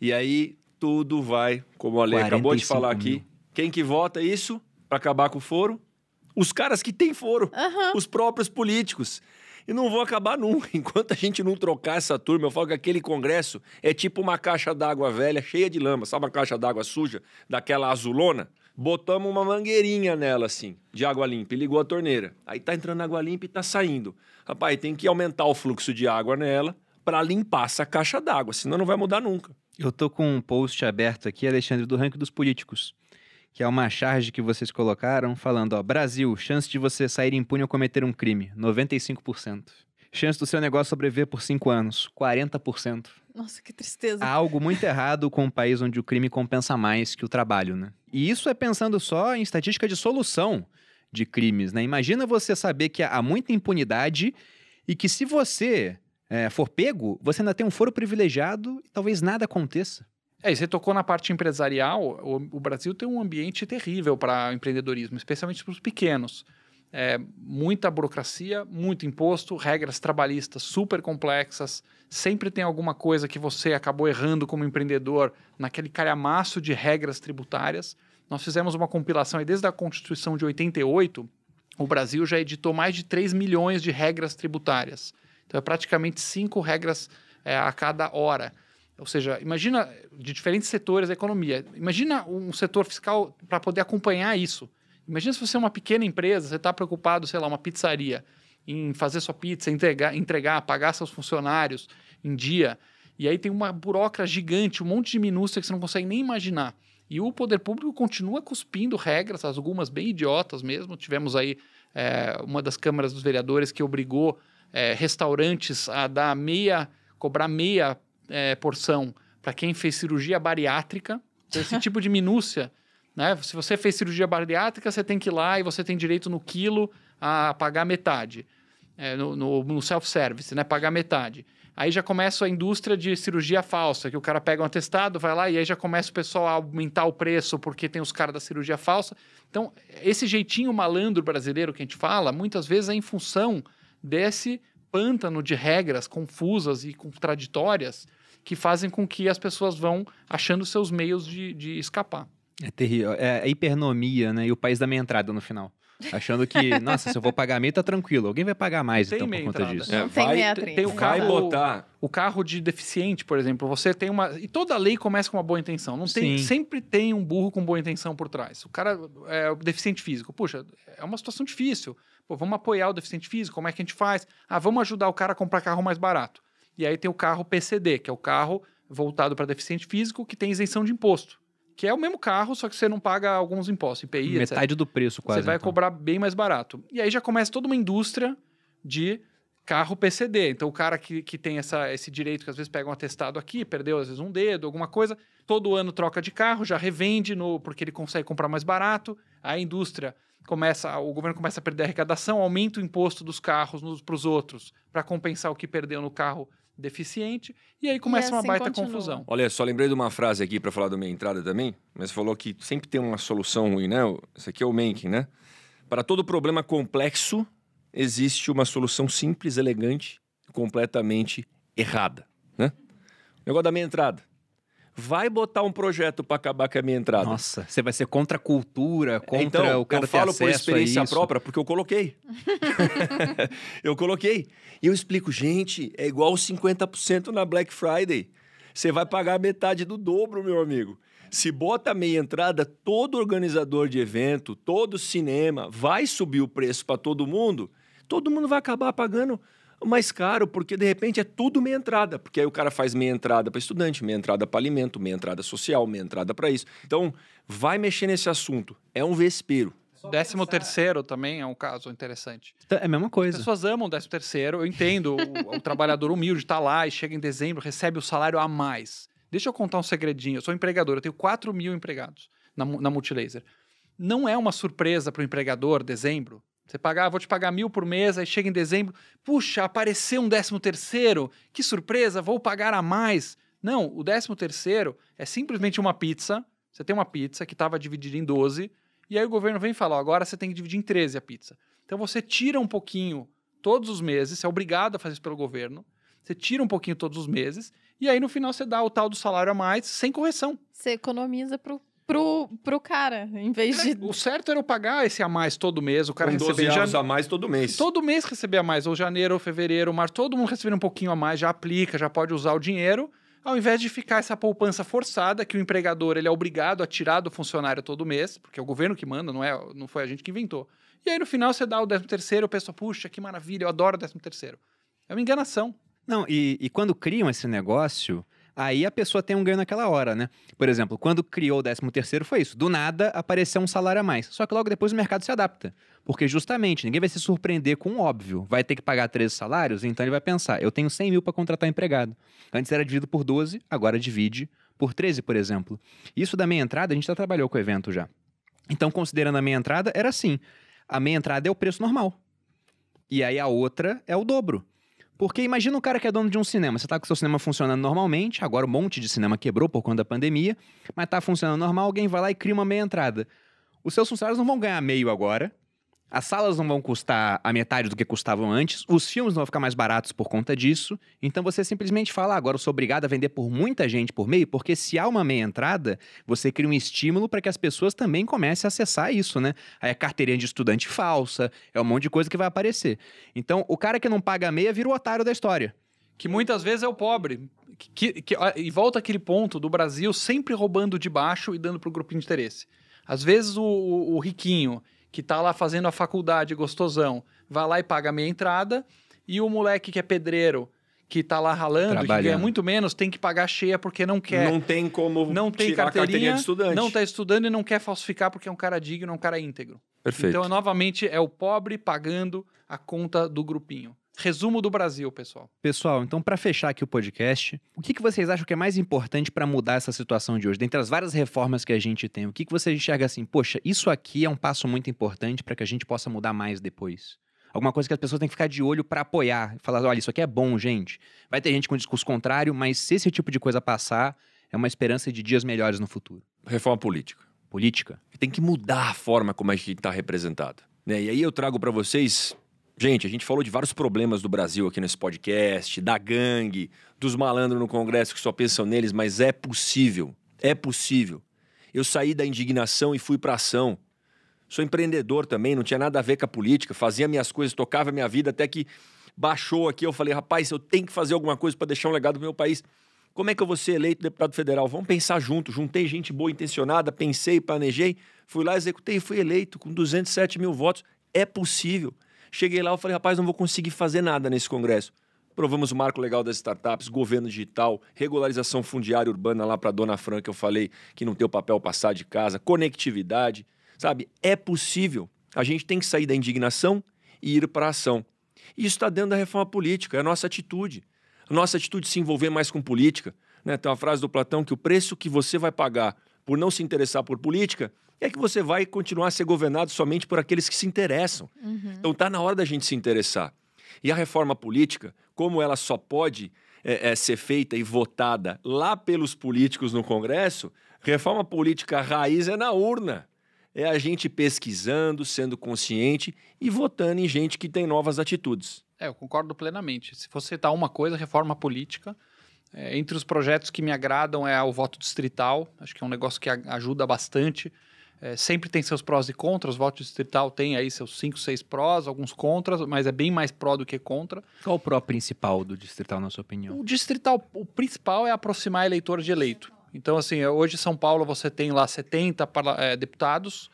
E aí tudo vai, como a lei acabou de 45 falar aqui. mil. Quem que vota isso para acabar com o foro? Os caras que têm foro, os próprios políticos. E não vão acabar nunca. (laughs) Enquanto a gente não trocar essa turma, eu falo que aquele congresso é tipo uma caixa d'água velha, cheia de lama. Sabe uma caixa d'água suja, daquela azulona? Botamos uma mangueirinha nela, assim, de água limpa, e ligou a torneira. Aí tá entrando água limpa e tá saindo. Rapaz, tem que aumentar o fluxo de água nela para limpar essa caixa d'água, senão não vai mudar nunca. Eu tô com um post aberto aqui, Alexandre, do ranking dos políticos. Que é uma charge que vocês colocaram falando, ó, Brasil, chance de você sair impune ou cometer um crime, 95%. Chance do seu negócio sobreviver por 5 anos, 40%. Nossa, que tristeza. Há algo muito errado com um país onde o crime compensa mais que o trabalho, né? E isso é pensando só em estatística de solução de crimes, né? Imagina você saber que há muita impunidade e que se você é, for pego, você ainda tem um foro privilegiado e talvez nada aconteça. É, e você tocou na parte empresarial, o, o Brasil tem um ambiente terrível para empreendedorismo, especialmente para os pequenos. É, muita burocracia, muito imposto, regras trabalhistas super complexas, sempre tem alguma coisa que você acabou errando como empreendedor naquele calhamaço de regras tributárias. Nós fizemos uma compilação e desde a Constituição de 88, o Brasil já editou mais de 3 milhões de regras tributárias. Então é praticamente cinco regras é, a cada hora. Ou seja, imagina de diferentes setores da economia. Imagina um setor fiscal para poder acompanhar isso. Imagina se você é uma pequena empresa, você está preocupado, sei lá, uma pizzaria, em fazer sua pizza, entregar, entregar, pagar seus funcionários em dia. E aí tem uma burocracia gigante, um monte de minúcia que você não consegue nem imaginar. E o poder público continua cuspindo regras, algumas bem idiotas mesmo. Tivemos aí é, uma das câmaras dos vereadores que obrigou é, restaurantes a dar meia, cobrar meia é, porção para quem fez cirurgia bariátrica. Então, esse (laughs) tipo de minúcia, né? Se você fez cirurgia bariátrica, você tem que ir lá e você tem direito no quilo a pagar metade. É, no, no- no self-service, né? Pagar metade. Aí já começa a indústria de cirurgia falsa, que o cara pega um atestado, vai lá e aí já começa o pessoal a aumentar o preço porque tem os caras da cirurgia falsa. Então, esse jeitinho malandro brasileiro que a gente fala, muitas vezes é em função desse pântano de regras confusas e contraditórias que fazem com que as pessoas vão achando seus meios de, de escapar. É terrível. É a hipernomia, né? E o país da meia entrada no final. Achando que, (laughs) nossa, se eu vou pagar meio, tá tranquilo. Alguém vai pagar mais, Tem então, por conta entrada. disso. É, tem vai- meia tem o três. Vai carro- botar. O carro de deficiente, por exemplo, você tem uma. E toda lei começa com uma boa intenção. Não tem, Sim. sempre tem um burro com boa intenção por trás. O cara é o deficiente físico. Puxa, é uma situação difícil. Pô, vamos apoiar o deficiente físico, como é que a gente faz? Ah, vamos ajudar o cara a comprar carro mais barato. E aí tem o carro PCD, que é o carro voltado para deficiente físico que tem isenção de imposto. Que é o mesmo carro, só que você não paga alguns impostos, IPI, etc. Metade do preço, quase. Você vai então. cobrar bem mais barato. E aí já começa toda uma indústria de carro PCD. Então o cara que, que tem essa, esse direito, que às vezes pega um atestado aqui, perdeu às vezes um dedo, alguma coisa, todo ano troca de carro, já revende no, porque ele consegue comprar mais barato. A indústria começa, o governo começa a perder a arrecadação, aumenta o imposto dos carros para os outros para compensar o que perdeu no carro deficiente. E aí começa uma assim baita continua. confusão. Olha, só lembrei de uma frase aqui para falar da minha entrada também, mas falou que sempre tem uma solução ruim, né? Esse aqui é o Mencken, né? Para todo problema complexo, existe uma solução simples, elegante, completamente errada, né? O negócio da minha entrada. Vai botar um projeto para acabar com a minha entrada. Nossa, você vai ser contra a cultura, contra então, o cara eu falo por a experiência própria, porque eu coloquei. (laughs) eu coloquei. E eu explico, gente, é igual 50% na Black Friday. Você vai pagar metade do dobro, meu amigo. Se bota meia entrada, todo organizador de evento, todo cinema vai subir o preço para todo mundo, todo mundo vai acabar pagando mais caro, porque de repente é tudo meia entrada. Porque aí o cara faz meia entrada para estudante, meia entrada para alimento, meia entrada social, meia entrada para isso. Então, vai mexer nesse assunto. É um vespeiro. Décimo terceiro também é um caso interessante. Então, É a mesma As coisa. pessoas amam o 13 terceiro, eu entendo. O, o trabalhador humilde está lá e chega em dezembro, recebe o salário a mais. Deixa eu contar um segredinho. Eu sou empregador, eu tenho 4 mil empregados na, na Multilaser. Não é uma surpresa para o empregador, dezembro. Você pagar, ah, vou te pagar mil por mês, aí chega em dezembro, puxa, apareceu um décimo terceiro, que surpresa, vou pagar a mais. Não, o décimo terceiro é simplesmente uma pizza. Você tem uma pizza que estava dividida em 12, e aí o governo vem e fala: ó, agora você tem que dividir em 13 a pizza. Então você tira um pouquinho todos os meses, você é obrigado a fazer isso pelo governo. Você tira um pouquinho todos os meses, e aí no final você dá o tal do salário a mais sem correção. Você economiza pro, pro, pro cara, em vez de. O certo era eu pagar esse a mais todo mês, o cara Com 12 receber anos já, a mais todo mês. todo mês receber a mais, ou janeiro, ou fevereiro, ou março, todo mundo recebendo um pouquinho a mais, já aplica, já pode usar o dinheiro, ao invés de ficar essa poupança forçada que o empregador ele é obrigado a tirar do funcionário todo mês, porque é o governo que manda, não é, não foi a gente que inventou. E aí no final você dá o 13 terceiro, o pessoal, puxa, que maravilha, eu adoro o 13 terceiro. É uma enganação. Não, e, e quando criam esse negócio, aí a pessoa tem um ganho naquela hora, né? Por exemplo, quando criou o 13 terceiro foi isso. Do nada apareceu um salário a mais. Só que logo depois o mercado se adapta. Porque justamente, ninguém vai se surpreender com o óbvio. Vai ter que pagar 13 salários, então ele vai pensar, eu tenho 100 mil para contratar empregado. Antes era dividido por 12, agora divide por 13, por exemplo. Isso da meia entrada, a gente já trabalhou com o evento já. Então, considerando a meia entrada, era assim. A meia entrada é o preço normal. E aí a outra é o dobro. Porque imagina um cara que é dono de um cinema. Você tá com seu cinema funcionando normalmente, agora um monte de cinema quebrou por conta da pandemia, mas tá funcionando normal, alguém vai lá e cria uma meia entrada. Os seus funcionários não vão ganhar meio agora. As salas não vão custar a metade do que custavam antes, os filmes não vão ficar mais baratos por conta disso. Então você simplesmente fala, "Ah, agora eu sou obrigado a vender por muita gente por meio, porque se há uma meia entrada, você cria um estímulo para que as pessoas também comecem a acessar isso, né? Aí é carteirinha de estudante falsa, é um monte de coisa que vai aparecer. Então o cara que não paga meia vira o otário da história. Que muitas vezes é o pobre. Que, que- e volta aquele ponto do Brasil sempre roubando de baixo e dando pro grupo de interesse. Às vezes o, o- o riquinho, que tá lá fazendo a faculdade gostosão, vai lá e paga a meia entrada, e o moleque que é pedreiro, que tá lá ralando, que ganha muito menos, tem que pagar cheia porque não quer. Não tem como Não tem tirar carteirinha, carteirinha de estudante. não tá estudando e não quer falsificar porque é um cara digno, é um cara íntegro. Perfeito. Então, novamente, é o pobre pagando a conta do grupinho. Resumo do Brasil, pessoal. Pessoal, então para fechar aqui o podcast, o que, que vocês acham que é mais importante para mudar essa situação de hoje? Dentre as várias reformas que a gente tem, o que, que você enxerga assim, poxa, isso aqui é um passo muito importante para que a gente possa mudar mais depois? Alguma coisa que as pessoas têm que ficar de olho para apoiar, falar, olha, isso aqui é bom, gente. Vai ter gente com discurso contrário, mas se esse tipo de coisa passar, é uma esperança de dias melhores no futuro. Reforma política. Política? Tem que mudar a forma como a gente está representado. Né? E aí eu trago para vocês. Gente, a gente falou de vários problemas do Brasil aqui nesse podcast, da gangue, dos malandros no Congresso que só pensam neles, mas é possível. É possível. Eu saí da indignação e fui para ação. Sou empreendedor também, não tinha nada a ver com a política, fazia minhas coisas, tocava minha vida, até que baixou aqui. Eu falei, rapaz, eu tenho que fazer alguma coisa para deixar um legado pro meu país. Como é que eu vou ser eleito deputado federal? Vamos pensar junto. Juntei gente boa intencionada, pensei, planejei, fui lá, executei e fui eleito com 207 mil votos. É possível. Cheguei lá, eu falei, rapaz, não vou conseguir fazer nada nesse Congresso. Provamos o marco legal das startups, governo digital, regularização fundiária urbana lá para Dona Fran, que eu falei que não tem o papel passar de casa, conectividade, sabe? É possível. A gente tem que sair da indignação e ir para a ação. E isso está dentro da reforma política, é a nossa atitude. A nossa atitude de se envolver mais com política. Né? Tem uma frase do Platão que o preço que você vai pagar por não se interessar por política é que você vai continuar a ser governado somente por aqueles que se interessam. Então está na hora da gente se interessar. E a reforma política, como ela só pode é, é, ser feita e votada lá pelos políticos no Congresso, reforma política raiz é na urna. É a gente pesquisando, sendo consciente e votando em gente que tem novas atitudes. É, eu concordo plenamente. Se fosse citar uma coisa, reforma política. É, entre os projetos que me agradam é o voto distrital. Acho que é um negócio que ajuda bastante. É, sempre tem seus prós e contras. O voto distrital tem aí seus 5, 6 prós, alguns contras, mas é bem mais pró do que contra. Qual o pró principal do distrital, na sua opinião? O distrital, o principal é aproximar eleitor de eleito. Então, assim, hoje em São Paulo você tem lá 70 parla- eh, deputados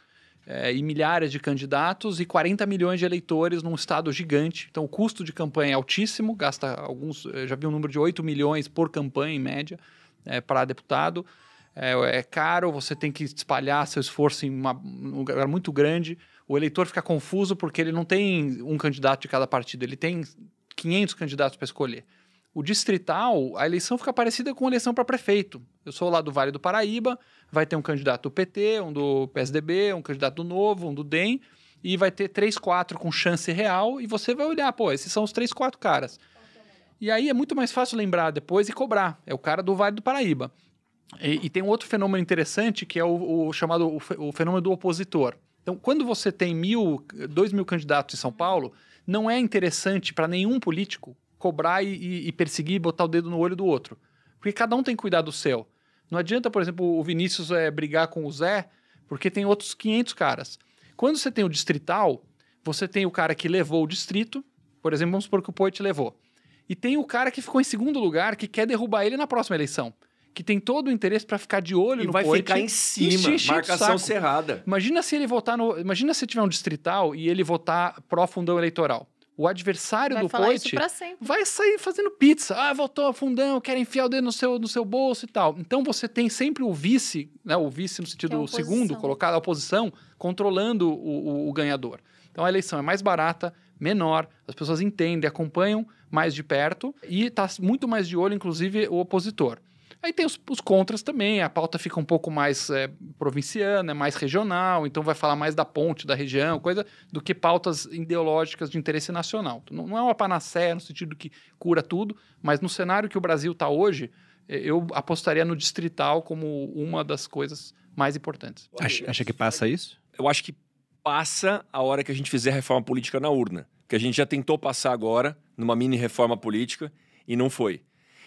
eh, e milhares de candidatos e 40 milhões de eleitores num estado gigante. Então, o custo de campanha é altíssimo, gasta alguns, eh, já vi um número de 8 milhões por campanha, em média, eh, para deputado. É, é caro, você tem que espalhar seu esforço em uma- um lugar muito grande. O eleitor fica confuso porque ele não tem um candidato de cada partido, ele tem 500 candidatos para escolher. O distrital, a eleição fica parecida com a eleição para prefeito. Eu sou lá do Vale do Paraíba, vai ter um candidato do PT, um do PSDB, um candidato do Novo, um do DEM, e vai ter três, quatro com chance real, e você vai olhar, pô, esses são os três, quatro caras. E aí é muito mais fácil lembrar depois e cobrar. É o cara do Vale do Paraíba. E, e tem um outro fenômeno interessante que é o, o chamado o, o fenômeno do opositor. Então, quando você tem mil, dois mil candidatos em São Paulo, não é interessante para nenhum político cobrar e, e, perseguir botar o dedo no olho do outro. Porque cada um tem que cuidar do seu. Não adianta, por exemplo, o Vinícius é, brigar com o Zé, porque tem outros 500 caras. Quando você tem o distrital, você tem o cara que levou o distrito, por exemplo, vamos supor que o Poit levou. E tem o cara que ficou em segundo lugar, que quer derrubar ele na próxima eleição. Que tem todo o interesse para ficar de olho E no vai Poit ficar em cima, marcação cerrada. Imagina se ele votar no. Imagina se tiver um distrital e ele votar pró-fundão eleitoral. O adversário Vai do sempre. vai sair fazendo pizza. Ah, votou fundão, quer enfiar o dedo no seu, no seu bolso e tal. Então você tem sempre o vice, né? O vice no é sentido oposição. segundo, colocado a oposição, controlando o, o- o ganhador. Então a eleição é mais barata, menor, as pessoas entendem, acompanham mais de perto e está muito mais de olho, inclusive, o opositor. Aí tem os, os contras também, a pauta fica um pouco mais é, provinciana, mais regional, então vai falar mais da ponte, da região, coisa do que pautas ideológicas de interesse nacional. Não, não é uma panaceia no sentido que cura tudo, mas no cenário que o Brasil está hoje, eh, eu apostaria no distrital como uma das coisas mais importantes. Acha, acha que passa isso? Eu acho que passa a hora que a gente fizer a reforma política na urna. Que a gente já tentou passar agora, numa mini reforma política, e não foi.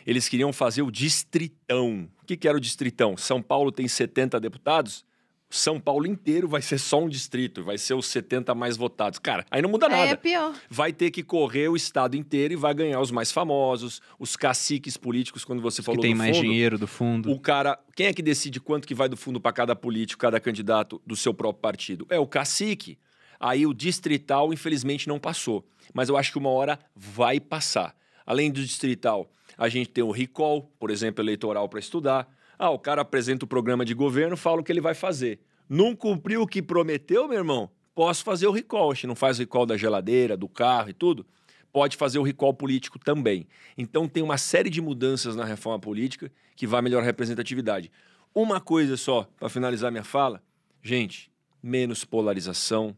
Eles queriam fazer o distritão. O que, que era o distritão? São Paulo tem 70 deputados, São Paulo inteiro vai ser só um distrito, vai ser os 70 mais votados. Cara, aí não muda Aí nada. é pior. Vai ter que correr o estado inteiro e vai ganhar os mais famosos, os caciques políticos, quando você Que falou tem do mais fundo. dinheiro do fundo. O cara, quem é que decide quanto que vai do fundo para cada político, cada candidato do seu próprio partido? É o cacique. Aí o distrital, infelizmente, não passou. Mas eu acho que uma hora vai passar. Além do distrital, a gente tem o recall, por exemplo, eleitoral para estudar. Ah, o cara apresenta o programa de governo, fala o que ele vai fazer. Não cumpriu o que prometeu, meu irmão? Posso fazer o recall. A gente não faz o recall da geladeira, do carro e tudo. Pode fazer o recall político também. Então tem uma série de mudanças na reforma política que vai melhorar a representatividade. Uma coisa só, para finalizar minha fala. Gente, menos polarização,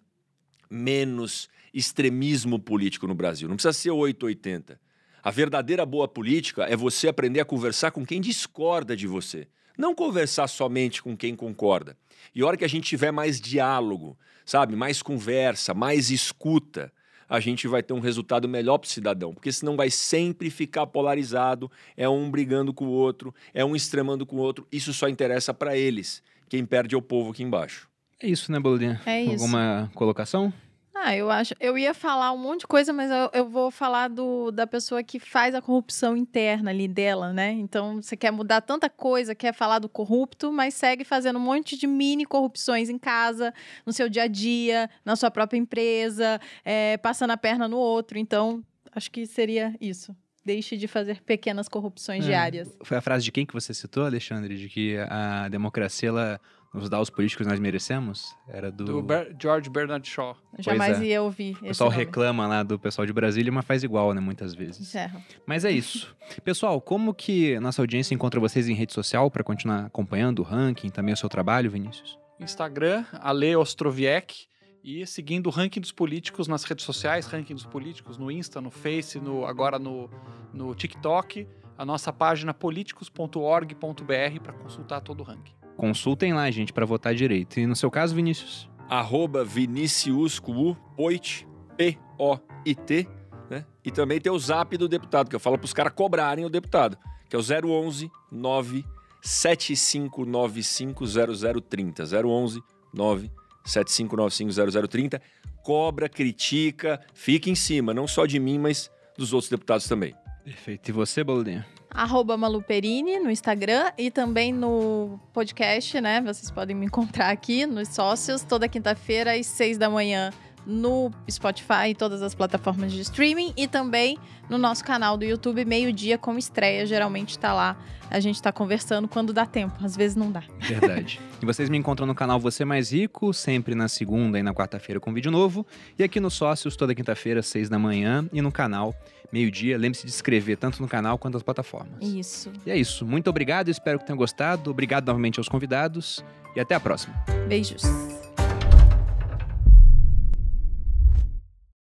menos extremismo político no Brasil. Não precisa ser 880. A verdadeira boa política é você aprender a conversar com quem discorda de você. Não conversar somente com quem concorda. E a hora que a gente tiver mais diálogo, sabe, mais conversa, mais escuta, a gente vai ter um resultado melhor para o cidadão. Porque senão vai sempre ficar polarizado, é um brigando com o outro, é um extremando com o outro. Isso só interessa para eles. Quem perde é o povo aqui embaixo. É isso, né, Boludinha? É isso. Alguma colocação? Ah, eu acho. Eu ia falar um monte de coisa, mas eu, eu vou falar do, da pessoa que faz a corrupção interna ali dela, né? Então, você quer mudar tanta coisa, quer falar do corrupto, mas segue fazendo um monte de mini corrupções em casa, no seu dia a dia, na sua própria empresa, é, passando a perna no outro. Então, acho que seria isso. Deixe de fazer pequenas corrupções É. diárias. Foi a frase de quem que você citou, Alexandre? De que a democracia ela nos dá os políticos que nós merecemos? Era do. Do Ber- George Bernard Shaw. Jamais é. ia ouvir. O pessoal nome. reclama lá do pessoal de Brasília, mas faz igual, né? Muitas vezes. Encerra. Mas é isso. Pessoal, como que nossa audiência encontra vocês em rede social para continuar acompanhando o ranking, também o seu trabalho, Vinícius? Instagram, Ale Ostroviec. E seguindo o ranking dos políticos nas redes sociais, ranking dos políticos no Insta, no Face, no, agora no, no TikTok. A nossa página políticos.org.br para consultar todo o ranking. Consultem lá, gente, para votar direito. E no seu caso, Vinícius? arroba Vinicius com U, Poit, P-O-I-T, né? E também tem o zap do deputado, que eu falo para os caras cobrarem o deputado, que é o 011 97595 0030. 011 97595 0030. Cobra, critica, fica em cima, não só de mim, mas dos outros deputados também. Perfeito. E você, Boludinha? Arroba Maluperini no Instagram e também no podcast, né? Vocês podem me encontrar aqui nos sócios, toda quinta-feira às seis da manhã no Spotify e todas as plataformas de streaming e também no nosso canal do YouTube, meio-dia com estreia. Geralmente tá lá, a gente tá conversando quando dá tempo, às vezes não dá. Verdade. (laughs) e vocês me encontram no canal Você Mais Rico, sempre na segunda e na quarta-feira com vídeo novo. E aqui no Sócios, toda quinta-feira, seis da manhã. E no canal, meio-dia. Lembre-se de inscrever tanto no canal quanto nas plataformas. Isso. E é isso. Muito obrigado, espero que tenham gostado. Obrigado novamente aos convidados. E até a próxima. Beijos.